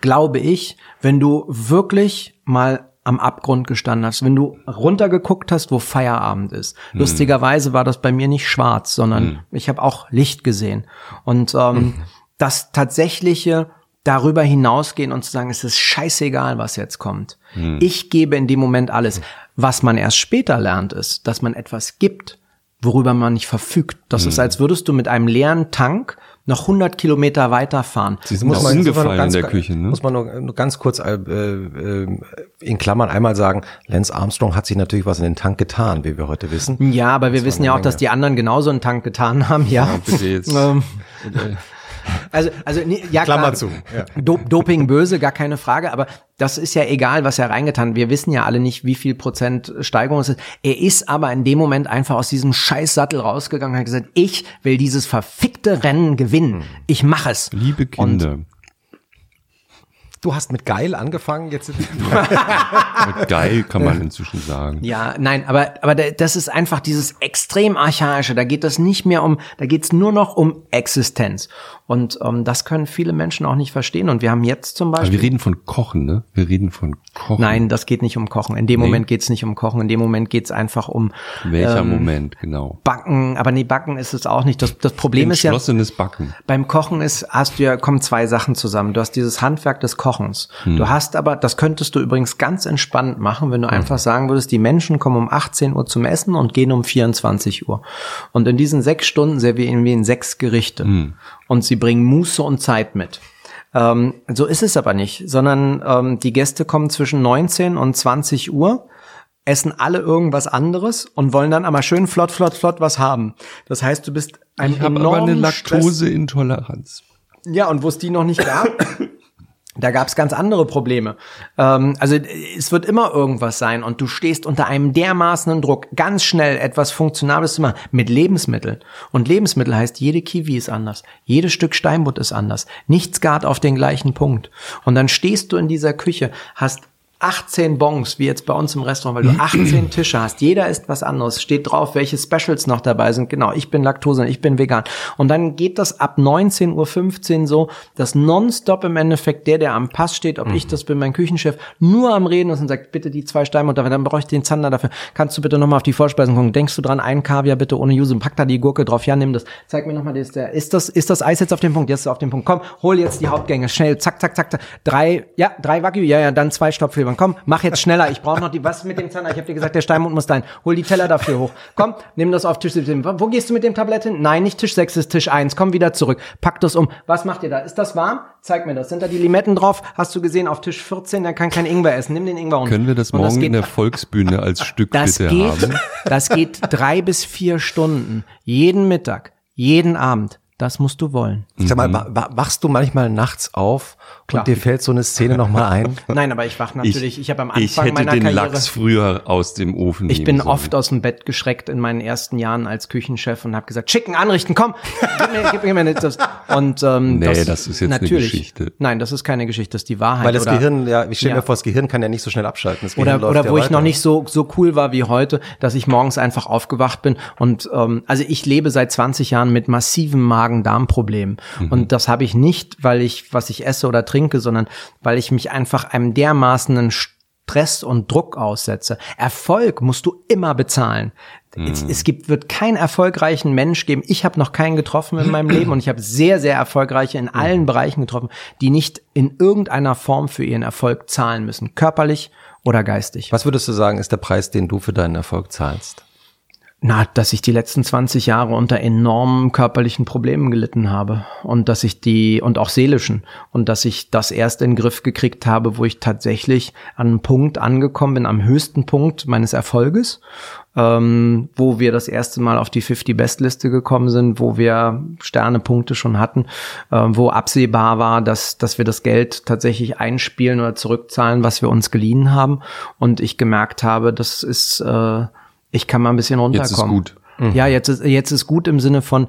glaube ich, wenn du wirklich mal am Abgrund gestanden hast, wenn du runtergeguckt hast, wo Feierabend ist. Hm. Lustigerweise war das bei mir nicht schwarz, sondern hm. ich habe auch Licht gesehen. Und ähm, hm. das tatsächliche darüber hinausgehen und zu sagen, es ist scheißegal, was jetzt kommt. Hm. Ich gebe in dem Moment alles. Was man erst später lernt, ist, dass man etwas gibt, worüber man nicht verfügt. Das hm. ist, als würdest du mit einem leeren Tank noch 100 Kilometer weiterfahren. Sie sind muss auch umgefallen in der Küche. Ne? Muss man nur, nur ganz kurz äh, äh, in Klammern einmal sagen, Lance Armstrong hat sich natürlich was in den Tank getan, wie wir heute wissen. Ja, aber wir wissen ja auch, Menge. dass die anderen genauso einen Tank getan haben. Ja, ja bitte jetzt. [LAUGHS] Ähm, also, also ja, Klammer klar, zu. Ja. Doping böse, gar keine Frage, aber das ist ja egal, was er reingetan. Wir wissen ja alle nicht, wie viel Prozent Steigerung es ist. Er ist aber in dem Moment einfach aus diesem Scheißsattel rausgegangen und hat gesagt, ich will dieses verfickte Rennen gewinnen. Ich mache es. Liebe Kinder. Und Du hast mit geil angefangen, jetzt. [LAUGHS] [LAUGHS] mit geil kann man inzwischen sagen. Ja, nein, aber, aber das ist einfach dieses extrem archaische. Da geht es nicht mehr um, da geht es nur noch um Existenz. Und ähm, das können viele Menschen auch nicht verstehen. Und wir haben jetzt zum Beispiel. Aber wir reden von Kochen, ne? Wir reden von Kochen. Nein, das geht nicht um Kochen. In dem nee. Moment geht es nicht um Kochen. In dem Moment geht es einfach um. Welcher ähm, Moment, genau. Backen, aber nee, Backen ist es auch nicht. Das, das Problem ist ja. Backen. Beim Kochen ist, hast du ja, kommen zwei Sachen zusammen. Du hast dieses Handwerk des Kochens. Hm. Du hast aber, das könntest du übrigens ganz entspannt machen, wenn du hm. einfach sagen würdest, die Menschen kommen um 18 Uhr zum Essen und gehen um 24 Uhr. Und in diesen sechs Stunden servieren wir ihnen sechs Gerichte. Hm und sie bringen Muße und Zeit mit. Ähm, so ist es aber nicht, sondern ähm, die Gäste kommen zwischen 19 und 20 Uhr, essen alle irgendwas anderes und wollen dann aber schön flott, flott, flott was haben. Das heißt, du bist ein ich habe aber eine Laktoseintoleranz. Ja, und wo es die noch nicht gab, da gab es ganz andere Probleme. Ähm, also es wird immer irgendwas sein und du stehst unter einem dermaßenen Druck, ganz schnell etwas Funktionables zu machen mit Lebensmitteln. Und Lebensmittel heißt, jede Kiwi ist anders, jedes Stück Steinbutt ist anders, nichts gart auf den gleichen Punkt. Und dann stehst du in dieser Küche, hast 18 Bons, wie jetzt bei uns im Restaurant, weil du [CLEARS THROAT] 18 Tische hast. Jeder isst was anderes. Steht drauf, welche Specials noch dabei sind. Genau, ich bin Laktose, ich bin vegan. Und dann geht das ab 19.15 Uhr so, dass nonstop im Endeffekt der, der am Pass steht, ob mhm. ich das bin, mein Küchenchef, nur am Reden ist und sagt, bitte die zwei Steinmutter, dann brauche ich den Zander dafür. Kannst du bitte nochmal auf die Vorspeisen gucken? Denkst du dran, ein Kaviar bitte ohne Juse, pack da die Gurke drauf. Ja, nimm das. Zeig mir nochmal, ist, der, ist das, ist das Eis jetzt auf dem Punkt? Jetzt ist es auf dem Punkt. Komm, hol jetzt die Hauptgänge. Schnell, zack, zack, zack, zack. Drei, ja, drei Wagyu, ja, ja, dann zwei Stopfleber. Komm, mach jetzt schneller. Ich brauche noch die, was mit dem Zander? Ich habe dir gesagt, der Steinmund muss dahin. Hol die Teller dafür hoch. Komm, nimm das auf Tisch 17. Wo gehst du mit dem Tablett hin? Nein, nicht Tisch 6, ist Tisch 1. Komm wieder zurück. Pack das um. Was macht ihr da? Ist das warm? Zeig mir das. Sind da die Limetten drauf? Hast du gesehen, auf Tisch 14, der kann kein Ingwer essen. Nimm den Ingwer um. Können wir das morgen das in der Volksbühne als [LAUGHS] Stück das bitte geht, haben? [LAUGHS] Das geht drei bis vier Stunden. Jeden Mittag. Jeden Abend. Das musst du wollen. Ich sag mal, mhm. wachst du manchmal nachts auf Klar. und dir fällt so eine Szene nochmal ein? [LAUGHS] Nein, aber ich wach natürlich, ich, ich habe am Anfang ich hätte meiner den Karriere, Lachs früher aus dem Ofen Ich bin sollen. oft aus dem Bett geschreckt in meinen ersten Jahren als Küchenchef und habe gesagt, Chicken anrichten, komm, gib mir, gib mir das. Und ähm, nee, das, das ist jetzt natürlich, eine Geschichte. Nein, das ist keine Geschichte, das ist die Wahrheit. Weil das oder, Gehirn, ja, ich stelle ja. mir vor, das Gehirn kann ja nicht so schnell abschalten. oder oder wo ja ich noch nicht so so cool war wie heute, dass ich morgens einfach aufgewacht bin und ähm, also ich lebe seit 20 Jahren mit massiven Magen-Darm-Problemen. Problem. Mhm. Und das habe ich nicht, weil ich, was ich esse oder trinke, sondern weil ich mich einfach einem dermaßenen Stress und Druck aussetze. Erfolg musst du immer bezahlen. Es, mhm. es, gibt, wird keinen erfolgreichen Mensch geben. Ich habe noch keinen getroffen in meinem Leben und ich habe sehr, sehr erfolgreiche in allen mhm. Bereichen getroffen, die nicht in irgendeiner Form für ihren Erfolg zahlen müssen, körperlich oder geistig. Was würdest du sagen, ist der Preis, den du für deinen Erfolg zahlst? Na, dass ich die letzten 20 Jahre unter enormen körperlichen Problemen gelitten habe und dass ich die und auch seelischen und dass ich das erst in den Griff gekriegt habe, wo ich tatsächlich an einem Punkt angekommen bin, am höchsten Punkt meines Erfolges, ähm, wo wir das erste Mal auf die 50 Best Liste gekommen sind, wo wir Sternepunkte schon hatten, äh, wo absehbar war, dass dass wir das Geld tatsächlich einspielen oder zurückzahlen, was wir uns geliehen haben. Und ich gemerkt habe, das ist äh, ich kann mal ein bisschen runterkommen. Jetzt ist gut. Mhm. Ja, jetzt ist, jetzt ist gut im Sinne von,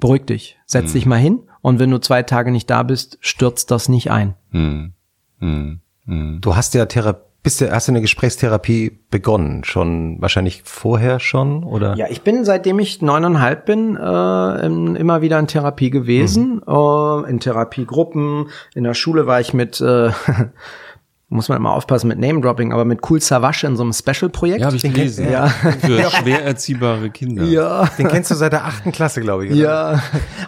beruhig dich, setz mhm. dich mal hin und wenn du zwei Tage nicht da bist, stürzt das nicht ein. Mhm. mhm. mhm. Du hast ja Therapie bist du, hast du eine Gesprächstherapie begonnen? Schon wahrscheinlich vorher schon oder? Ja, ich bin seitdem ich neuneinhalb bin äh, in, immer wieder in Therapie gewesen, mhm. äh, in Therapiegruppen. In der Schule war ich mit äh, [LAUGHS] muss man immer aufpassen mit Name-Dropping, aber mit Cool Savage in so einem Special-Projekt. Ja, habe ich Den gelesen. Ja. Für [LAUGHS] schwer erziehbare Kinder. ja. Den kennst du seit der achten Klasse, glaube ich. oder? Ja,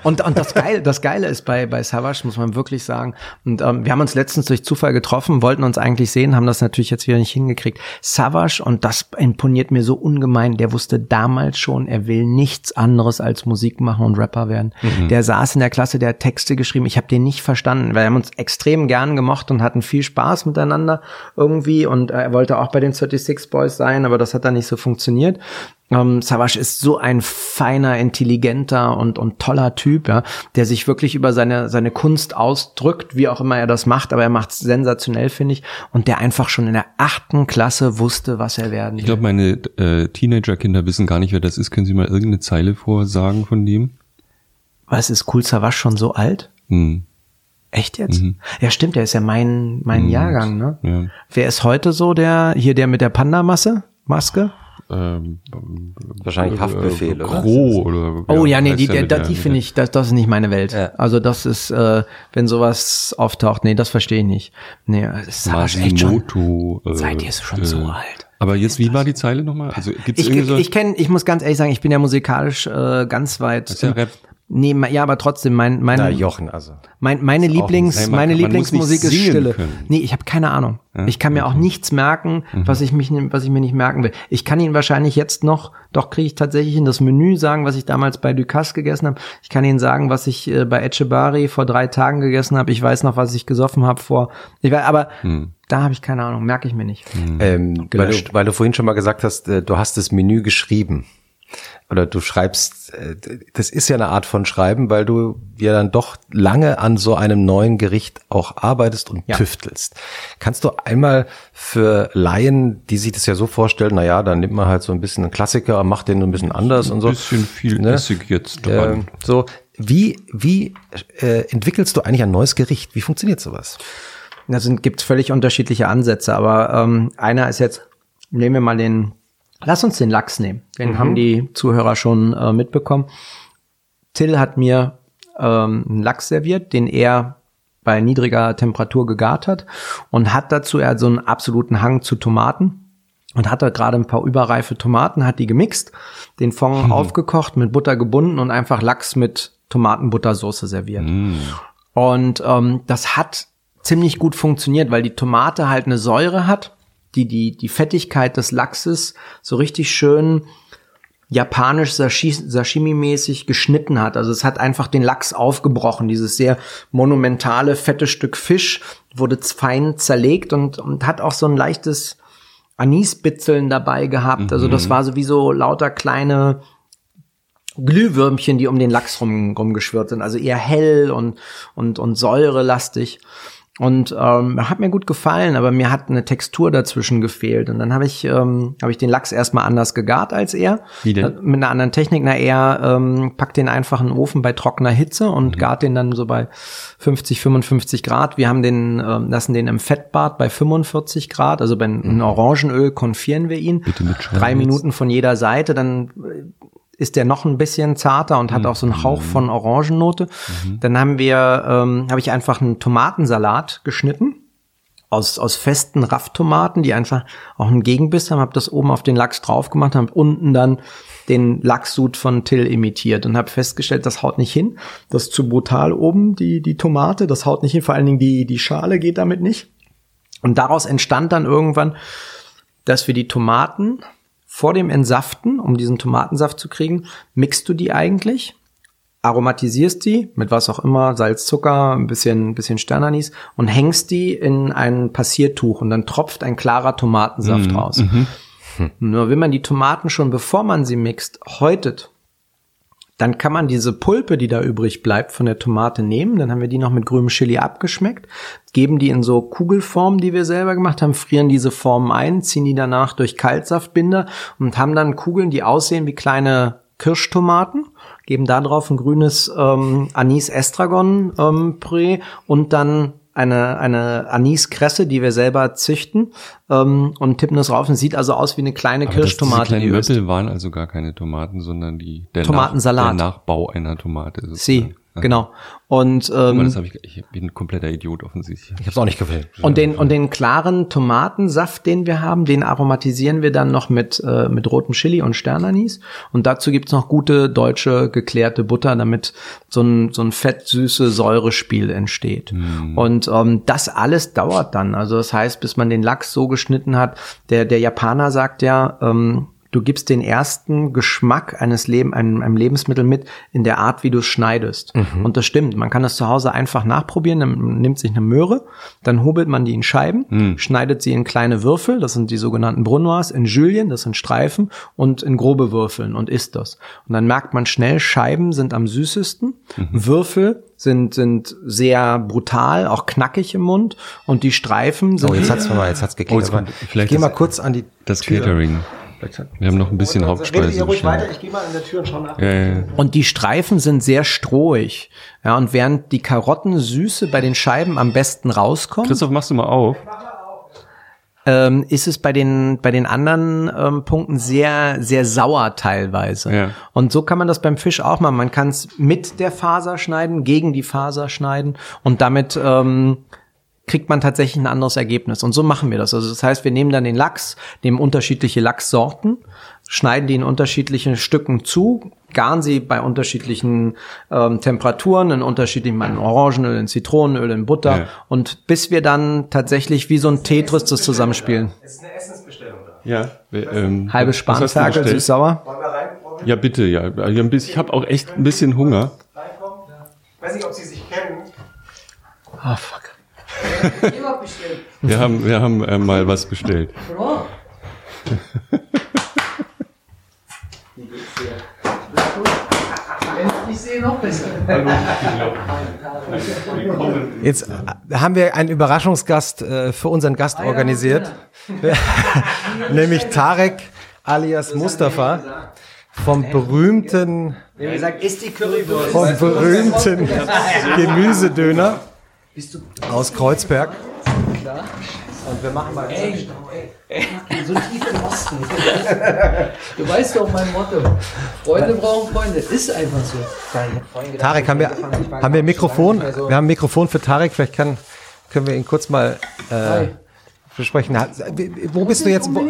und, und das Geile, das Geile ist bei, bei Savage, muss man wirklich sagen. Und ähm, wir haben uns letztens durch Zufall getroffen, wollten uns eigentlich sehen, haben das natürlich jetzt wieder nicht hingekriegt. Savage, und das imponiert mir so ungemein, der wusste damals schon, er will nichts anderes als Musik machen und Rapper werden. Der saß in der Klasse, der hat Texte geschrieben, ich habe den nicht verstanden, weil wir haben uns extrem gern gemocht und hatten viel Spaß miteinander irgendwie und er wollte auch bei den 36 Boys sein, aber das hat dann nicht so funktioniert. Ähm, Savage ist so ein feiner, intelligenter und, und toller Typ, ja, der sich wirklich über seine, seine Kunst ausdrückt, wie auch immer er das macht, aber er macht es sensationell, finde ich, und der einfach schon in der achten Klasse wusste, was er werden Ich glaube, meine äh, Teenager-Kinder wissen gar nicht, wer das ist. Können Sie mal irgendeine Zeile vorsagen von dem? Was ist cool, Savage schon so alt? Hm. Echt jetzt? Ja, stimmt, der ist ja mein, mein Jahrgang, ne? Ja. Wer ist heute so der, hier der mit der Panda-Masse? Maske? Ähm, Wahrscheinlich Haftbefehl, äh, oder? Crow oder Oh ja, nee, die, die, die finde ich, das, das ist nicht meine Welt. Ja. Also das ist, äh, wenn sowas auftaucht, nee, das verstehe ich nicht. Nee, das ist Savage echt schon. Äh, Seid ihr schon so alt? Aber jetzt, wie war die Zeile nochmal? Also gibt's Ich, irgendwie so? ich kenne, ich muss ganz ehrlich sagen, ich bin ja musikalisch äh, ganz weit. Das ist ja Rap. Nee, ja, aber trotzdem, mein, mein, Na, Jochen, also. mein, meine Lieblings, ein- meine kann- Lieblingsmusik ist Stille. können. Nee, ich habe keine Ahnung. ich kann mir auch nichts merken, Mhm. was ich mich, was ich mir nicht merken will. Ich kann Ihnen wahrscheinlich jetzt noch, doch kriege ich tatsächlich in das Menü sagen, was ich damals bei Ducasse gegessen habe. Ich kann Ihnen sagen, was ich äh, bei Etchebari vor drei Tagen gegessen habe. Ich weiß noch, was ich gesoffen habe vor. Ich weiß, aber Hm. da habe ich keine Ahnung, merke ich mir nicht. Ähm, weil, du, weil du vorhin schon mal gesagt hast, äh, du hast das Menü geschrieben. Oder du schreibst, äh, das ist ja eine Art von Schreiben, weil du ja dann doch lange an so einem neuen Gericht auch arbeitest und Ja. tüftelst. Kannst du einmal für Laien, die sich das ja so vorstellen, na ja, dann nimmt man halt so ein bisschen einen Klassiker, macht den ein bisschen anders und so. Ein bisschen viel Ne? Essig jetzt dran. Ähm, so, wie, wie äh, entwickelst du eigentlich ein neues Gericht? Wie funktioniert sowas? Da sind gibt's völlig unterschiedliche Ansätze, aber ähm, einer ist jetzt, nehmen wir mal den, lass uns den Lachs nehmen. Den haben die Zuhörer schon äh, mitbekommen. Till hat mir ähm, einen Lachs serviert, den er bei niedriger Temperatur gegart hat und hat dazu, er hat so einen absoluten Hang zu Tomaten und hat da gerade ein paar überreife Tomaten, hat die gemixt, den Fond aufgekocht, mit Butter gebunden und einfach Lachs mit Tomatenbuttersoße serviert. Und ähm, das hat ziemlich gut funktioniert, weil die Tomate halt eine Säure hat, die die, die Fettigkeit des Lachses so richtig schön japanisch Sashi- Sashimi-mäßig geschnitten hat. Also es hat einfach den Lachs aufgebrochen. Dieses sehr monumentale, fette Stück Fisch wurde fein zerlegt und, und hat auch so ein leichtes Anisbitzeln dabei gehabt. Also das war sowieso lauter kleine Glühwürmchen, die um den Lachs rum, rumgeschwirrt sind. Also eher hell und, und, und säurelastig. Und ähm, hat mir gut gefallen, aber mir hat eine Textur dazwischen gefehlt. Und dann habe ich, ähm, hab ich den Lachs erstmal anders gegart als er. Wie denn? Äh, Mit einer anderen Technik. Na, er ähm, packt den einfach in den Ofen bei trockener Hitze und gart den dann so bei 50, 55 Grad. Wir haben den, ähm, lassen den im Fettbad bei 45 Grad, also bei in Orangenöl konfieren wir ihn. Bitte mitschreiben Drei. Minuten von jeder Seite, dann äh, ist der noch ein bisschen zarter und hat auch so einen Hauch von Orangennote. Dann haben wir, ähm, habe ich einfach einen Tomatensalat geschnitten aus, aus festen Rafftomaten, die einfach auch einen Gegenbiss haben, habe das oben auf den Lachs drauf gemacht, habe unten dann den Lachssud von Till imitiert und habe festgestellt, das haut nicht hin. Das ist zu brutal oben, die, die Tomate, das haut nicht hin, vor allen Dingen die, die Schale geht damit nicht. Und daraus entstand dann irgendwann, dass wir die Tomaten vor dem Entsaften, um diesen Tomatensaft zu kriegen, mixt du die eigentlich, aromatisierst die mit was auch immer, Salz, Zucker, ein bisschen, ein bisschen Sternanis und hängst die in ein Passiertuch und dann tropft ein klarer Tomatensaft raus. Nur wenn man die Tomaten schon, bevor man sie mixt, häutet, dann kann man diese Pulpe, die da übrig bleibt von der Tomate nehmen, dann haben wir die noch mit grünem Chili abgeschmeckt, geben die in so Kugelformen, die wir selber gemacht haben, frieren diese Formen ein, ziehen die danach durch Kaltsaftbinder und haben dann Kugeln, die aussehen wie kleine Kirschtomaten, geben da drauf ein grünes ähm, Anis-Estragon-Püree und dann eine, eine Aniskresse, die wir selber züchten ähm, und tippen das rauf und sieht also aus wie eine kleine Aber Kirschtomate. Die Möppel waren also gar keine Tomaten, sondern die der, Tomatensalat. Nach, der Nachbau einer Tomate. Sie. Aha. genau. Und Aber ähm, das habe ich, ich bin ein kompletter Idiot offensichtlich. Ich habe es auch nicht gefilmt. Und den, und den klaren Tomatensaft, den wir haben, den aromatisieren wir dann noch mit, äh, mit rotem Chili und Sternanis. Und dazu gibt's noch gute deutsche geklärte Butter, damit so ein, so ein fett-süße Säurespiel entsteht. Und ähm, das alles dauert dann. Also das heißt, bis man den Lachs so geschnitten hat, der, der Japaner sagt ja, ähm, Du gibst den ersten Geschmack eines Leben, einem, einem Lebensmittel mit in der Art, wie du es schneidest. Und das stimmt. Man kann das zu Hause einfach nachprobieren. Man nimmt sich eine Möhre, dann hobelt man die in Scheiben, schneidet sie in kleine Würfel, das sind die sogenannten Brunoise, in Julien, das sind Streifen, und in grobe Würfeln und isst das. Und dann merkt man schnell, Scheiben sind am süßesten, Würfel sind, sind sehr brutal, auch knackig im Mund, und die Streifen sind Oh, jetzt hat's mal, jetzt hat's geklickt. Oh, jetzt kommt- vielleicht Geh mal das- kurz an die Das Tür. Catering. Wir haben noch ein bisschen Hauptspeise. Redet ihr ruhig bestimmt. weiter, ich gehe mal in der Tür und schau nach. Ja, ja, ja. Und die Streifen sind sehr strohig. Ja, und während die Karottensüße bei den Scheiben am besten rauskommt, Christoph, machst du mal auf? ähm, ist es bei den, bei den anderen ähm, Punkten sehr, sehr sauer teilweise. Ja. Und so kann man das beim Fisch auch machen. Man kann es mit der Faser schneiden, gegen die Faser schneiden und damit ähm, kriegt man tatsächlich ein anderes Ergebnis. Und so machen wir das. Also das heißt, wir nehmen dann den Lachs, nehmen unterschiedliche Lachssorten, schneiden die in unterschiedlichen Stücken zu, garen sie bei unterschiedlichen ähm, Temperaturen, in unterschiedlichen, in Orangenöl, in Zitronenöl, in Butter. Ja. Und bis wir dann tatsächlich wie so ein Tetris das zusammenspielen. Es ist eine Essensbestellung da. Ja. wir, Ähm, Halbe Spanferkel, bestellt? süß-sauer. Ja, bitte, ja. Also Ich habe auch echt ein bisschen Hunger. Ich weiß nicht, ob Sie sich kennen. Ah, fuck. Wir haben, wir haben äh, mal was bestellt. Oh. Ich sehe noch besser. Jetzt äh, haben wir einen Überraschungsgast äh, für unseren Gast organisiert. [LAUGHS] Nämlich Tarek alias Mustafa vom berühmten, Wir haben gesagt, ist die Currywurst. vom berühmten Gemüsedöner aus Kreuzberg. Und wir machen mal Ey, so tief im Osten. Du weißt doch mein Motto. Freunde brauchen Freunde. Ist einfach so. Tarek, haben wir, haben wir ein Mikrofon? Wir haben ein Mikrofon für Tarek. Vielleicht kann, können wir ihn kurz mal äh, besprechen. Wo bist du ich jetzt? Wo,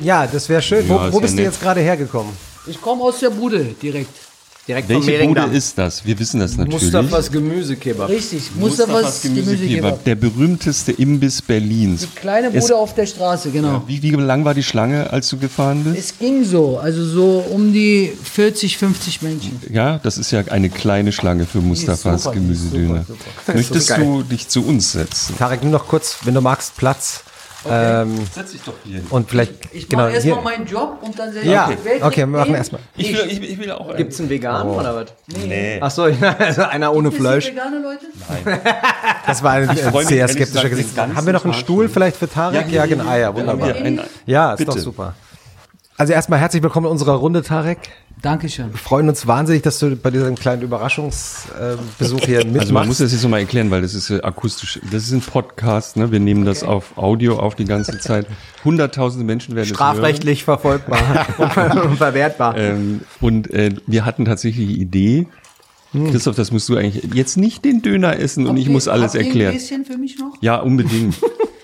ja, das wäre schön. Wo, wo bist du jetzt gerade hergekommen? Ich komme aus der Bude direkt. Direkt Welche Bude Mehringdamm. ist das? Wir wissen das natürlich. Mustafas Gemüsekebab. Richtig. Mustafas Gemüsekebab. Der berühmteste Imbiss Berlins. Kleine Es- Bude auf der Straße, genau. Wie, wie lang war die Schlange, als du gefahren bist? Es ging so, also so um die 40, 50 Menschen. Ja, das ist ja eine kleine Schlange für Mustafas die Gemüsedöner. Möchtest du dich zu uns setzen? Tarek, nimm noch kurz, wenn du magst, Platz. Ähm, Setz dich doch hier hin. und vielleicht, Ich genau, mache erstmal meinen Job und dann setze Ja, ich okay, wir machen erstmal. Ich will, ich, ich will auch Gibt's einen veganen oder was? Nee. Ach so, [LAUGHS] also einer ohne das Fleisch. vegane Leute? [LAUGHS] Das war ein, ein sehr skeptischer Gesicht. Haben wir noch einen Stuhl vielleicht für Tarek? Ja, genau. Ah, ja, wunderbar. Ja, ein, Ja, ist Bitte. doch super. Also erstmal herzlich willkommen in unserer Runde, Tarek. Dankeschön. Wir freuen uns wahnsinnig, dass du bei diesem kleinen Überraschungsbesuch hier mitmachst. Also man muss das jetzt nochmal erklären, weil das ist äh, akustisch. Das ist ein Podcast, ne? Wir nehmen das auf Audio auf die ganze Zeit. Hunderttausende Menschen werden Strafrechtlich verfolgbar und [LAUGHS] verwertbar. hören. Ähm, und äh, wir hatten tatsächlich die Idee, Christoph, das musst du eigentlich jetzt nicht den Döner essen und ich muss alles Habt erklären. Ein bisschen für mich noch? Ja, unbedingt.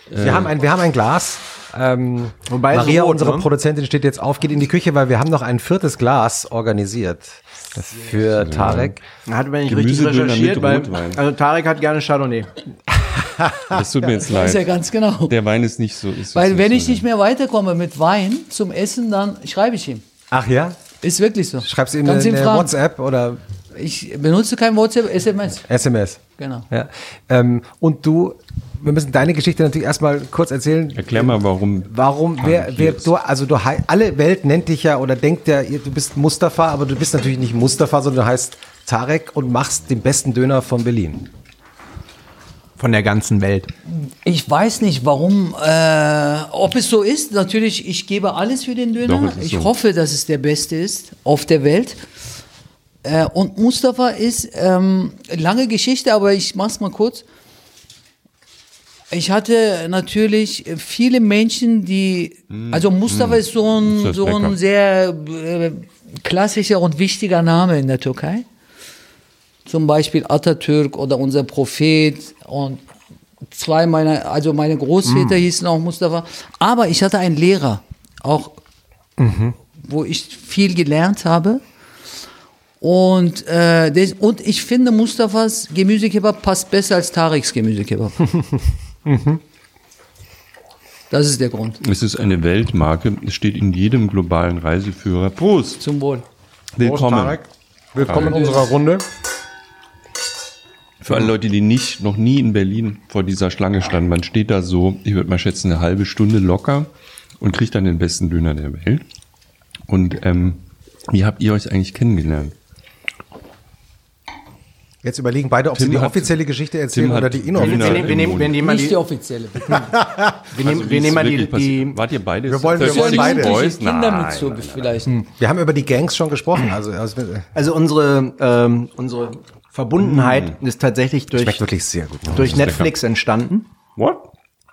wir, haben ein, wir haben ein Glas. Ähm, Wobei so Maria, rot, unsere ne? Produzentin, steht jetzt auf, geht in die Küche, weil wir haben noch ein viertes Glas organisiert für Tarek. Hat man nicht richtig Gemüsedöner recherchiert, mit weil, Rotwein. also Tarek hat gerne Chardonnay. [LAUGHS] Das tut mir jetzt Ist ja leid. ganz genau. Der Wein ist nicht so. Ist Weil wenn so ich nicht mehr weiterkomme mit Wein zum Essen, dann schreibe ich ihm. Ach ja? Ist wirklich so. Schreibst du ihm eine, fragen. WhatsApp oder Ich benutze kein WhatsApp, SMS. SMS? Genau. Ja. Ähm, und du, wir müssen deine Geschichte natürlich erstmal kurz erzählen. Erklär mal, warum. Warum, wer, wer, du, also du, alle Welt nennt dich ja oder denkt ja, du bist Mustafa, aber du bist natürlich nicht Mustafa, sondern du heißt Tarek und machst den besten Döner von Berlin. Von der ganzen Welt. Ich weiß nicht, warum, äh, ob es so ist. Natürlich, ich gebe alles für den Döner. Doch, ich so. hoffe, dass es der beste ist auf der Welt. Äh, und Mustafa ist ähm, lange Geschichte, aber ich mach's mal kurz. Ich hatte natürlich viele Menschen, die, also Mustafa ist so ein, so ein sehr äh, klassischer und wichtiger Name in der Türkei. Zum Beispiel Atatürk oder unser Prophet und zwei meiner, also meine Großväter hießen auch Mustafa. Aber ich hatte einen Lehrer, auch, wo ich viel gelernt habe. Und, äh, das, und ich finde, Mustafas Gemüsekebab passt besser als Tariks Gemüsekebab. [LAUGHS] Das ist der Grund. Es ist eine Weltmarke. Es steht in jedem globalen Reiseführer. Prost! Zum Wohl. Willkommen. Tarek. Willkommen in unserer Runde. Für alle Leute, die nicht, noch nie in Berlin vor dieser Schlange standen, man steht da so, ich würde mal schätzen, eine halbe Stunde locker und kriegt dann den besten Döner der Welt. Und ähm, wie habt ihr euch eigentlich kennengelernt? Jetzt überlegen beide, ob sie Tim die hat- offizielle Geschichte erzählen oder die inoffizielle. Wir nehmen, wir nehmen, wir nehmen mal Nicht die, die offizielle. [LAUGHS] wir nehmen, Also, wir nehmen mal die, die Wart ihr beide? Wir wollen- wir wollen beide. Boys? Kinder Nein, mit so nein, nein. vielleicht. Wir haben über die Gangs schon gesprochen. Also, also also unsere, ähm, unsere Verbundenheit ist tatsächlich durch, schmeckt wirklich sehr gut. durch Netflix entstanden. What?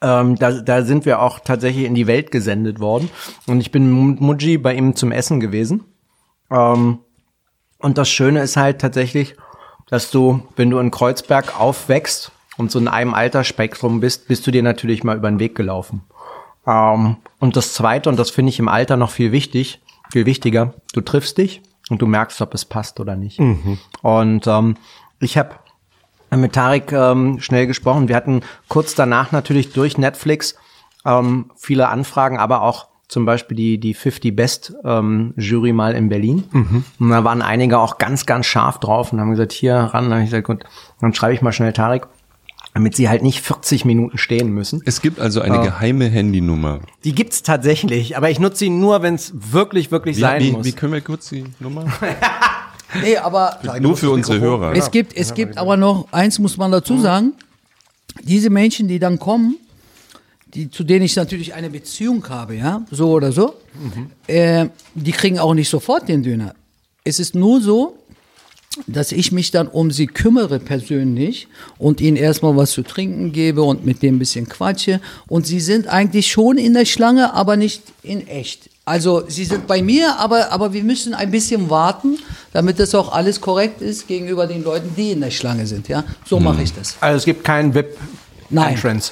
Ähm, da, da sind wir auch tatsächlich in die Welt gesendet worden. Und ich bin mit Muji bei ihm zum Essen gewesen. Ähm, und das Schöne ist halt tatsächlich, dass du, wenn du in Kreuzberg aufwächst und so in einem Altersspektrum bist, bist du dir natürlich mal über den Weg gelaufen. Ähm, und das Zweite, und das finde ich im Alter noch viel wichtig, viel wichtiger, du triffst dich und du merkst, ob es passt oder nicht. Und ähm, ich habe mit Tarek ähm, schnell gesprochen. Wir hatten kurz danach natürlich durch Netflix ähm, viele Anfragen, aber auch zum Beispiel die, die 50 Best ähm, Jury mal in Berlin. Und da waren einige auch ganz, ganz scharf drauf und haben gesagt, hier ran. Dann habe ich gesagt, gut, dann schreibe ich mal schnell Tarek, damit sie halt nicht 40 Minuten stehen müssen. Es gibt also eine geheime Handynummer. Die gibt's tatsächlich, aber ich nutze sie nur, wenn es wirklich, wirklich Wie, sein wie, muss. wie können wir kurz die Nummer? [LAUGHS] Nee, aber Nur für unsere Hörer. es gibt, es gibt aber noch, eins muss man dazu sagen, diese Menschen, die dann kommen, die, zu denen ich natürlich eine Beziehung habe, ja, so oder so, äh, die kriegen auch nicht sofort den Döner. Es ist nur so, dass ich mich dann um sie kümmere persönlich und ihnen erstmal was zu trinken gebe und mit dem ein bisschen quatsche. Und sie sind eigentlich schon in der Schlange, aber nicht in echt. Also sie sind bei mir, aber, aber wir müssen ein bisschen warten, damit das auch alles korrekt ist gegenüber den Leuten, die in der Schlange sind. Ja, so mache ich das. also es gibt keinen VIP Nein. Entrance.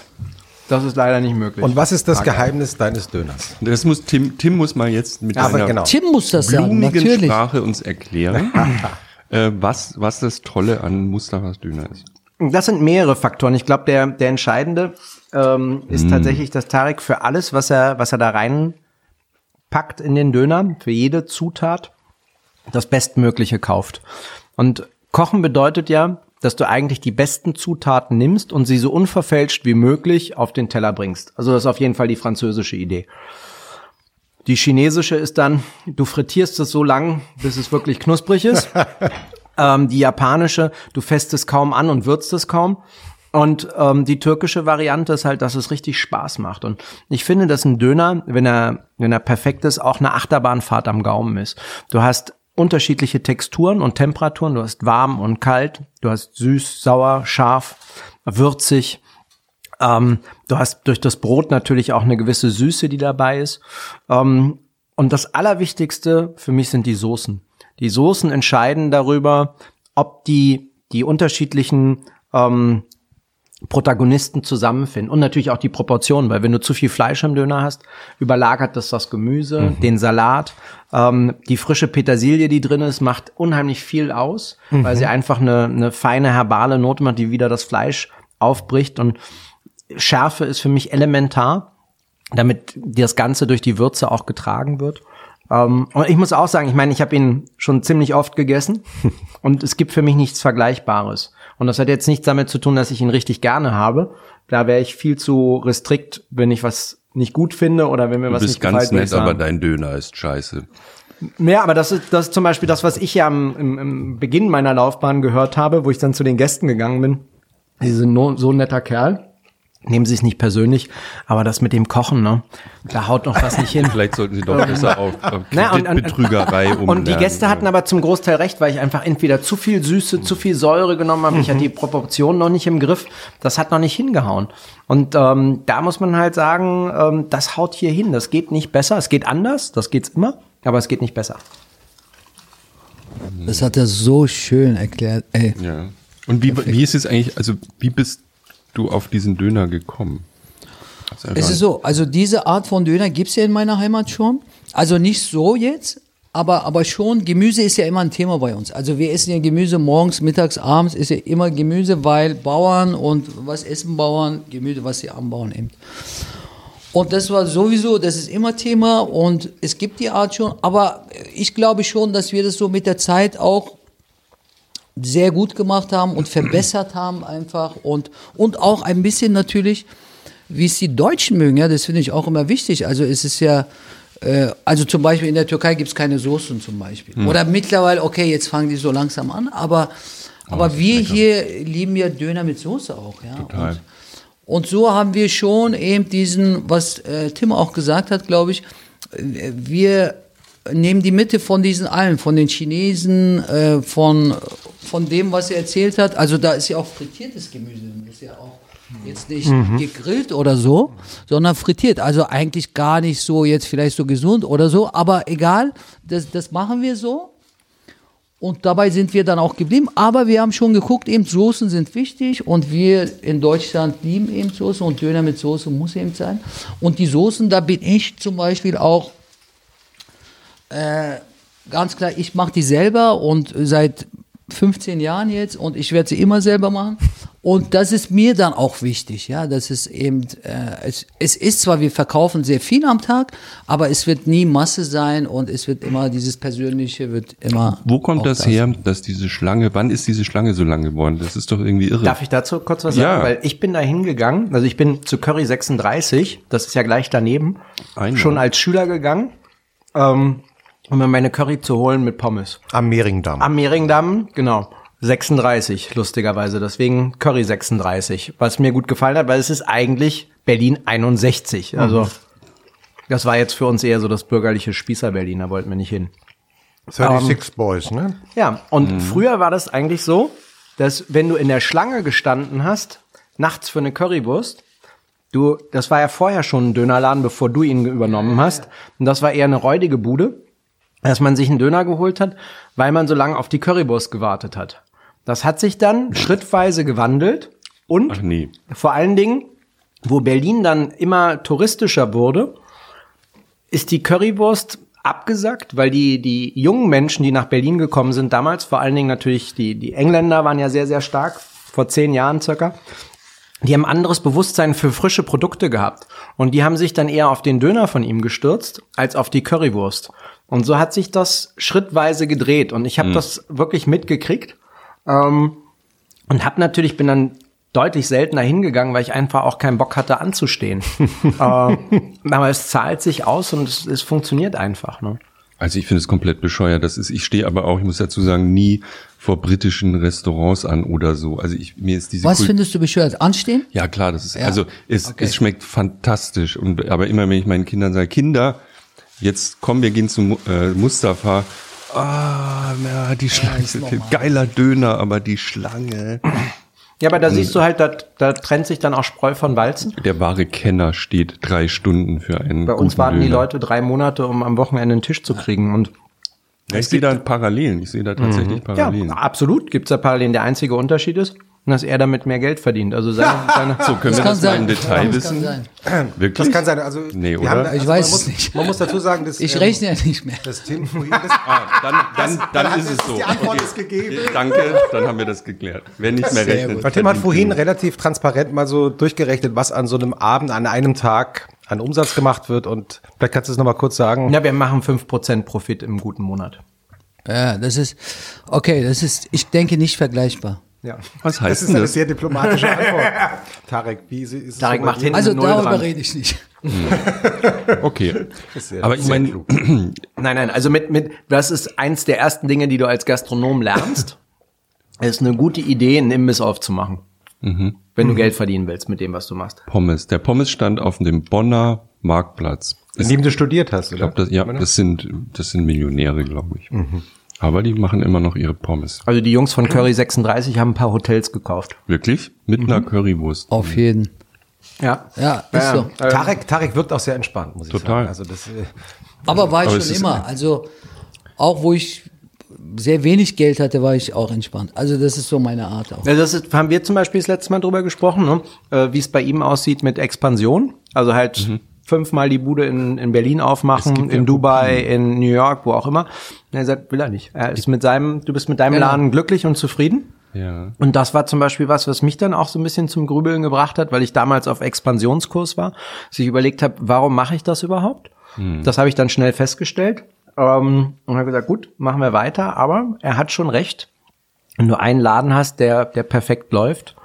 Das ist leider nicht möglich. Und was ist das Geheimnis deines Döners? Das muss Tim, Tim muss mal jetzt mit Aber seiner genau. Tim muss das sagen, blumigen natürlich. Sprache uns erklären, [LAUGHS] äh, was, was das Tolle an Mustafas Döner ist. Das sind mehrere Faktoren. Ich glaube, der, der entscheidende ähm, Mm. ist tatsächlich, dass Tarek für alles, was er, was er da reinpackt in den Döner, für jede Zutat, das Bestmögliche kauft. Und Kochen bedeutet ja, dass du eigentlich die besten Zutaten nimmst und sie so unverfälscht wie möglich auf den Teller bringst. Also das ist auf jeden Fall die französische Idee. Die chinesische ist dann, du frittierst es so lang, bis es wirklich knusprig ist. [LAUGHS] ähm, die japanische, du fässt es kaum an und würzt es kaum. Und ähm, die türkische Variante ist halt, dass es richtig Spaß macht. Und ich finde, dass ein Döner, wenn er, wenn er perfekt ist, auch eine Achterbahnfahrt am Gaumen ist. Du hast unterschiedliche Texturen und Temperaturen. Du hast warm und kalt. Du hast süß, sauer, scharf, würzig. Ähm, du hast durch das Brot natürlich auch eine gewisse Süße, die dabei ist. Ähm, und das Allerwichtigste für mich sind die Soßen. Die Soßen entscheiden darüber, ob die, die unterschiedlichen ähm, Protagonisten zusammenfinden. Und natürlich auch die Proportionen, weil wenn du zu viel Fleisch im Döner hast, überlagert das das Gemüse, den Salat, ähm, die frische Petersilie, die drin ist, macht unheimlich viel aus, weil sie einfach eine, eine feine herbale Note macht, die wieder das Fleisch aufbricht. Und Schärfe ist für mich elementar, damit das Ganze durch die Würze auch getragen wird. Ähm, und ich muss auch sagen, ich meine, ich habe ihn schon ziemlich oft gegessen. [LAUGHS] Und es gibt für mich nichts Vergleichbares. Und das hat jetzt nichts damit zu tun, dass ich ihn richtig gerne habe. Da wäre ich viel zu restrikt, wenn ich was nicht gut finde oder wenn mir Du was bist nicht ganz gefällt. würde ich nett, aber dein Döner ist scheiße. Ja, aber das ist, das ist zum Beispiel das, was ich ja am, im, im Beginn meiner Laufbahn gehört habe, wo ich dann zu den Gästen gegangen bin. Sie sind no, so ein netter Kerl. Nehmen Sie es nicht persönlich, aber das mit dem Kochen, ne, da haut noch was nicht hin. [LAUGHS] Vielleicht sollten Sie doch besser auf, auf Na, und- und- Kreditbetrügerei umlernen. [LAUGHS] Und die Gäste hatten aber zum Großteil recht, weil ich einfach entweder zu viel Süße, zu viel Säure genommen habe. Ich hatte die Proportionen noch nicht im Griff. Das hat noch nicht hingehauen. Und ähm, da muss man halt sagen, ähm, das haut hier hin. Das geht nicht besser. Es geht anders, das geht's immer, aber es geht nicht besser. Das hat er so schön erklärt. Ey. Ja. Und wie, wie ist es eigentlich, also wie bist du auf diesen Döner gekommen? Hast du Es ist so, also diese Art von Döner gibt's ja in meiner Heimat schon. Also nicht so jetzt, aber, aber schon, Gemüse ist ja immer ein Thema bei uns. Also wir essen ja Gemüse morgens, mittags, abends ist ja immer Gemüse, weil Bauern und was essen Bauern? Gemüse, was sie anbauen eben. Und das war sowieso, das ist immer Thema und es gibt die Art schon, aber ich glaube schon, dass wir das so mit der Zeit auch sehr gut gemacht haben und verbessert haben einfach und, und auch ein bisschen natürlich, wie es die Deutschen mögen, ja, das finde ich auch immer wichtig. Also es ist ja, äh, also zum Beispiel in der Türkei gibt es keine Soßen zum Beispiel. Oder mittlerweile, okay, jetzt fangen die so langsam an, aber, aber wir hier lieben ja Döner mit Soße auch, ja. Total. Und, und so haben wir schon eben diesen, was äh, Tim auch gesagt hat, glaube ich, äh, wir nehmen die Mitte von diesen allen, von den Chinesen, äh, von, von dem, was er erzählt hat. Also da ist ja auch frittiertes Gemüse, drin. ist ja auch jetzt nicht gegrillt oder so, sondern frittiert. Also eigentlich gar nicht so jetzt vielleicht so gesund oder so, aber egal, das, das machen wir so. Und dabei sind wir dann auch geblieben. Aber wir haben schon geguckt, eben Soßen sind wichtig und wir in Deutschland lieben eben Soßen und Döner mit Soße muss eben sein. Und die Soßen, da bin ich zum Beispiel auch äh, ganz klar, ich mache die selber und seit 15 Jahren jetzt und ich werde sie immer selber machen. Und das ist mir dann auch wichtig, ja, das ist eben, äh, es, es ist zwar, wir verkaufen sehr viel am Tag, aber es wird nie Masse sein und es wird immer, dieses Persönliche wird immer. Wo kommt auch das her, dass diese Schlange, wann ist diese Schlange so lang geworden? Das ist doch irgendwie irre. Darf ich dazu kurz was Ja. sagen? Weil ich bin da hingegangen, also ich bin zu Curry 36, das ist ja gleich daneben, Einmal. schon als Schüler gegangen, ähm, um mir meine Curry zu holen mit Pommes. Am Mehringdamm. Am Mehringdamm, genau. 36, lustigerweise. Deswegen Curry 36. Was mir gut gefallen hat, weil es ist eigentlich Berlin 61. Also, das war jetzt für uns eher so das bürgerliche Spießer-Berlin. Da wollten wir nicht hin. 36 Boys, ne? Ja, und früher war das eigentlich so, dass wenn du in der Schlange gestanden hast, nachts für eine Currywurst, du, das war ja vorher schon ein Dönerladen, bevor du ihn übernommen hast. Und das war eher eine räudige Bude, dass man sich einen Döner geholt hat, weil man so lange auf die Currywurst gewartet hat. Das hat sich dann schrittweise gewandelt und nee. vor allen Dingen, wo Berlin dann immer touristischer wurde, ist die Currywurst abgesackt, weil die, die jungen Menschen, die nach Berlin gekommen sind, damals, vor allen Dingen natürlich die, die Engländer waren ja sehr, sehr stark, vor zehn Jahren circa, die haben anderes Bewusstsein für frische Produkte gehabt. Und die haben sich dann eher auf den Döner von ihm gestürzt, als auf die Currywurst. Und so hat sich das schrittweise gedreht. Und ich habe das wirklich mitgekriegt. Ähm, und hab natürlich, bin dann deutlich seltener hingegangen, weil ich einfach auch keinen Bock hatte anzustehen. [LAUGHS] äh, aber es zahlt sich aus und es, es funktioniert einfach. Ne? Also ich finde es komplett bescheuert. Das ist, ich stehe aber auch, ich muss dazu sagen, nie vor britischen Restaurants an oder so. Also ich, mir ist diese Was Kult- findest du bescheuert? Anstehen? Ja, klar, das ist, Ja. also es, Okay. es schmeckt fantastisch. Und, aber immer, wenn ich meinen Kindern sage, Kinder, jetzt kommen wir gehen zum äh, Mustafa. Ah, ja, die Schlange, normal. geiler Döner, aber die Schlange. Ja, aber da siehst du halt, da, da trennt sich dann auch Spreu von Walzen. Der wahre Kenner steht drei Stunden für einen Bei uns warten die Döner. Leute drei Monate, um am Wochenende einen Tisch zu kriegen. Und Ja, ich sehe da Parallelen. Ich sehe da tatsächlich ja, Parallelen. absolut gibt's da Parallelen. Der einzige Unterschied ist, dass er damit mehr Geld verdient. Also seine, [LAUGHS] seine So, können wir kann das mal sein. im Detail Das kann wissen? sein. Wirklich? Das kann sein. Also, Nee, wir oder? haben da- Ich also weiß man muss, es nicht. Man muss dazu sagen, dass, Ich ähm, rechne ja nicht mehr. dass Tim vorhin [LAUGHS] das, Ah, dann, dann, dann ist es so. die Antwort Okay. ist gegeben. Danke, dann haben wir das geklärt. Wer nicht mehr Sehr rechnet. Weil Tim hat vorhin relativ transparent mal so durchgerechnet, was an so einem Abend, an einem Tag an Umsatz gemacht wird. Und vielleicht kannst du es nochmal kurz sagen. ja, wir machen 5% Profit im guten Monat. Ja, das ist, okay, das ist, ich denke, nicht vergleichbar. Ja. Was heißt das ist denn eine das? sehr diplomatische Antwort. Tarek, wie ist es Tarek so macht dir? hin- Also Null darüber dran. rede ich nicht. [LAUGHS] Okay. sehr- Aber ich meine. [CLEARS THROAT] Nein, nein, also mit, mit, das ist eins der ersten Dinge, die du als Gastronom lernst. [LAUGHS] Es ist eine gute Idee, einen Imbiss aufzumachen. Wenn du Geld verdienen willst mit dem, was du machst. Pommes. Der Pommesstand auf dem Bonner Marktplatz. In dem du studiert hast, Ich oder? glaube, das, ja, das sind, das sind Millionäre, glaube ich. Aber die machen immer noch ihre Pommes. Also die Jungs von Curry 36 haben ein paar Hotels gekauft. Wirklich? Mit einer Currywurst. Auf jeden. Ja. Ja, ist so. Tarek, Tarek wirkt auch sehr entspannt, muss ich Total. sagen. Also das, äh, Aber war ich Aber es schon ist- immer. Also auch wo ich sehr wenig Geld hatte, war ich auch entspannt. Also das ist so meine Art auch. Ja, das ist, haben wir zum Beispiel das letzte Mal drüber gesprochen, ne? äh, wie es bei ihm aussieht mit Expansion. Also halt fünfmal die Bude in, in Berlin aufmachen, in Dubai, in New York, wo auch immer. Und er sagt, will er nicht. Er ist mit seinem, du bist mit deinem Genau. Laden glücklich und zufrieden. Ja. Und das war zum Beispiel was, was mich dann auch so ein bisschen zum Grübeln gebracht hat, weil ich damals auf Expansionskurs war, dass ich überlegt habe, warum mache ich das überhaupt? Das habe ich dann schnell festgestellt ähm, und habe gesagt, gut, machen wir weiter. Aber er hat schon recht. Wenn du einen Laden hast, der, der perfekt läuft,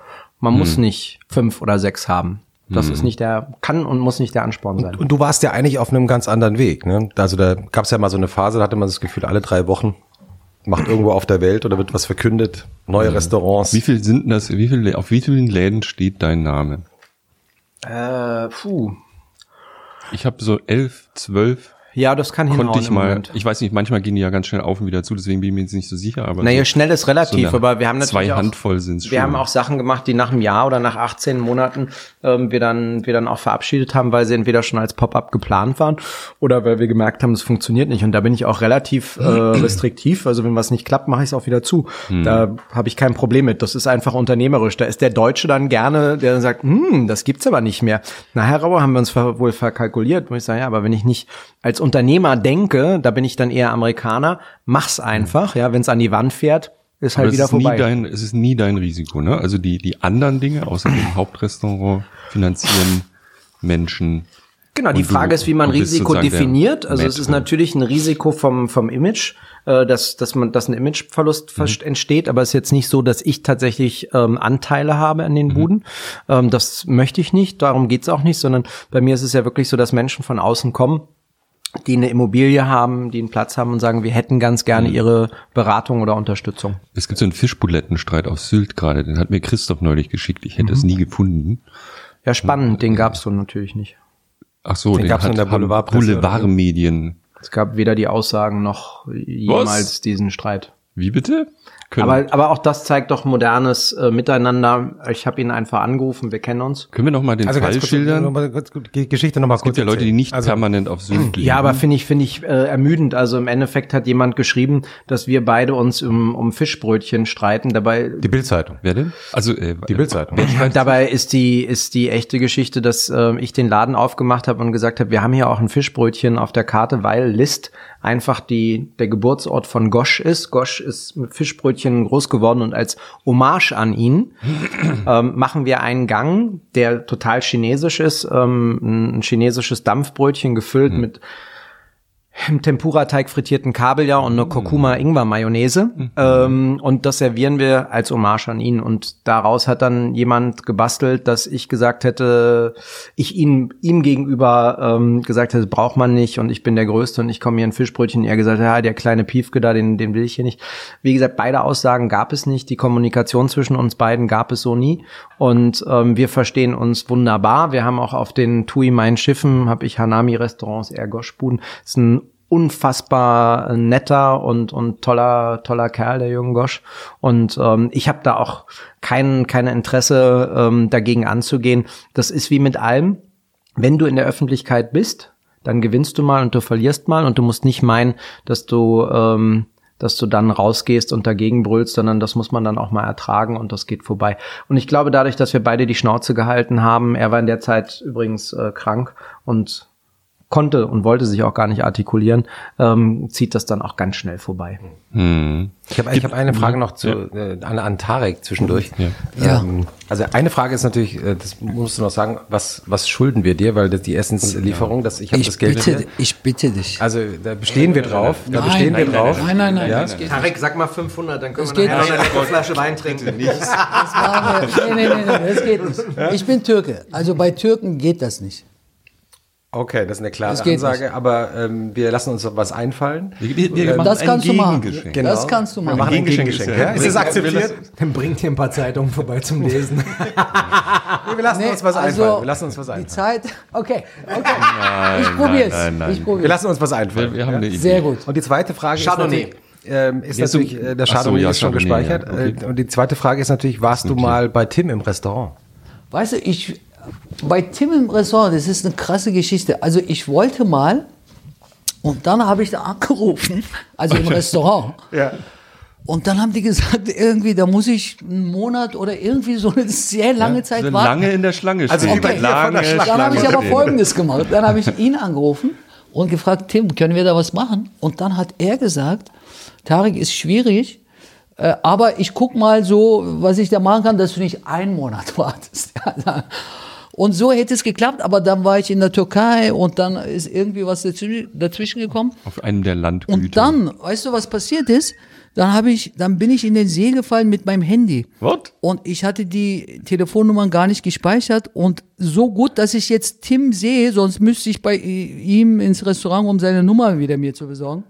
man muss nicht fünf oder sechs haben. Das ist nicht der, kann und muss nicht der Ansporn sein. und du warst ja eigentlich auf einem ganz anderen Weg. Ne? Also da gab es ja mal so eine Phase, da hatte man das Gefühl, alle drei Wochen macht irgendwo auf der Welt oder wird was verkündet, neue Restaurants. Wie viel sind das, wie viel, auf wie vielen Läden steht dein Name? Äh, puh. Ich habe so elf, zwölf, Ja, das kann hinhauen konnte ich mal, Moment. ich weiß nicht, manchmal gehen die ja ganz schnell auf und wieder zu, deswegen bin ich mir jetzt nicht so sicher, aber Naja, so, schnell ist relativ, eine aber wir haben natürlich zwei auch, Handvoll sind's schon. Wir haben auch Sachen gemacht, die nach einem Jahr oder nach 18 Monaten ähm, wir dann wir dann auch verabschiedet haben, weil sie entweder schon als Pop-up geplant waren oder weil wir gemerkt haben, es funktioniert nicht. Und da bin ich auch relativ äh, [CLEARS THROAT] restriktiv. Also wenn was nicht klappt, mache ich es auch wieder zu. Da habe ich kein Problem mit. Das ist einfach unternehmerisch. Da ist der Deutsche dann gerne, der dann sagt, hm, das gibt's aber nicht mehr. Na, Herr Rauer, haben wir uns wohl verkalkuliert. Wo ich sage, ja, aber wenn ich nicht als Unternehmer denke, da bin ich dann eher Amerikaner, mach's einfach. Ja, wenn es an die Wand fährt, ist aber halt es wieder ist vorbei. nie dein, es ist nie dein Risiko, ne? Also die, die anderen Dinge, außer dem [CLEARS THROAT] Hauptrestaurant, finanzieren Menschen. Genau, die Und du- Frage ist, wie man Risiko definiert. Also es ist natürlich ein Risiko vom, vom Image, äh, dass, dass man, dass ein Imageverlust Mhm. entsteht, aber es ist jetzt nicht so, dass ich tatsächlich ähm, Anteile habe an den Mhm. Buden. Ähm, das möchte ich nicht, darum geht's auch nicht, sondern bei mir ist es ja wirklich so, dass Menschen von außen kommen, die eine Immobilie haben, die einen Platz haben und sagen, wir hätten ganz gerne Mhm. ihre Beratung oder Unterstützung. Es gibt so einen Fischbulettenstreit auf Sylt gerade, den hat mir Christoph neulich geschickt. Ich hätte es nie gefunden. Ja, spannend, den gab's so natürlich nicht. Ach so, Den den, gab's in der Boulevardpresse? Boulevardmedien. Es gab weder die Aussagen noch jemals diesen Streit. Wie bitte? Können, Aber, aber auch das zeigt doch modernes äh, Miteinander. Ich habe ihn einfach angerufen, wir kennen uns. können wir noch mal den Also Fall kurz, schildern? noch mal kurz, die Geschichte nochmal Es kurz gibt ja Leute, die nicht also, permanent auf Sylt [CLEARS THROAT] leben. Ja, aber finde ich, finde ich äh, ermüdend. Also im Endeffekt hat jemand geschrieben, dass wir beide uns um, um Fischbrötchen streiten. Dabei, Die Bildzeitung. Wer denn? Also äh, Die Bildzeitung. dabei ist die, ist die echte Geschichte, dass äh, ich den Laden aufgemacht habe und gesagt habe, wir haben hier auch ein Fischbrötchen auf der Karte, weil List einfach die, der Geburtsort von Gosch ist. Gosch ist mit Fischbrötchen groß geworden und als Hommage an ihn [CLEARS THROAT] ähm, machen wir einen Gang, der total chinesisch ist, ähm, ein chinesisches Dampfbrötchen gefüllt mit im Tempura-Teig frittierten Kabeljau und eine Kurkuma-Ingwer-Mayonnaise. Ähm, und das servieren wir als Hommage an ihn. Und daraus hat dann jemand gebastelt, dass ich gesagt hätte, ich ihn, ihm gegenüber ähm, gesagt hätte, braucht man nicht und ich bin der Größte und ich komme hier ein Fischbrötchen. Er gesagt, ja, der kleine Piefke da, den, den will ich hier nicht. Wie gesagt, beide Aussagen gab es nicht. Die Kommunikation zwischen uns beiden gab es so nie. Und ähm, wir verstehen uns wunderbar. Wir haben auch auf den Tui Main Schiffen, habe ich Hanami-Restaurants, eher Goschbuden. ist ein unfassbar netter und und toller toller Kerl der jungen Gosch. Und ähm, ich habe da auch kein kein Interesse ähm, dagegen anzugehen. Das ist wie mit allem. Wenn du in der Öffentlichkeit bist dann gewinnst du mal und du verlierst mal. Und du musst nicht meinen dass du ähm, dass du dann rausgehst und dagegen brüllst, sondern das muss man dann auch mal ertragen und das geht vorbei. Und ich glaube, dadurch, dass wir beide die Schnauze gehalten haben, er war in der Zeit übrigens äh, krank und konnte und wollte sich auch gar nicht artikulieren, ähm, zieht das dann auch ganz schnell vorbei. Hm. Ich habe ich hab eine Frage noch zu, äh, an, an Tarek zwischendurch. Ja. Ähm, also eine Frage ist natürlich, äh, das musst du noch sagen, was, was schulden wir dir, weil das die Essenslieferung, das, ich habe das Geld. bitte, nicht ich bitte dich. Also da bestehen wir drauf. Da Nein, bestehen wir nein, drauf. Nein, nein, nein. Ja? geht Tarek, sag mal 500, dann können Das wir nachher noch nicht. eine leckere Flasche Wein trinken. Das war, nee, nee, nee, nee, das geht nicht. Ich bin Türke. Also bei Türken geht das nicht. Okay, das ist eine klare Ansage, nicht. aber ähm, wir lassen uns was einfallen. Wir, wir, wir machen Das ein kannst du machen. Gegengeschenk. Genau. Das kannst du Wir machen. machen ein Gegengeschenk ja-? Ist es akzeptiert? Dann bringt ihr ein paar Zeitungen vorbei zum [LAUGHS] Lesen. Nee, [LAUGHS] wir lassen Nee, uns was also, einfallen. Wir lassen uns was Die einfallen. Zeit, okay, okay. [LAUGHS] Nein, ich probier's. nein, Wir lassen uns was einfallen. Wir, wir haben eine Idee. Sehr gut. Und die zweite Frage Chardonnay. ist natürlich, ähm, ist Ja, natürlich äh, der Ach so, Chardonnay ja, ist schon Chardonnay, gespeichert. ja, okay. Äh, Und die zweite Frage ist natürlich, warst du mal bei Tim im Restaurant? Weißt du, ich, bei Tim im Ressort, das ist eine krasse Geschichte. Also ich wollte mal, und dann habe ich da angerufen, also im Restaurant. Ja. Und dann haben die gesagt, irgendwie, da muss ich einen Monat oder irgendwie so eine sehr lange Zeit So warten. lange in der Schlange Also stehen. bei dir von der Schlange. Dann habe ich aber. Folgendes gemacht. Dann habe ich ihn angerufen und gefragt, Tim, können wir da was machen? Und dann hat er gesagt, Tarek ist schwierig, äh, aber ich guck mal so, was ich da machen kann, dass du nicht einen Monat [LAUGHS] wartest. Und so hätte es geklappt, aber dann war ich in der Türkei und dann ist irgendwie was dazwischen, gekommen. Auf einem der Landgüter. Und dann, weißt du, was passiert ist? Dann habe ich, dann bin ich in den See gefallen mit meinem Handy. What? Und ich hatte die Telefonnummern gar nicht gespeichert und so gut, dass ich jetzt Tim sehe, sonst müsste ich bei ihm ins Restaurant, um seine Nummer wieder mir zu besorgen.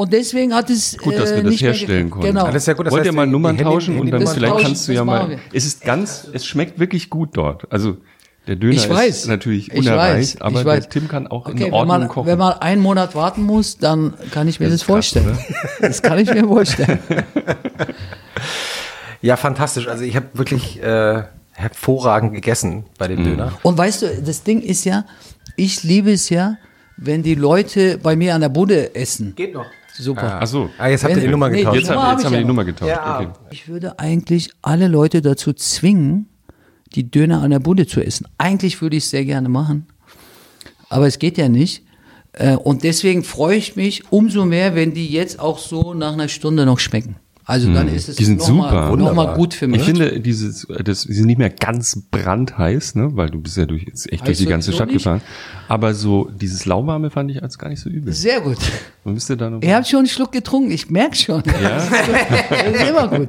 Und deswegen hat es Gut, dass äh, wir das nicht mehr herstellen konnten. Genau. Alles sehr gut. Das Wollt heißt, ihr mal Nummern die Handy- tauschen und dann vielleicht tauschen, kannst du ja das mal. Es ist ganz, es schmeckt wirklich gut dort. Also der Döner Ich weiß. ist natürlich Ich unerreicht, weiß, aber ich weiß. der Tim kann auch Okay, in wenn Ordnung man, kochen. wenn man einen Monat warten muss, dann kann ich mir das, Das krass, vorstellen. [LAUGHS] Das kann ich mir vorstellen. [LAUGHS] Ja, fantastisch. Also ich habe wirklich äh, hervorragend gegessen bei Mhm. dem Döner. Und weißt du, das Ding ist ja, ich liebe es ja, wenn die Leute bei mir an der Bude essen. Geht noch. Super. Ach so. Ah, jetzt habt ihr die Nummer nee, getauscht. Jetzt, Nummer haben, hab jetzt ich haben wir die Nummer getauscht. Ja. Okay. Ich würde eigentlich alle Leute dazu zwingen, die Döner an der Bude zu essen. Eigentlich würde ich es sehr gerne machen, aber es geht ja nicht. Äh, Und deswegen freue ich mich umso mehr, wenn die jetzt auch so nach einer Stunde noch schmecken. Also dann ist es Hm. Die sind noch super. mal, noch mal Wunderbar. gut für mich. Ich finde, dieses, das, die sind nicht mehr ganz brandheiß, ne, weil du bist ja durch, jetzt echt durch die ganze Stadt nicht. gefahren. Aber so dieses lauwarme fand ich als gar nicht so übel. sehr gut. Man müsste da noch. Ihr habt schon einen Schluck getrunken, ich merke schon. Ja? Das [LAUGHS] ist immer gut.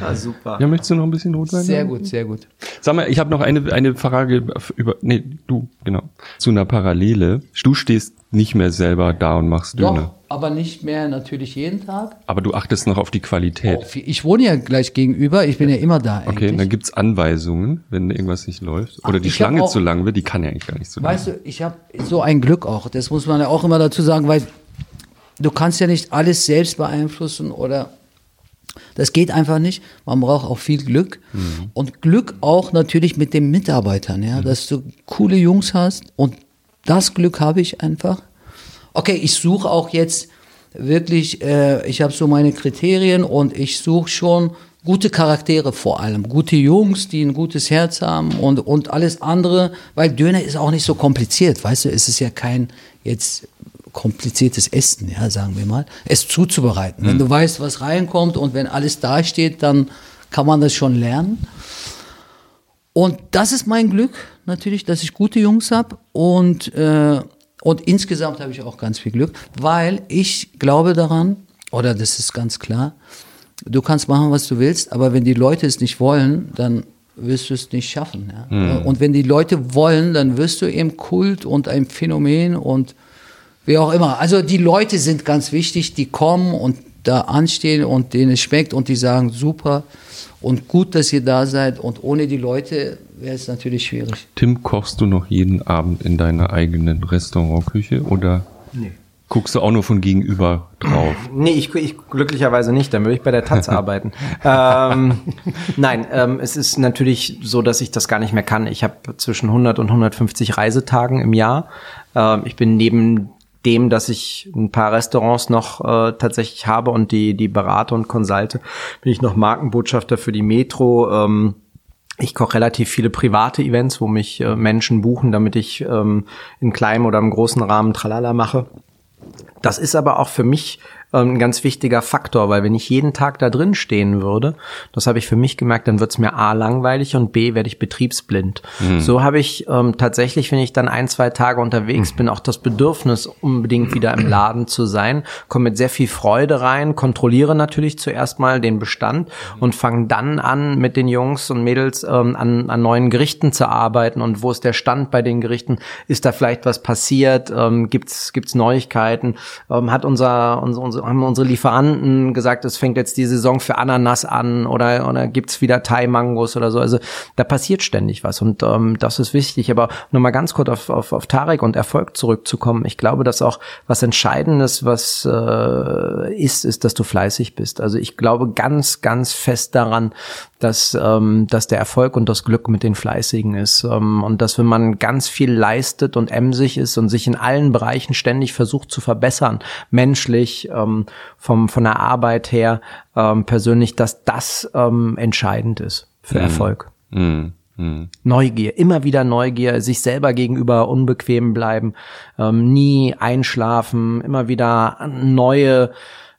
Ah, super. ja, möchtest du noch ein bisschen Rotwein? Sehr haben? gut, sehr gut. Sag mal, ich habe noch eine, eine Frage über, nee, du, genau, zu einer Parallele. Du stehst nicht mehr selber da und machst Döner. Doch, aber nicht mehr natürlich jeden Tag. Aber du achtest noch auf die Qualität. Ich wohne ja gleich gegenüber, ich bin ja immer da. Okay, eigentlich. dann gibt's Anweisungen, wenn irgendwas nicht läuft. Oder die ich hab Schlange auch- zu lang wird, die kann ja eigentlich gar nicht so lang. Weißt du, ich habe so ein Glück auch, das muss man ja auch immer dazu sagen, weil du kannst ja nicht alles selbst beeinflussen oder das geht einfach nicht. Man braucht auch viel Glück und Glück auch natürlich mit den Mitarbeitern, ja, dass du coole Jungs hast und das Glück habe ich einfach. Okay, ich suche auch jetzt wirklich, äh, ich habe so meine Kriterien und ich suche schon gute Charaktere vor allem, gute Jungs, die ein gutes Herz haben und, und alles andere, weil Döner ist auch nicht so kompliziert, weißt du, es ist ja kein jetzt kompliziertes Essen, ja, sagen wir mal, es zuzubereiten. Wenn du weißt, was reinkommt und wenn alles dasteht, dann kann man das schon lernen. Und das ist mein Glück natürlich, dass ich gute Jungs habe und, äh, und insgesamt habe ich auch ganz viel Glück, weil ich glaube daran, oder das ist ganz klar, du kannst machen, was du willst, aber wenn die Leute es nicht wollen, dann wirst du es nicht schaffen. Ja? Und wenn die Leute wollen, dann wirst du eben Kult und ein Phänomen und wie auch immer. Also die Leute sind ganz wichtig, die kommen und da anstehen und denen es schmeckt und die sagen super und gut, dass ihr da seid und ohne die Leute wäre es natürlich schwierig. Tim, kochst du noch jeden Abend in deiner eigenen Restaurantküche oder Nee. guckst du auch nur von gegenüber drauf? Nee, ich, ich glücklicherweise nicht, dann würde ich bei der Taz [LAUGHS] arbeiten. ähm, nein, ähm, es ist natürlich so, dass ich das gar nicht mehr kann. Ich habe zwischen 100 und 150 Reisetagen im Jahr. Ähm, ich bin neben dem, dass ich ein paar Restaurants noch äh, tatsächlich habe und die, die berate und consulte, bin ich noch Markenbotschafter für die Metro. Ähm, ich koche relativ viele private Events, wo mich äh, Menschen buchen, damit ich ähm, in kleinem oder im großen Rahmen Tralala mache. Das ist aber auch für mich ein ganz wichtiger Faktor, weil wenn ich jeden Tag da drin stehen würde, das habe ich für mich gemerkt, dann wird's mir A langweilig und B werde ich betriebsblind. Mhm. So habe ich ähm, tatsächlich, wenn ich dann ein, zwei Tage unterwegs mhm. bin, auch das Bedürfnis, unbedingt wieder im Laden zu sein, komme mit sehr viel Freude rein, kontrolliere natürlich zuerst mal den Bestand und fange dann an, mit den Jungs und Mädels ähm, an, an neuen Gerichten zu arbeiten und wo ist der Stand bei den Gerichten? Ist da vielleicht was passiert? Ähm, gibt's gibt's Neuigkeiten? Ähm, hat unser, unser, unser haben unsere Lieferanten gesagt, es fängt jetzt die Saison für Ananas an oder oder gibt's wieder Thai-Mangos oder so? Also da passiert ständig was und ähm, das ist wichtig. Aber nur mal ganz kurz auf, auf, auf Tarek und Erfolg zurückzukommen. Ich glaube, dass auch was Entscheidendes, was äh, ist, ist, dass du fleißig bist. Also ich glaube ganz, ganz fest daran, dass, ähm, dass der Erfolg und das Glück mit den Fleißigen ist. Ähm, und dass wenn man ganz viel leistet und emsig ist und sich in allen Bereichen ständig versucht zu verbessern, menschlich, ähm, vom, von der Arbeit her, ähm, persönlich, dass das ähm, entscheidend ist für mhm. Erfolg. Mhm. mhm. Neugier, immer wieder Neugier, sich selber gegenüber unbequem bleiben, ähm, nie einschlafen, immer wieder neue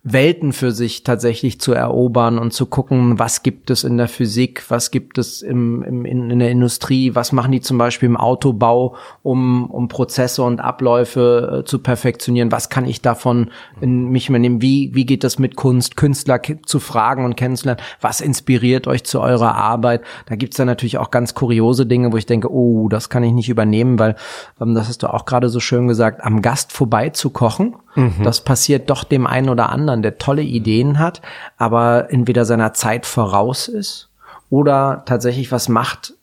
Welten für sich tatsächlich zu erobern und zu gucken, was gibt es in der Physik, was gibt es im, im, in, in der Industrie, was machen die zum Beispiel im Autobau, um, um Prozesse und Abläufe äh, zu perfektionieren, was kann ich davon in mich übernehmen, wie, wie geht das mit Kunst, Künstler zu fragen und kennenzulernen, was inspiriert euch zu eurer Arbeit. Da gibt's dann natürlich auch ganz kuriose Dinge, wo ich denke, oh, das kann ich nicht übernehmen, weil, ähm, das hast du auch gerade so schön gesagt, am Gast vorbei zu kochen, mhm. das passiert doch dem einen oder anderen anderen, der tolle Ideen hat, aber entweder seiner Zeit voraus ist oder tatsächlich was macht,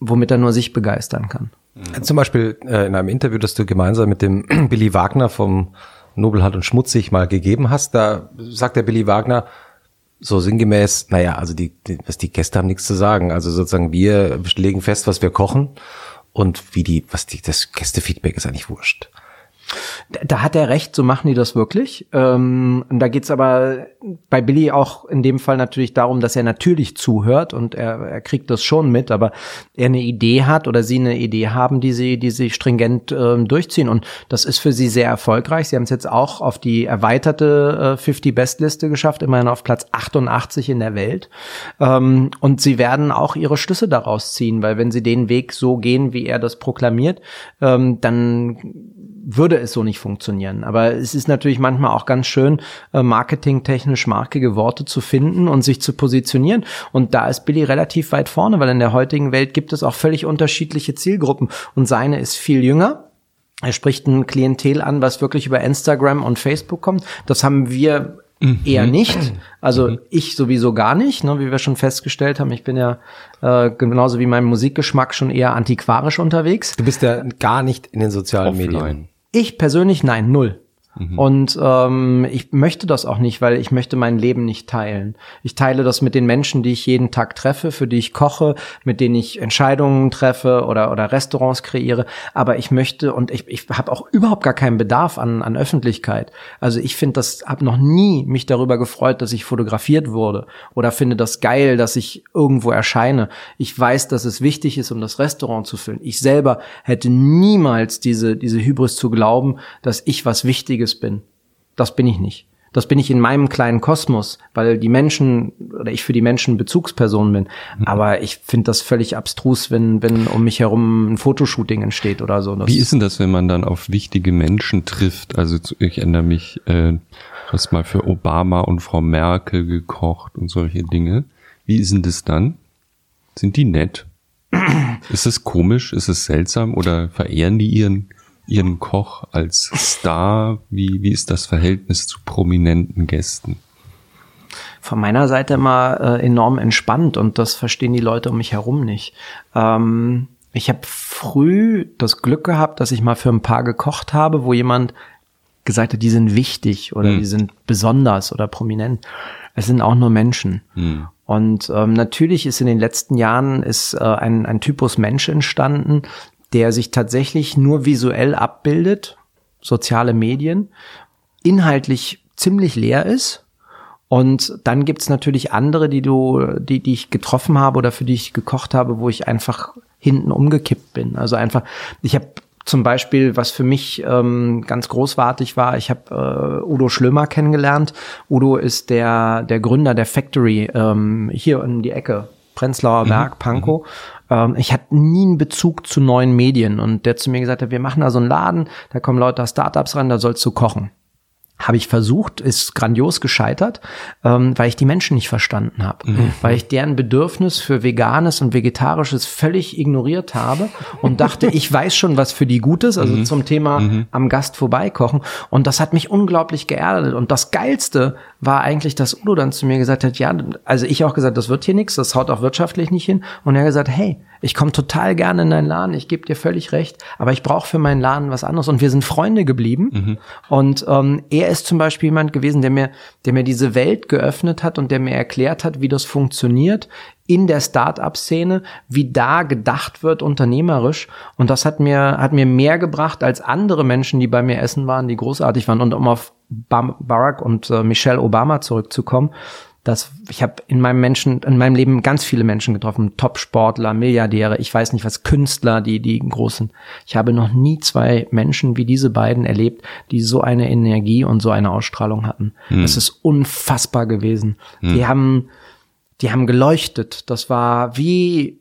womit er nur sich begeistern kann. Zum Beispiel äh, in einem Interview, das du gemeinsam mit dem [CLEARS THROAT] Billy Wagner vom Nobelhart und Schmutzig mal gegeben hast, da sagt der Billy Wagner, so sinngemäß, naja, also die, die, die Gäste haben nichts zu sagen. Also sozusagen wir legen fest, was wir kochen und wie die, was die, das Gästefeedback ist eigentlich wurscht. Da hat er recht, so machen die das wirklich. Ähm, da geht's aber bei Billy auch in dem Fall natürlich darum, dass er natürlich zuhört und er, er kriegt das schon mit, aber er eine Idee hat oder sie eine Idee haben, die sie, die sie stringent ähm, durchziehen. Und das ist für sie sehr erfolgreich. Sie haben es jetzt auch auf die erweiterte äh, 50 Best Liste geschafft, immerhin auf Platz 88 in der Welt. Ähm, und sie werden auch ihre Schlüsse daraus ziehen, weil wenn sie den Weg so gehen, wie er das proklamiert, ähm, dann würde es so nicht funktionieren. Aber es ist natürlich manchmal auch ganz schön, äh, marketingtechnisch markige Worte zu finden und sich zu positionieren. Und da ist Billy relativ weit vorne, weil in der heutigen Welt gibt es auch völlig unterschiedliche Zielgruppen. Und seine ist viel jünger. Er spricht ein Klientel an, was wirklich über Instagram und Facebook kommt. Das haben wir Mhm. Eher nicht. Also mhm. ich sowieso gar nicht, ne, wie wir schon festgestellt haben. Ich bin ja äh, genauso wie mein Musikgeschmack schon eher antiquarisch unterwegs. Du bist ja gar nicht in den sozialen Offline. Medien. Ich persönlich nein, null. Mhm. Und ähm, ich möchte das auch nicht, weil ich möchte mein Leben nicht teilen. Ich teile das mit den Menschen, die ich jeden Tag treffe, für die ich koche, mit denen ich Entscheidungen treffe oder, oder Restaurants kreiere. Aber ich möchte und ich, ich habe auch überhaupt gar keinen Bedarf an, an Öffentlichkeit. Also ich finde das, habe noch nie mich darüber gefreut, dass ich fotografiert wurde oder finde das geil, dass ich irgendwo erscheine. Ich weiß, dass es wichtig ist, um das Restaurant zu füllen. Ich selber hätte niemals diese, diese Hybris zu glauben, dass ich was Wichtiges Wichtiges bin. Das bin ich nicht. Das bin ich in meinem kleinen Kosmos, weil die Menschen oder ich für die Menschen Bezugsperson bin. Mhm. Aber ich finde das völlig abstrus, wenn, wenn um mich herum ein Fotoshooting entsteht oder so. Das Wie ist denn das, wenn man dann auf wichtige Menschen trifft? Also ich erinnere mich, äh, hast mal für Obama und Frau Merkel gekocht und solche Dinge. Wie ist denn das dann? Sind die nett? ist es komisch? Ist es seltsam? Oder verehren die ihren Ihren Koch als Star? Wie, wie ist das Verhältnis zu prominenten Gästen? Von meiner Seite immer äh, enorm entspannt und das verstehen die Leute um mich herum nicht. Ähm, ich habe früh das Glück gehabt, dass ich mal für ein paar gekocht habe, wo jemand gesagt hat, die sind wichtig oder hm. die sind besonders oder prominent. Es sind auch nur Menschen. Hm. Und ähm, natürlich ist in den letzten Jahren ist äh, ein, ein Typus Mensch entstanden, der sich tatsächlich nur visuell abbildet, soziale Medien, inhaltlich ziemlich leer ist. Und dann gibt's natürlich andere, die du, die, die ich getroffen habe oder für die ich gekocht habe, wo ich einfach hinten umgekippt bin. Also einfach, ich habe zum Beispiel, was für mich ähm, ganz großartig war, ich habe äh, Udo Schlömer kennengelernt. Udo ist der, der Gründer der Factory ähm, hier in die Ecke, Prenzlauer Berg, mhm. Pankow. Ähm, ich hatte nie einen Bezug zu neuen Medien und der zu mir gesagt hat, wir machen da so einen Laden, da kommen Leute aus Startups ran, da sollst du kochen habe ich versucht, ist grandios gescheitert, ähm, weil ich die Menschen nicht verstanden habe, mhm. weil ich deren Bedürfnis für Veganes und Vegetarisches völlig ignoriert habe und dachte, ich weiß schon, was für die gut ist, also mhm. zum Thema mhm. am Gast vorbeikochen. Und das hat mich unglaublich geerdet. Und das Geilste war eigentlich, dass Udo dann zu mir gesagt hat, ja, also ich auch gesagt, das wird hier nichts, das haut auch wirtschaftlich nicht hin. Und er hat gesagt, hey, ich komme total gerne in deinen Laden, ich gebe dir völlig recht, aber ich brauche für meinen Laden was anderes. Und wir sind Freunde geblieben. Mhm. Und ähm, er ist zum Beispiel jemand gewesen, der mir, der mir diese Welt geöffnet hat und der mir erklärt hat, wie das funktioniert in der Start-up-Szene, wie da gedacht wird unternehmerisch. Und das hat mir, hat mir mehr gebracht als andere Menschen, die bei mir essen waren, die großartig waren. Und um auf Barack und äh, Michelle Obama zurückzukommen, dass ich habe in meinem Menschen, in meinem Leben ganz viele Menschen getroffen, Top-Sportler, Milliardäre, ich weiß nicht was, Künstler, die, die großen. Ich habe noch nie zwei Menschen wie diese beiden erlebt, die so eine Energie und so eine Ausstrahlung hatten. Hm. Das ist unfassbar gewesen. Hm. Die haben, die haben geleuchtet. Das war wie,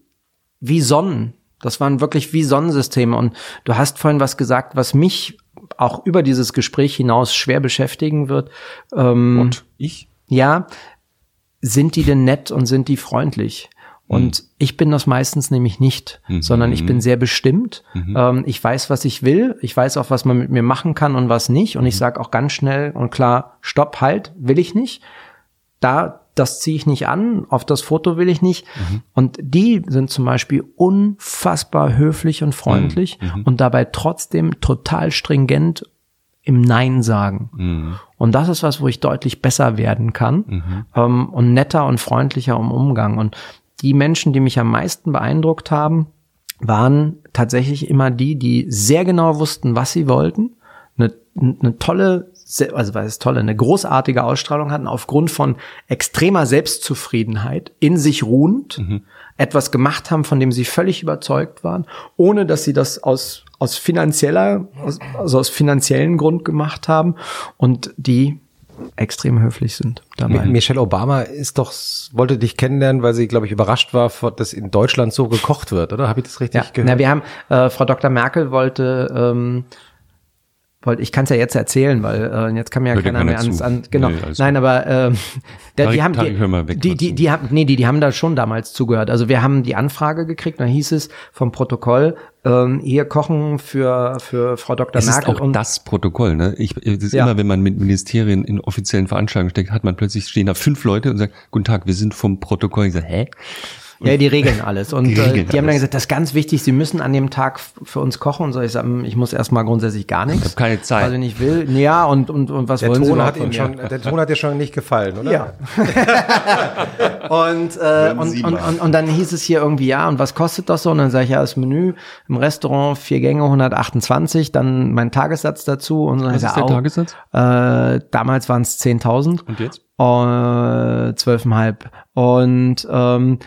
wie Sonnen. Das waren wirklich wie Sonnensysteme. Und du hast vorhin was gesagt, was mich auch über dieses Gespräch hinaus schwer beschäftigen wird. Ähm, und ich? Ja, sind die denn nett und sind die freundlich? Und mhm. ich bin das meistens nämlich nicht, mhm. sondern ich bin sehr bestimmt. Mhm. Ähm, ich weiß, was ich will. Ich weiß auch, was man mit mir machen kann und was nicht. Und ich mhm. sage auch ganz schnell und klar, stopp, halt, will ich nicht. Da, das ziehe ich nicht an, auf das Foto will ich nicht. Mhm. Und die sind zum Beispiel unfassbar höflich und freundlich mhm. und dabei trotzdem total stringent im Nein sagen. Mhm. Und das ist was, wo ich deutlich besser werden kann mhm. ähm, und netter und freundlicher im Umgang. Und die Menschen, die mich am meisten beeindruckt haben, waren tatsächlich immer die, die sehr genau wussten, was sie wollten, eine, eine tolle, also was ist tolle, eine großartige Ausstrahlung hatten, aufgrund von extremer Selbstzufriedenheit, in sich ruhend, mhm. etwas gemacht haben, von dem sie völlig überzeugt waren, ohne dass sie das aus aus finanzieller, also aus finanziellen Grund gemacht haben und die extrem höflich sind dabei. Michelle Obama ist doch, wollte dich kennenlernen, weil sie, glaube ich, überrascht war, dass in Deutschland so gekocht wird, oder? Habe ich das richtig ja. gehört? Na, wir haben, äh, Frau Dr. Merkel wollte ähm, wollte, ich kann es ja jetzt erzählen, weil äh, jetzt kann mir ja Hör keiner mehr ans, an, genau. Nee, Nein, aber [LAUGHS] äh, der, die haben die, die, die, die haben nee, die, die haben da schon damals zugehört. Also wir haben die Anfrage gekriegt, da hieß es vom Protokoll, ähm, hier kochen für für Frau Dr. Es Merkel ist auch und das Protokoll, ne? Ich es ist ja. immer, wenn man mit Ministerien in offiziellen Veranstaltungen steckt, hat man plötzlich stehen da fünf Leute und sagt, guten Tag, wir sind vom Protokoll. Ich sage, hä? Ja, die regeln alles. Und die, äh, regeln äh, die haben dann gesagt, das ist ganz wichtig, sie müssen an dem Tag für uns kochen. Und so ich sage, hm, ich muss erstmal grundsätzlich gar nichts. Ich habe keine Zeit. Also nicht will. Ja, und, und, und was der wollen Ton sie hat Ihnen schon, Der Ton hat dir schon nicht gefallen, oder? Ja. [LAUGHS] und, äh, und, und, und, und, dann hieß es hier irgendwie, ja, und was kostet das so? Und dann sage ich, ja, das Menü im Restaurant, vier Gänge, 128, dann mein Tagessatz dazu. Und so was ist der auch, Tagessatz? Äh, damals waren es 10.000. Und jetzt? Äh, zwölfeinhalb. Und ähm,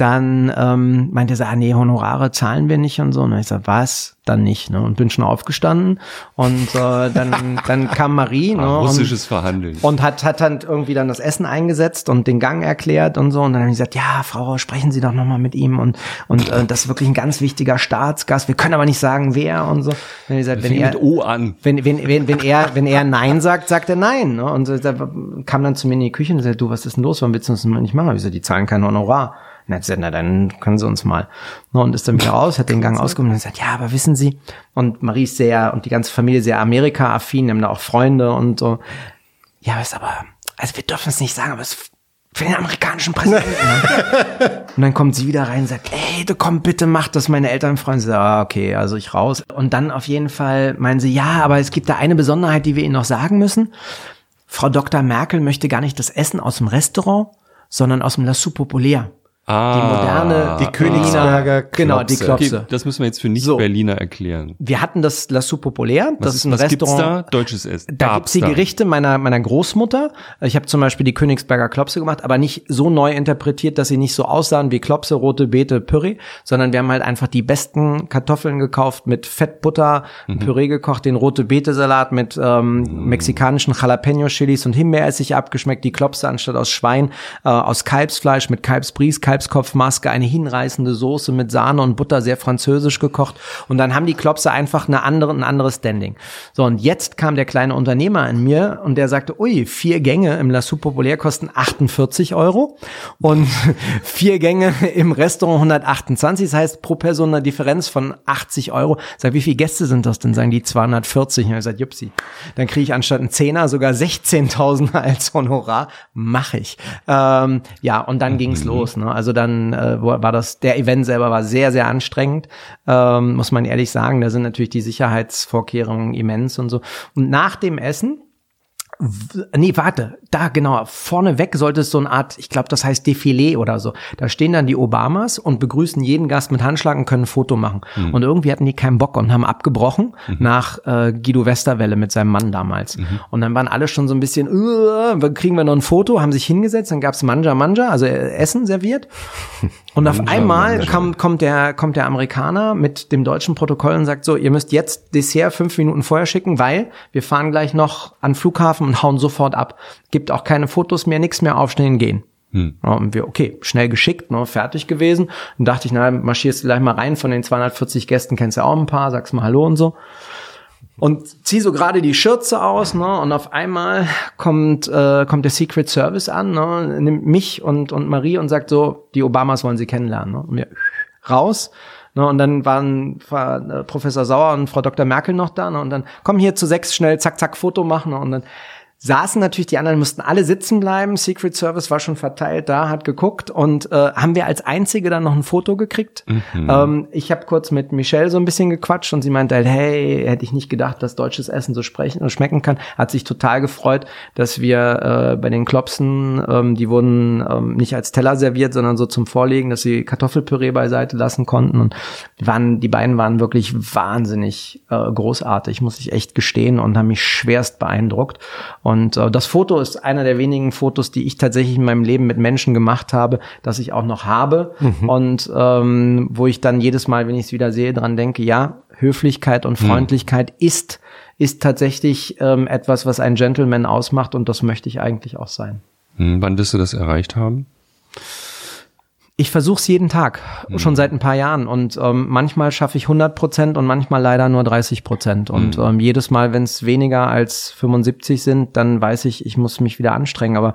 dann ähm, meinte er, ah, nee, Honorare zahlen wir nicht und so. Und ich sag, was? Dann nicht. Ne? Und bin schon aufgestanden. Und äh, dann, [LAUGHS] dann kam Marie. ne, russisches und, Verhandeln. Und hat, hat dann irgendwie dann das Essen eingesetzt und den Gang erklärt und so. Und dann habe ich gesagt, ja, Frau, sprechen Sie doch nochmal mit ihm. Und, und äh, das ist wirklich ein ganz wichtiger Staatsgast. Wir können aber nicht sagen, wer und so. Dann gesagt, wenn er, mit O an. Wenn, wenn, wenn, wenn, er, wenn er Nein sagt, sagt er Nein. Ne? Und so, da kam dann zu mir in die Küche und sagte, du, was ist denn los? Warum willst du das nicht machen? Ich so, die zahlen kein Honorar. Und hat gesagt, na dann können Sie uns mal. Und ist dann wieder raus, hat den Gang ausgehoben und gesagt, ja, aber wissen Sie, und Marie ist sehr, und die ganze Familie sehr Amerika-affin, haben da auch Freunde und so. Ja, ist aber, also wir dürfen es nicht sagen, aber es für den amerikanischen Präsidenten. Ne? [LAUGHS] und dann kommt sie wieder rein und sagt, ey, du komm bitte, mach das, meine Eltern freuen sich. Ah, okay, also ich raus. Und dann auf jeden Fall meinen sie, ja, aber es gibt da eine Besonderheit, die wir Ihnen noch sagen müssen. Frau Dr. Merkel möchte gar nicht das Essen aus dem Restaurant, sondern aus dem La Soupe Populaire. Ah, die moderne, die Königsberger genau, die Klopse. Klopse. Okay, das müssen wir jetzt für So. Nicht-Berliner erklären. Wir hatten das La Soupe Populaire, das Was, ist ein was gibt's Restaurant. da? Deutsches Essen. Da gibt's die Gerichte meiner, meiner Großmutter. Ich habe zum Beispiel die Königsberger Klopse gemacht, aber nicht so neu interpretiert, dass sie nicht so aussahen wie Klopse, rote Beete, Püree, sondern wir haben halt einfach die besten Kartoffeln gekauft mit Fettbutter, ein Püree gekocht, den rote Beete Salat mit ähm, mexikanischen Jalapeno-Chilis und Himbeeressig abgeschmeckt, die Klopse anstatt aus Schwein, äh, aus Kalbsfleisch mit Kalbsbries, Kalbskopfmaske, eine hinreißende Soße mit Sahne und Butter, sehr französisch gekocht. Und dann haben die Klopse einfach eine andere, ein anderes Standing. So, und jetzt kam der kleine Unternehmer in mir und der sagte, ui, vier Gänge im La Soupe Populaire kosten 48 Euro und [LAUGHS] vier Gänge im Restaurant 128. Das heißt, pro Person eine Differenz von 80 Euro. Sag, wie viele Gäste sind das denn? Sagen die 240. Und ich sag, jupsi. Dann kriege ich anstatt einen Zehner sogar 16.000 [LAUGHS] als Honorar. Mach ich. Ähm, ja, und dann ging's los. Ne? Also dann äh, war das, der Event selber war sehr, sehr anstrengend, ähm, muss man ehrlich sagen. Da sind natürlich die Sicherheitsvorkehrungen immens und so. Und nach dem Essen Nee, warte, da genau, vorneweg sollte es so eine Art, ich glaube, das heißt Defilé oder so. Da stehen dann die Obamas und begrüßen jeden Gast mit Handschlag und können ein Foto machen. Und irgendwie hatten die keinen Bock und haben abgebrochen nach äh, Guido Westerwelle mit seinem Mann damals. Und dann waren alle schon so ein bisschen, kriegen wir noch ein Foto, haben sich hingesetzt, dann gab's Manja Manja, also äh, Essen serviert. [LAUGHS] Und auf einmal kommt, kommt, der, kommt der Amerikaner mit dem deutschen Protokoll und sagt so, ihr müsst jetzt Dessert fünf Minuten vorher schicken, weil wir fahren gleich noch an Flughafen und hauen sofort ab. Gibt auch keine Fotos mehr, nichts mehr aufstehen, gehen. Ja, und wir, okay, schnell geschickt, ne, fertig gewesen. Dann dachte ich, na, marschierst du gleich mal rein, von den 240 Gästen kennst du ja auch ein paar, sagst mal Hallo und so. Und zieh so gerade die Schürze aus, ne? Und auf einmal kommt, äh, kommt der Secret Service an, ne? Nimmt mich und, und Marie und sagt so, die Obamas wollen sie kennenlernen. Ne? Und wir raus. Ne? Und dann waren war, äh, Professor Sauer und Frau Dr. Merkel noch da, ne? Und dann komm hier zu sechs schnell, zack, zack, Foto machen. Ne? Und dann saßen natürlich, die anderen mussten alle sitzen bleiben. Secret Service war schon verteilt da, hat geguckt und äh, haben wir als Einzige dann noch ein Foto gekriegt. Ähm, ich habe kurz mit Michelle so ein bisschen gequatscht und sie meinte halt, hey, hätte ich nicht gedacht, dass deutsches Essen so sprechen und schmecken kann. Hat sich total gefreut, dass wir äh, bei den Klopsen, ähm, die wurden ähm, nicht als Teller serviert, sondern so zum Vorlegen, dass sie Kartoffelpüree beiseite lassen konnten und die waren, die beiden waren wirklich wahnsinnig äh, großartig, muss ich echt gestehen und haben mich schwerst beeindruckt. Und äh, das Foto ist einer der wenigen Fotos, die ich tatsächlich in meinem Leben mit Menschen gemacht habe, das ich auch noch habe. Und ähm, wo ich dann jedes Mal, wenn ich es wieder sehe, dran denke, ja, Höflichkeit und Freundlichkeit ist, ist tatsächlich ähm, etwas, was ein Gentleman ausmacht und das möchte ich eigentlich auch sein. Hm, wann wirst du das erreicht haben? Ich versuche es jeden Tag, schon seit ein paar Jahren. Und ähm, manchmal schaffe ich 100 Prozent und manchmal leider nur 30 Prozent. Und ähm, jedes Mal, wenn es weniger als 75 sind, dann weiß ich, ich muss mich wieder anstrengen. Aber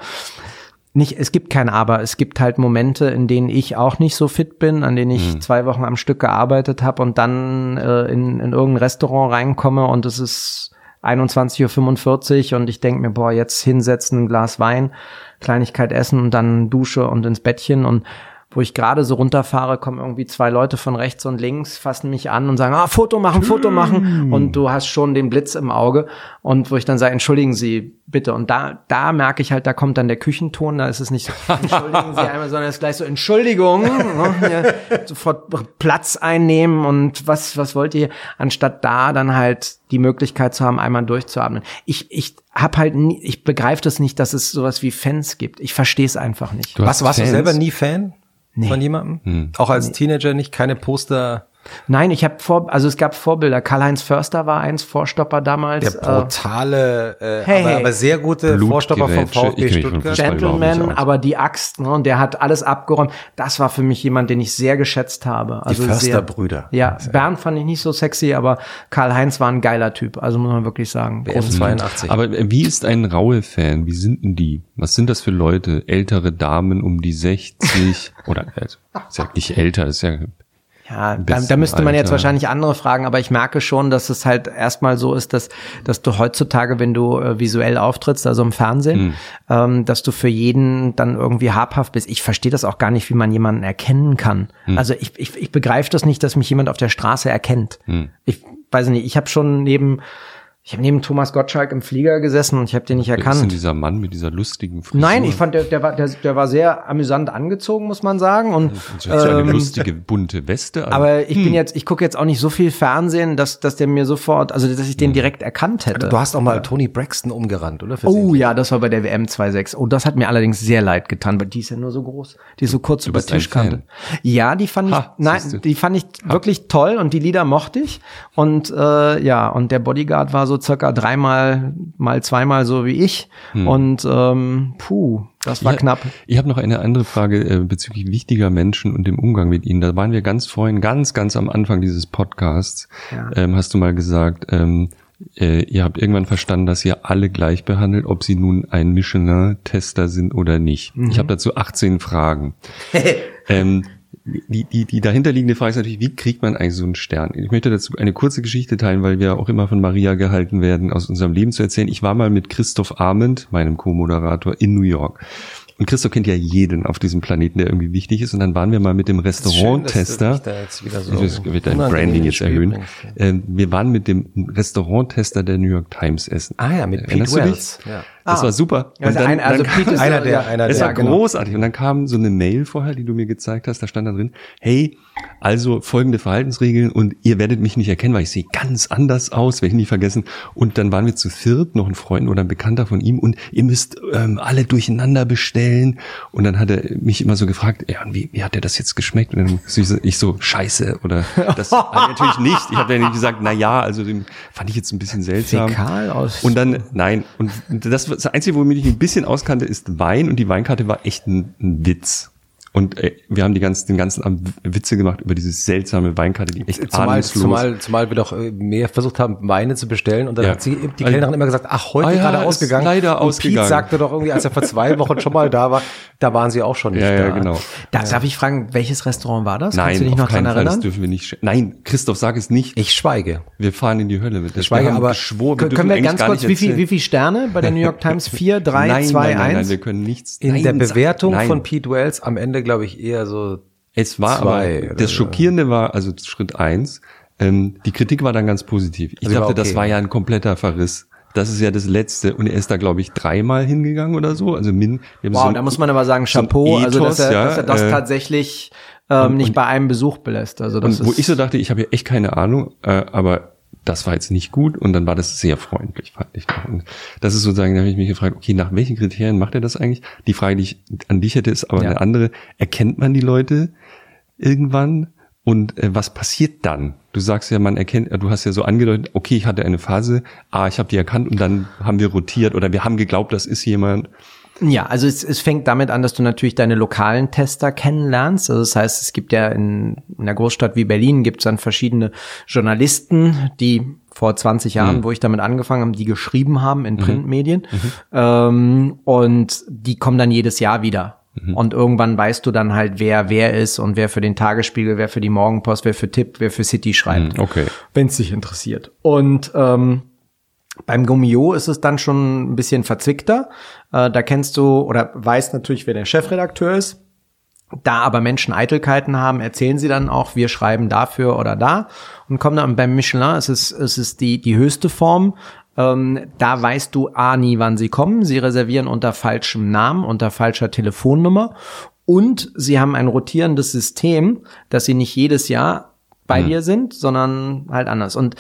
nicht, es gibt kein Aber. Es gibt halt Momente, in denen ich auch nicht so fit bin, an denen ich zwei Wochen am Stück gearbeitet habe und dann äh, in, in irgendein Restaurant reinkomme und es ist 21.45 Uhr und ich denke mir, boah, jetzt hinsetzen, ein Glas Wein, Kleinigkeit essen und dann Dusche und ins Bettchen und wo ich gerade so runterfahre, kommen irgendwie zwei Leute von rechts und links, fassen mich an und sagen, ah, Foto machen, Foto machen. Und du hast schon den Blitz im Auge. Und wo ich dann sage, entschuldigen Sie bitte. Und da, da merke ich halt, da kommt dann der Küchenton, da ist es nicht so, [LAUGHS] entschuldigen Sie einmal, sondern es ist gleich so, Entschuldigung, ne, sofort Platz einnehmen und was, was wollt ihr, anstatt da dann halt die Möglichkeit zu haben, einmal durchzuatmen. Ich, ich hab halt nie, ich begreife das nicht, dass es sowas wie Fans gibt. Ich verstehe es einfach nicht. Du Was, warst du Fans? selber nie Fan von jemandem? Auch als Teenager nicht? Keine Poster? Nein, ich habe vor, also es gab Vorbilder. Karl-Heinz Förster war eins, Vorstopper damals. Der äh, brutale, äh, Hey, aber, hey. aber sehr gute Vorstopper vom. VfB Stuttgart. Gentleman, aber die Axt, ne, und der hat alles abgeräumt. Das war für mich jemand, den ich sehr geschätzt habe. Also sehr- Förster-Brüder. Ja, Bernd fand ich nicht so sexy, aber Karl-Heinz war ein geiler Typ. Also muss man wirklich sagen. BF 82. Aber äh, wie ist ein Raue-Fan? Wie sind denn die? Was sind das für Leute? Ältere Damen um die 60? [LAUGHS] oder, also, ist ja nicht älter, ist ja, Ja, da, da müsste man jetzt Alter. wahrscheinlich andere fragen, aber ich merke schon, dass es halt erstmal so ist, dass, dass du heutzutage, wenn du äh, visuell auftrittst, also im Fernsehen, ähm, dass du für jeden dann irgendwie habhaft bist. Ich verstehe das auch gar nicht, wie man jemanden erkennen kann. Also ich, ich, ich begreife das nicht, dass mich jemand auf der Straße erkennt. Ich weiß nicht, ich habe schon neben Ich habe neben Thomas Gottschalk im Flieger gesessen und ich habe den nicht Wer ist denn erkannt. dieser Mann mit dieser lustigen Frisur? Nein, ich fand, der, der, war, der, der war sehr amüsant angezogen, muss man sagen. Und Das hört sich eine ähm, lustige bunte Weste an. aber ich bin jetzt, ich gucke jetzt auch nicht so viel Fernsehen, dass, dass der mir sofort, also dass ich den direkt erkannt hätte. Du hast auch mal Tony Braxton umgerannt, oder? Oh ja, das war bei der WM 2.6. Oh, das hat mir allerdings sehr leid getan, weil die ist ja nur so groß. Die ist so kurz über bist ein Tischkante. Ja, die fand ich, Ha, nein, siehst du. die fand ich wirklich toll und die Lieder mochte ich. Und äh, ja, und der Bodyguard war so circa dreimal, mal zweimal so wie ich. Und ähm, puh, das war Ja, knapp. Ich habe noch eine andere Frage äh, bezüglich wichtiger Menschen und dem Umgang mit ihnen. Da waren wir ganz vorhin, ganz, ganz am Anfang dieses Podcasts, Ja. ähm, hast du mal gesagt, ähm, äh, ihr habt irgendwann verstanden, dass ihr alle gleich behandelt, ob sie nun ein Michelin-Tester sind oder nicht. Ich habe dazu 18 Fragen. [LAUGHS] ähm, die, die, die dahinterliegende Frage ist natürlich, wie kriegt man eigentlich so einen Stern? Ich möchte dazu eine kurze Geschichte teilen, weil wir auch immer von Maria gehalten werden, aus unserem Leben zu erzählen. Ich war mal mit Christoph Arment, meinem Co-Moderator, in New York. Und Christoph kennt ja jeden auf diesem Planeten, der irgendwie wichtig ist. Und dann waren wir mal mit dem Restaurant-Tester. Das wird dein Branding jetzt erhöhen. Ähm, wir waren mit dem Restaurant-Tester der New York Times essen. Ah ja, mit Pete Erinnerst dich? Wells. Ja. Das war super. Also ein- also Pete ist [LAUGHS] Einer ja- der, ja. einer Es der, war genau. großartig. Und dann kam so eine Mail vorher, die du mir gezeigt hast. Da stand da drin, hey, also folgende Verhaltensregeln und ihr werdet mich nicht erkennen, weil ich sehe ganz anders aus, werde ich nie vergessen. Und dann waren wir zu viert, noch ein Freund oder ein Bekannter von ihm und ihr müsst ähm, alle durcheinander bestellen. Und dann hat er mich immer so gefragt, ja, wie, wie hat er das jetzt geschmeckt? Und dann ich so, ich so scheiße oder das [LAUGHS] natürlich nicht. Ich habe dann nicht gesagt, na ja, also den fand ich jetzt ein bisschen seltsam. Fäkal aus- Und dann, nein, und das, das Einzige, womit ich mich ein bisschen auskannte, ist Wein und die Weinkarte war echt ein, ein Witz. Und äh, wir haben die ganzen, den ganzen Abend Witze gemacht über diese seltsame Weinkarte, die echt Zumal, ahnungslos. zumal, zumal wir doch äh, mehr versucht haben, Weine zu bestellen und dann Ja. hat sie, die Kellnerin immer gesagt, ach, heute Ah ja, gerade ausgegangen. leider und ausgegangen. Pete sagte doch irgendwie, als er vor zwei Wochen schon mal da war, da waren sie auch schon nicht ja, da. ja, genau. Da, Darf ich fragen, welches Restaurant war das? Kannst Nein, du dich auf noch keinen Fall, das dürfen wir nicht. Nein, Christoph, sag es nicht. Ich schweige. Wir fahren in die Hölle mit. Ich schweige, aber geschworen, wir Können wir ganz kurz, wie viel, wie viel Sterne bei der New York Times? [LAUGHS] Vier, drei, nein, zwei, nein, nein, nein, eins? wir können nichts. In nein, der Bewertung nein. von Pete Wells am Ende, glaube ich, eher so Es war Zwei aber, das. Schockierende war, also Schritt eins, ähm, die Kritik war dann ganz positiv. Ich Also dachte, das okay. war ja ein kompletter Verriss. Das ist ja das Letzte. Und er ist da, glaube ich, dreimal hingegangen oder so. Also min, Wow, so da muss man aber sagen, so ein Chapeau, also dass Ethos, er, ja, dass er das äh, tatsächlich ähm, nicht bei einem Besuch belässt. Also das Und wo ich so dachte, ich habe ja echt keine Ahnung, äh, aber das war jetzt nicht gut und dann war das sehr freundlich, fand ich. Und das ist sozusagen, da habe ich mich gefragt, okay, nach welchen Kriterien macht er das eigentlich? Die Frage, die ich an dich hätte, ist aber Ja. eine andere. Erkennt man die Leute irgendwann? Und äh, was passiert dann? Du sagst ja, man erkennt, du hast ja so angedeutet, okay, ich hatte eine Phase, ah, ich habe die erkannt und dann haben wir rotiert oder wir haben geglaubt, das ist jemand. Ja, also es, es fängt damit an, dass du natürlich deine lokalen Tester kennenlernst. Also das heißt, es gibt ja in, in einer Großstadt wie Berlin gibt es dann verschiedene Journalisten, die vor 20 Jahren, wo ich damit angefangen habe, die geschrieben haben in Printmedien. Ähm, und die kommen dann jedes Jahr wieder. Und irgendwann weißt du dann halt, wer wer ist und wer für den Tagesspiegel, wer für die Morgenpost, wer für Tipp, wer für City schreibt. Okay. Wenn es dich interessiert. Und ähm, beim Gummio ist es dann schon ein bisschen verzwickter. Äh, da kennst du oder weißt natürlich, wer der Chefredakteur ist. Da aber Menschen Eitelkeiten haben, erzählen sie dann auch, wir schreiben dafür oder da und kommen dann beim Michelin, es ist, es ist die, die höchste Form. Ähm, da weißt du A nie, wann sie kommen. Sie reservieren unter falschem Namen, unter falscher Telefonnummer und sie haben ein rotierendes System, dass sie nicht jedes Jahr bei dir sind, sondern halt anders. Und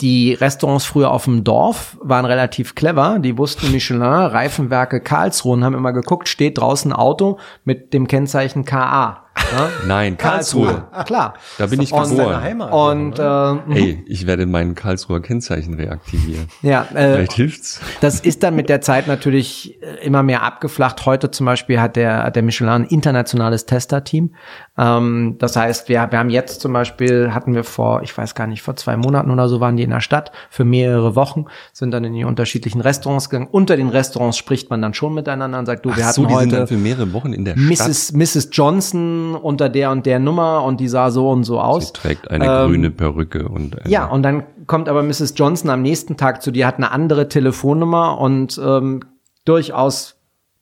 die Restaurants früher auf dem Dorf waren relativ clever. Die wussten Michelin, Reifenwerke Karlsruhe und haben immer geguckt, steht draußen ein Auto mit dem Kennzeichen KA. Ja? Nein, Karlsruhe. Klar. Da bin ich geboren. Heimat. Und äh, Hey, ich werde mein Karlsruher Kennzeichen reaktivieren. ja, äh, Vielleicht hilft's. Das ist dann mit der Zeit natürlich äh, immer mehr abgeflacht. Heute zum Beispiel hat der, hat der Michelin ein internationales Testerteam. Ähm, das heißt, wir, wir haben jetzt zum Beispiel, hatten wir vor, ich weiß gar nicht, vor zwei Monaten oder so waren die in der Stadt für mehrere Wochen, sind dann in die unterschiedlichen Restaurants gegangen. Unter den Restaurants spricht man dann schon miteinander und sagt, du, wir Ach hatten so, die sind dann heute für mehrere Wochen in der Stadt. Mrs. Mrs. Unter der und der Nummer und die sah so und so Sie aus. trägt eine Ähm, grüne Perücke und eine, Ja, und dann kommt aber Mrs. Johnson am nächsten Tag zu dir, hat eine andere Telefonnummer und ähm, durchaus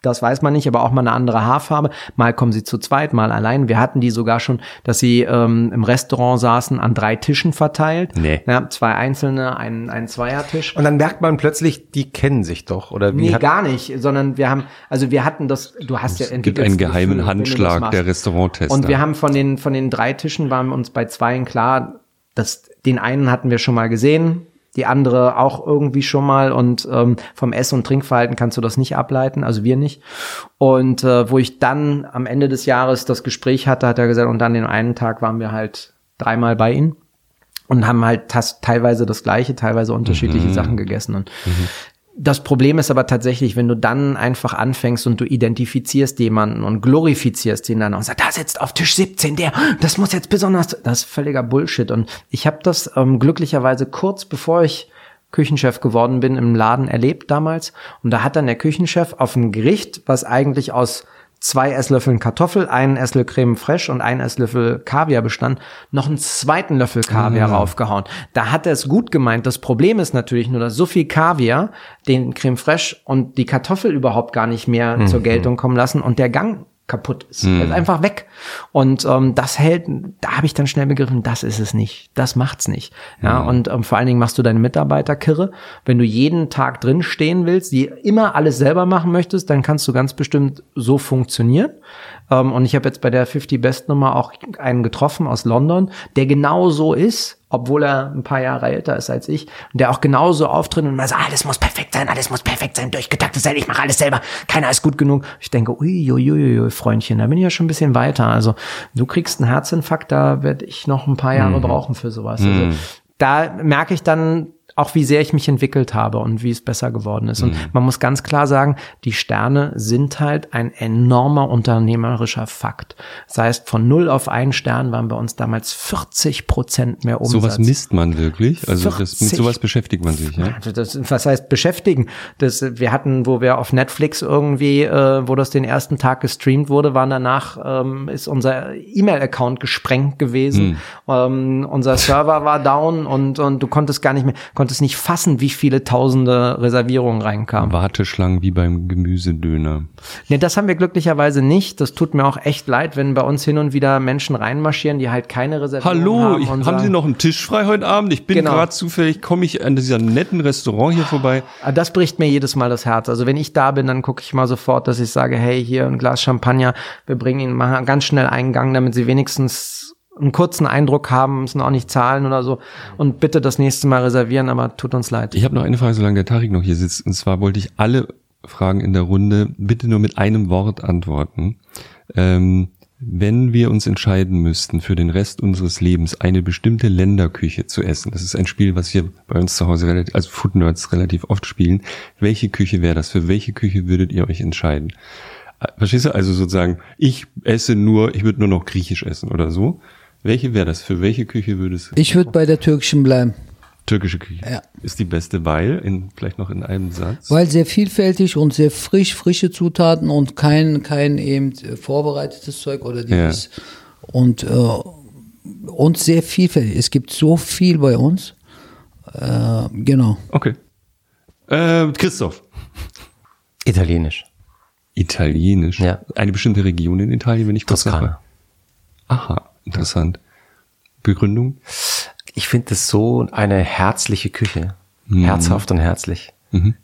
Das weiß man nicht, aber auch mal eine andere Haarfarbe. Mal kommen sie zu zweit, mal allein. Wir hatten die sogar schon, dass sie ähm, im Restaurant saßen, an drei Tischen verteilt. Nee. Ja, zwei einzelne, ein, ein Zweiertisch. Und dann merkt man plötzlich, die kennen sich doch, oder wie? Nee, gar nicht, sondern wir haben, also wir hatten das, du hast ja Es gibt einen geheimen Handschlag der Restauranttester. Und wir haben von den, von den drei Tischen waren uns bei zweien klar, dass den einen hatten wir schon mal gesehen, die andere auch irgendwie schon mal und ähm, vom Ess- und Trinkverhalten kannst du das nicht ableiten, also wir nicht. Und äh, wo ich dann am Ende des Jahres das Gespräch hatte, hat er gesagt, und dann den einen Tag waren wir halt dreimal bei ihnen und haben halt teilweise das gleiche, teilweise unterschiedliche Sachen gegessen. Und das Problem ist aber tatsächlich, wenn du dann einfach anfängst und du identifizierst jemanden und glorifizierst ihn dann und sagst, da sitzt auf Tisch 17 der, das muss jetzt besonders, das ist völliger Bullshit. Und ich habe das ähm, glücklicherweise kurz bevor ich Küchenchef geworden bin im Laden erlebt damals. Und da hat dann der Küchenchef auf ein Gericht, was eigentlich aus zwei Esslöffeln Kartoffel, einen Esslöffel Creme fraiche und einen Esslöffel Kaviar bestand, noch einen zweiten Löffel Kaviar raufgehauen. Da hat er es gut gemeint. Das Problem ist natürlich nur, dass so viel Kaviar den Creme fraiche und die Kartoffel überhaupt gar nicht mehr zur Geltung kommen lassen und der Gang kaputt ist. Er ist einfach weg. Und ähm, das hält, da habe ich dann schnell begriffen, das ist es nicht. Das macht's nicht. Ja, und ähm, vor allen Dingen machst du deine Mitarbeiter kirre. Wenn du jeden Tag drin stehen willst, die immer alles selber machen möchtest, dann kannst du ganz bestimmt so funktionieren. Ähm, und ich habe jetzt bei der 50 Best Nummer auch einen getroffen aus London, der genau so ist, obwohl er ein paar Jahre älter ist als ich, und der auch genauso auftritt und mal sagt, alles muss perfekt sein, alles muss perfekt sein, durchgetaktet sein, ich mache alles selber, keiner ist gut genug. Ich denke, ui, ui, ui, ui, Freundchen, da bin ich ja schon ein bisschen weiter. Also du kriegst einen Herzinfarkt, da werde ich noch ein paar Jahre brauchen für sowas. Also, da merke ich dann auch, wie sehr ich mich entwickelt habe und wie es besser geworden ist. Und man muss ganz klar sagen, die Sterne sind halt ein enormer unternehmerischer Fakt. Das heißt, von null auf einen Stern waren bei uns damals 40 Prozent mehr Umsatz. Sowas misst man wirklich? Also das, mit 40. sowas beschäftigt man sich, ja? Das, was heißt beschäftigen? Das, wir hatten, wo wir auf Netflix irgendwie, äh, wo das den ersten Tag gestreamt wurde, waren danach, ähm, ist unser E-Mail-Account gesprengt gewesen. Ähm, unser Server war down und, und du konntest gar nicht mehr, konntest nicht fassen, wie viele tausende Reservierungen reinkamen. Warteschlangen wie beim Gemüsedöner. Nee, das haben wir glücklicherweise nicht. Das tut mir auch echt leid, wenn bei uns hin und wieder Menschen reinmarschieren, die halt keine Reservierung Hallo, haben. ich, und haben Sie sagen- noch einen Tisch frei heute Abend? Ich bin Genau. gerade zufällig, komme ich an dieser netten Restaurant hier vorbei. Ah, Das bricht mir jedes Mal das Herz. Also wenn ich da bin, dann gucke ich mal sofort, dass ich sage, hey, hier ein Glas Champagner, wir bringen Ihnen mal ganz schnell einen Gang, damit Sie wenigstens einen kurzen Eindruck haben, müssen auch nicht zahlen oder so. Und bitte das nächste Mal reservieren, aber tut uns leid. Ich habe noch eine Frage, solange der Tarik noch hier sitzt. Und zwar wollte ich alle Fragen in der Runde bitte nur mit einem Wort antworten. Ähm, wenn wir uns entscheiden müssten, für den Rest unseres Lebens eine bestimmte Länderküche zu essen, das ist ein Spiel, was wir bei uns zu Hause relativ, also Food Nerds relativ oft spielen. Welche Küche wäre das? Für welche Küche würdet ihr euch entscheiden? Äh, Verstehst du? Also sozusagen, ich esse nur, ich würde nur noch Griechisch essen oder so. Welche wäre das? Für welche Küche würde es? Ich würde bei der türkischen bleiben, Türkische Küche Ja. ist die beste, weil, in, vielleicht noch in einem Satz. weil sehr vielfältig und sehr frisch, frische Zutaten und kein, kein eben vorbereitetes Zeug oder dieses. Und, äh, und sehr vielfältig. Es gibt so viel bei uns. Äh, genau. Okay. Äh, Christoph. Italienisch. Italienisch. Ja. Eine bestimmte Region in Italien, wenn ich kurz Toskana. Aha, interessant. Begründung? Ich finde das so eine herzliche Küche. Herzhaft und herzlich.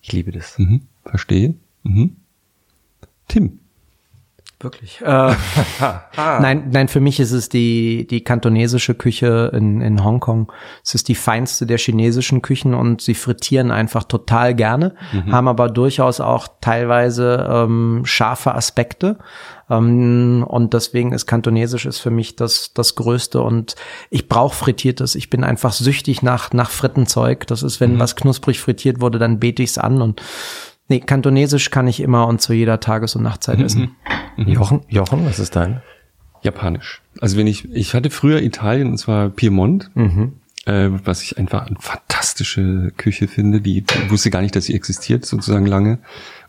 Ich liebe das. Mhm. Verstehe. Mhm. Tim. Wirklich. Äh, [LAUGHS] nein, nein, für mich ist es die, die kantonesische Küche in, in Hongkong. Es ist die feinste der chinesischen Küchen und sie frittieren einfach total gerne, haben aber durchaus auch teilweise ähm, scharfe Aspekte. Ähm, und deswegen ist kantonesisch ist für mich das, das Größte und ich brauche frittiertes. Ich bin einfach süchtig nach, nach Frittenzeug. Das ist, wenn was knusprig frittiert wurde, dann bete ich's an und Nee, kantonesisch kann ich immer und zu jeder Tages- und Nachtzeit essen. Jochen, Jochen, was ist dein? Japanisch. Also wenn ich, ich hatte früher Italien, und zwar Piemont, äh, was ich einfach eine fantastische Küche finde, die ich wusste gar nicht, dass sie existiert, sozusagen lange.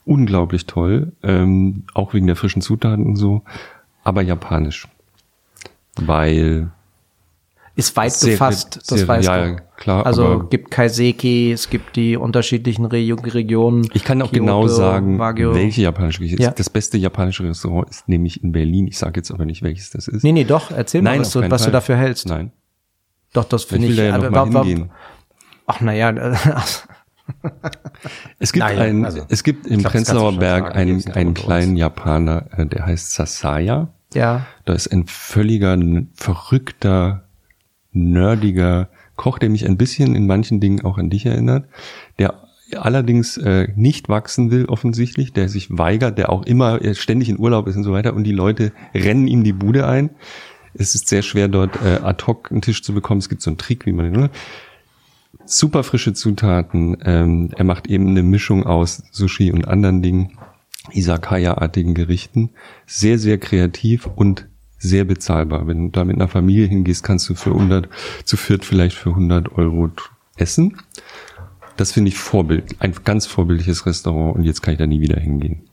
Unglaublich toll, ähm, auch wegen der frischen Zutaten und so, aber japanisch. Weil ist weit Sehr- gefasst, das sehr- weißt ja, du. klar, Also aber- gibt Kaiseki, es gibt die unterschiedlichen Re Regionen. Ich kann auch Kyoto, genau sagen, Wagyu. welche japanische Küche Ja. Das beste japanische Restaurant ist nämlich in Berlin. Ich sage jetzt aber nicht, welches das ist. Nee, nee, doch, erzähl mal, Nein, was, auf du, was du dafür hältst. Nein. Doch, das Ich finde will ich. da ja aber mal wa- hingehen. Ach, naja, [LAUGHS] Es gibt, Nein, ein, also, es gibt im glaub, Prenzlauer Berg sagen, einen, einen uns. kleinen Japaner, äh, der heißt Sasaya. ja. Da ist ein völliger, verrückter, nerdiger Koch, der mich ein bisschen in manchen Dingen auch an dich erinnert, der allerdings äh, nicht wachsen will offensichtlich, der sich weigert, der auch immer äh, ständig in Urlaub ist und so weiter und die Leute rennen ihm die Bude ein. Es ist sehr schwer dort äh, ad hoc einen Tisch zu bekommen. Es gibt so einen Trick, wie man den, super frische Zutaten. Ähm, er macht eben eine Mischung aus Sushi und anderen Dingen, Isakaya-artigen Gerichten. Sehr, sehr kreativ und sehr bezahlbar. Wenn du da mit einer Familie hingehst, kannst du für 100, zu viert vielleicht für 100 Euro essen. Das finde ich Vorbild, ein ganz vorbildliches Restaurant und jetzt kann ich da nie wieder hingehen.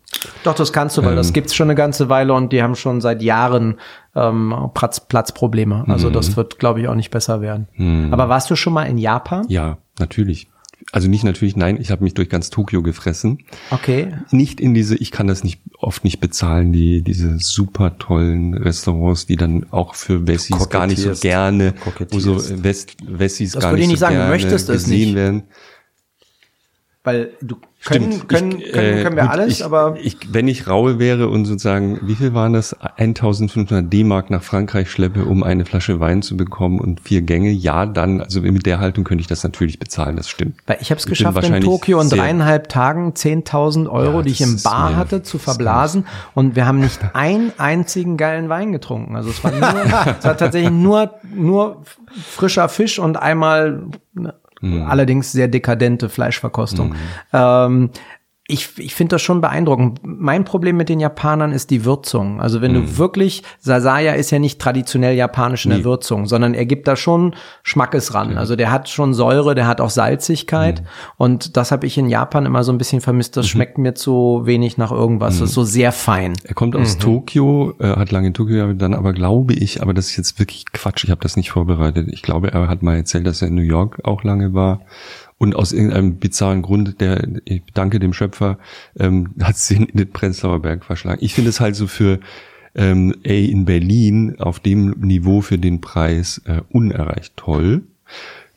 Doch, das kannst du, weil Ähm. das gibt's schon eine ganze Weile und die haben schon seit Jahren ähm, Platz, Platzprobleme. Also Mhm. das wird, glaube ich, auch nicht besser werden. Aber warst du schon mal in Japan? Ja, natürlich. Also nicht natürlich, nein, ich habe mich durch ganz Tokio gefressen. Okay. nicht in diese, ich kann das nicht oft nicht bezahlen, die diese super tollen Restaurants, die dann auch für Wessis gar nicht so gerne, wo so Kokettierst. West, Wessis Das gar nicht ich nicht so sagen, gerne möchtest es gesehen nicht. werden. Weil du Stimmt. können, Ich, können, äh, können wir gut, alles, ich, aber ich, wenn ich Raue wäre und sozusagen, wie viel waren das? 1500 D-Mark nach Frankreich schleppe, um eine Flasche Wein zu bekommen und vier Gänge, ja, dann, also mit der Haltung könnte ich das natürlich bezahlen, das stimmt. Weil ich habe es geschafft, in Tokio in dreieinhalb Tagen 10.000 Euro, Ja, die ich im Bar hatte, zu verblasen. Und wir haben nicht [LAUGHS] einen einzigen geilen Wein getrunken. Also es war, nur, [LAUGHS] es war tatsächlich nur, nur frischer Fisch und einmal ne, Mhm. allerdings sehr dekadente Fleischverkostung. Ähm, ich, ich finde das schon beeindruckend. Mein Problem mit den Japanern ist die Würzung. Also wenn du wirklich, Sasaya ist ja nicht traditionell japanisch in der Mhm. Nee. Würzung, sondern er gibt da schon Schmackes ran. Also der hat schon Säure, der hat auch Salzigkeit. Mhm. Und das habe ich in Japan immer so ein bisschen vermisst. Das schmeckt mir zu wenig nach irgendwas. Mhm. Das ist so sehr fein. Er kommt aus Mhm. Tokio, äh, hat lange in Tokio dann aber glaube ich, aber das ist jetzt wirklich Quatsch, ich habe das nicht vorbereitet. Ich glaube, er hat mal erzählt, dass er in New York auch lange war. Und aus irgendeinem bizarren Grund, der, ich danke dem Schöpfer, ähm, [LAUGHS] hat sie in den Prenzlauer Berg verschlagen. Ich finde es halt so für, ähm, ey, in Berlin auf dem Niveau für den Preis äh, unerreicht toll.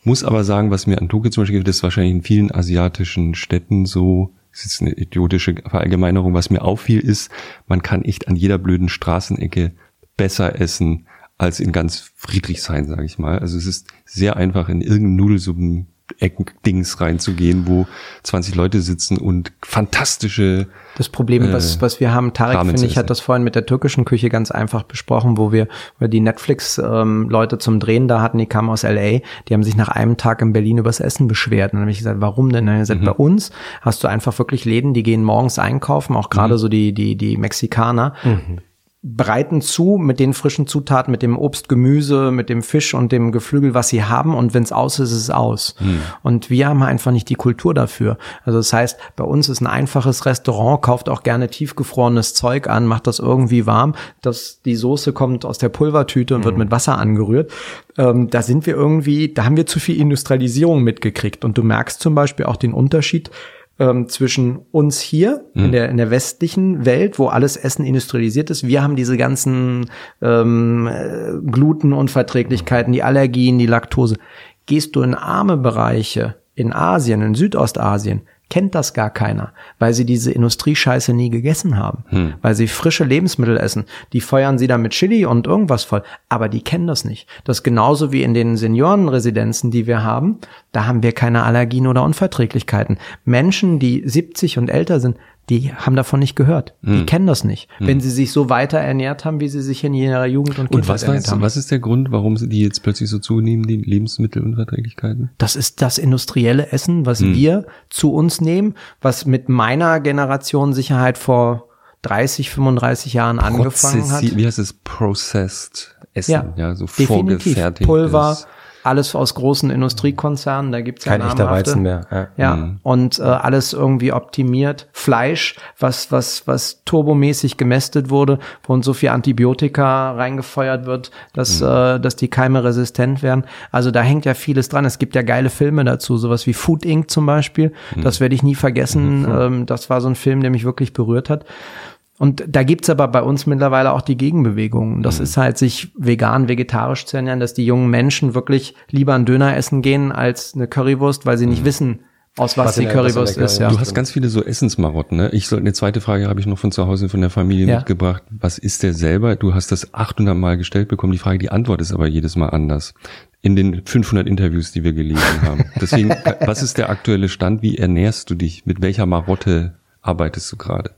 Muss aber sagen, was mir an Tokio zum Beispiel gibt, ist wahrscheinlich in vielen asiatischen Städten so, das ist eine idiotische Verallgemeinerung, was mir auffiel, ist, man kann echt an jeder blöden Straßenecke besser essen als in ganz Friedrichshain, sage ich mal. Also es ist sehr einfach, in irgendeinen Nudelsuppen Eckendings reinzugehen, wo 20 Leute sitzen und fantastische Das Problem, was, Äh, was wir haben, Tarek, finde ich, hat das vorhin mit der türkischen Küche ganz einfach besprochen, wo wir, wo die Netflix-Leute zum Drehen da hatten, die kamen aus LA, die haben sich nach einem Tag in Berlin übers Essen beschwert. Und dann habe ich gesagt, warum denn? Und dann haben sie Mhm. gesagt, bei uns hast du einfach wirklich Läden, die gehen morgens einkaufen, auch Mhm. gerade so die, die, die Mexikaner. Bereiten zu mit den frischen Zutaten, mit dem Obst, Gemüse, mit dem Fisch und dem Geflügel, was sie haben. Und wenn es aus ist, ist es aus. Und wir haben einfach nicht die Kultur dafür. Also das heißt, bei uns ist ein einfaches Restaurant, kauft auch gerne tiefgefrorenes Zeug an, macht das irgendwie warm. Das, die Soße kommt aus der Pulvertüte und wird mit Wasser angerührt. Ähm, da sind wir irgendwie, da haben wir zu viel Industrialisierung mitgekriegt. Und du merkst zum Beispiel auch den Unterschied, ähm, zwischen uns hier in, der, in der westlichen Welt, wo alles Essen industrialisiert ist. Wir haben diese ganzen ähm, äh, Glutenunverträglichkeiten, die Allergien, die Laktose. Gehst du in arme Bereiche in Asien, in Südostasien, kennt das gar keiner, weil sie diese Industriescheiße nie gegessen haben, weil sie frische Lebensmittel essen. Die feuern sie dann mit Chili und irgendwas voll, aber die kennen das nicht. Das ist genauso wie in den Seniorenresidenzen, die wir haben, da haben wir keine Allergien oder Unverträglichkeiten. Menschen, die 70 und älter sind, die haben davon nicht gehört. Die kennen das nicht. Wenn sie sich so weiter ernährt haben, wie sie sich in ihrer Jugend und Und Kindheit was, ernährt haben. was ist der Grund, warum sie die jetzt plötzlich so zunehmen, die Lebensmittelunverträglichkeiten? Das ist das industrielle Essen, was Hm. wir zu uns nehmen, was mit meiner Generation Sicherheit vor 30, 35 Jahren angefangen hat. Prozessi- Wie heißt es? Processed Essen, Ja, ja, so definitiv. vorgefertigtes. Pulver, alles aus großen Industriekonzernen, da gibt's ja Kein echter. Weizen mehr. Ja. Ja, und äh, alles irgendwie optimiert. Fleisch, was, was, was turbomäßig gemästet wurde, wo so viel Antibiotika reingefeuert wird, dass, äh, dass die Keime resistent werden. Also da hängt ja vieles dran. Es gibt ja geile Filme dazu, sowas wie Food Inc. zum Beispiel. Das werde ich nie vergessen. Ähm, das war so ein Film, der mich wirklich berührt hat. Und da gibt's aber bei uns mittlerweile auch die Gegenbewegung. Das ist halt, sich vegan, vegetarisch zu ernähren, dass die jungen Menschen wirklich lieber einen Döner essen gehen als eine Currywurst, weil sie nicht wissen, aus was, Was die Currywurst ist. Ja. Du hast ganz viele so Essensmarotten, ne? Ich soll, eine zweite Frage habe ich noch von zu Hause von der Familie Ja. mitgebracht. Was ist der selber? Du hast das 800 Mal gestellt bekommen. Die Frage, die Antwort ist aber jedes Mal anders. In den 500 Interviews, die wir gelesen haben. [LAUGHS] Deswegen, was ist der aktuelle Stand? Wie ernährst du dich? Mit welcher Marotte arbeitest du gerade?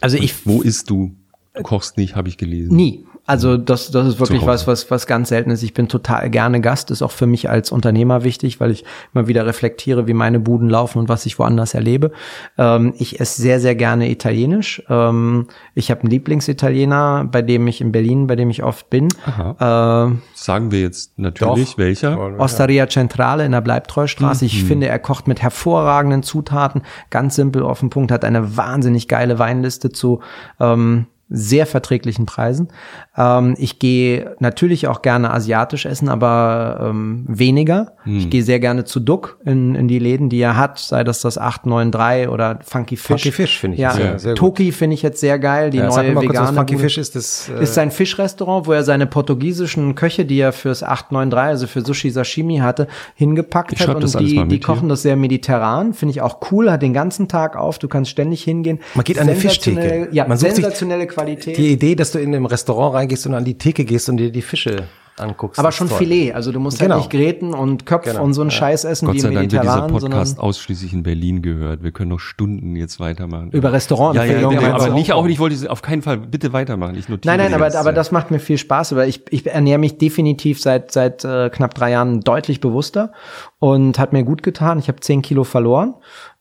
Also ich Wo isst du? Du kochst nicht, habe ich gelesen. Nie. Also das, das ist wirklich was, was, was ganz selten ist. Ich bin total gerne Gast, ist auch für mich als Unternehmer wichtig, weil ich immer wieder reflektiere, wie meine Buden laufen und was ich woanders erlebe. Ähm, ich esse sehr, sehr gerne Italienisch. Ähm, ich habe einen Lieblingsitaliener, bei dem ich in Berlin, bei dem ich oft bin. Äh, Sagen wir jetzt natürlich, Doch. welcher? Osteria Centrale in der Bleibtreustraße. Ich finde, er kocht mit hervorragenden Zutaten, ganz simpel auf den Punkt, hat eine wahnsinnig geile Weinliste zu ähm, sehr verträglichen Preisen. Ähm, ich gehe natürlich auch gerne asiatisch essen, aber ähm, weniger. Ich gehe sehr gerne zu Duck in, in die Läden, die er hat, sei das das 893 oder Funky Fish. Funky Fish finde ich ja, sehr- sehr gut. Toki finde ich jetzt sehr geil, die Ja, neue mal kurz, vegane Funky Bude. Fish ist. Das, äh, Ist sein Fischrestaurant, wo er seine portugiesischen Köche, die er fürs 893, also für Sushi Sashimi hatte, hingepackt Ich hat. Und die, die kochen hier. das sehr mediterran, finde ich auch cool, hat den ganzen Tag auf, du kannst ständig hingehen. Man geht an Sensationelle- Fischtheke. Ja, Man sucht sich sensationelle Qualität. die Idee, dass du in einem Restaurant reingehst und an die Theke gehst und dir die Fische anguckst. aber schon toll. Filet, also du musst Genau. halt nicht Gräten und Köpf Genau, und so einen ja. Scheiß essen Gott wie sei im Dank wird dieser Mediterran, Podcast ausschließlich in Berlin gehört. Wir können noch Stunden jetzt weitermachen. über Restaurant. Ja, ja, bitte, und aber nicht auch, ich wollte es auf keinen Fall bitte weitermachen. Ich notiere Nein, nein, aber, aber das macht mir viel Spaß, weil ich, ich ernähre mich definitiv seit, seit äh, knapp drei Jahren deutlich bewusster und hat mir gut getan. Ich habe zehn Kilo verloren.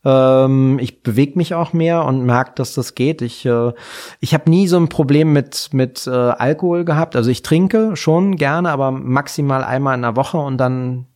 Ähm, ich bewege mich auch mehr und merke, dass das geht. Ich, äh, ich habe nie so ein Problem mit, mit äh, Alkohol gehabt. Also ich trinke schon gerne, aber maximal einmal in der Woche und dann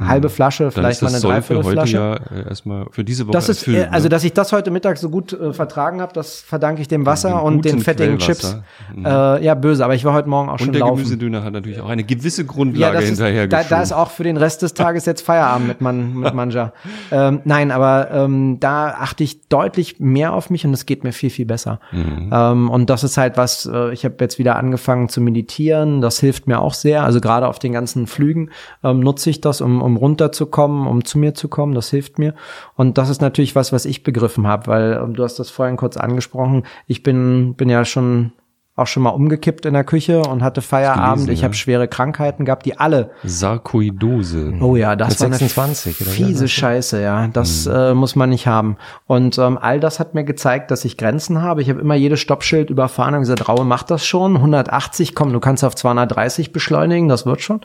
halbe Flasche, Dann vielleicht ist mal eine Dreiviertelflasche. ja äh, erstmal für diese Woche Das ist, erfüllt, äh, also ne? dass ich das heute Mittag so gut äh, vertragen habe, das verdanke ich dem Wasser Dem und den fettigen. Chips. Äh, ja, böse, aber ich war heute Morgen auch schon und der laufen. Gemüsedöner hat natürlich auch eine gewisse Ja, Grundlage ist, hinterher da, da ist auch für den Rest des Tages jetzt Feierabend mit, man, mit Manja. [LAUGHS] Ähm, nein, aber ähm, da achte ich deutlich mehr auf mich und es geht mir viel, viel besser. Mhm. Ähm, und das ist halt was, äh, ich habe jetzt wieder angefangen zu meditieren, das hilft mir auch sehr. Also gerade auf den ganzen Flügen ähm, nutze ich das, um, um runterzukommen, um zu mir zu kommen, das hilft mir. Und das ist natürlich was, was ich begriffen habe, weil ähm, du hast das vorhin kurz angesprochen, ich bin, bin ja schon auch schon mal umgekippt in der Küche und hatte Feierabend. gelesen, ich ja. habe schwere Krankheiten gehabt, die alle Sarkoidose. Oh ja, das Mit war eine 26 oder fiese was? Scheiße, ja. Das äh, muss man nicht haben. Und ähm, all das hat mir gezeigt, dass ich Grenzen habe. Ich habe immer jedes Stoppschild überfahren und gesagt, Raue macht das schon. 180, komm, du kannst auf 230 beschleunigen, das wird schon.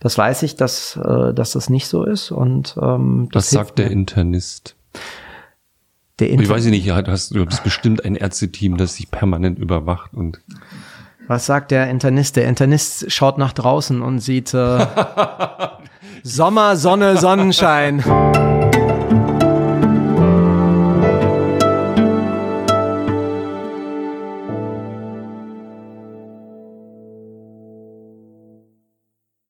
Das weiß ich, dass, äh, dass das nicht so ist. Und ähm, das hilft sagt der mir. Internist? Der Ich weiß nicht, ja, du hast, du hast bestimmt ein Ärzteteam, das sich permanent überwacht und Was sagt der Internist? Der Internist schaut nach draußen und sieht äh, [LAUGHS] Sommer, Sonne, Sonnenschein.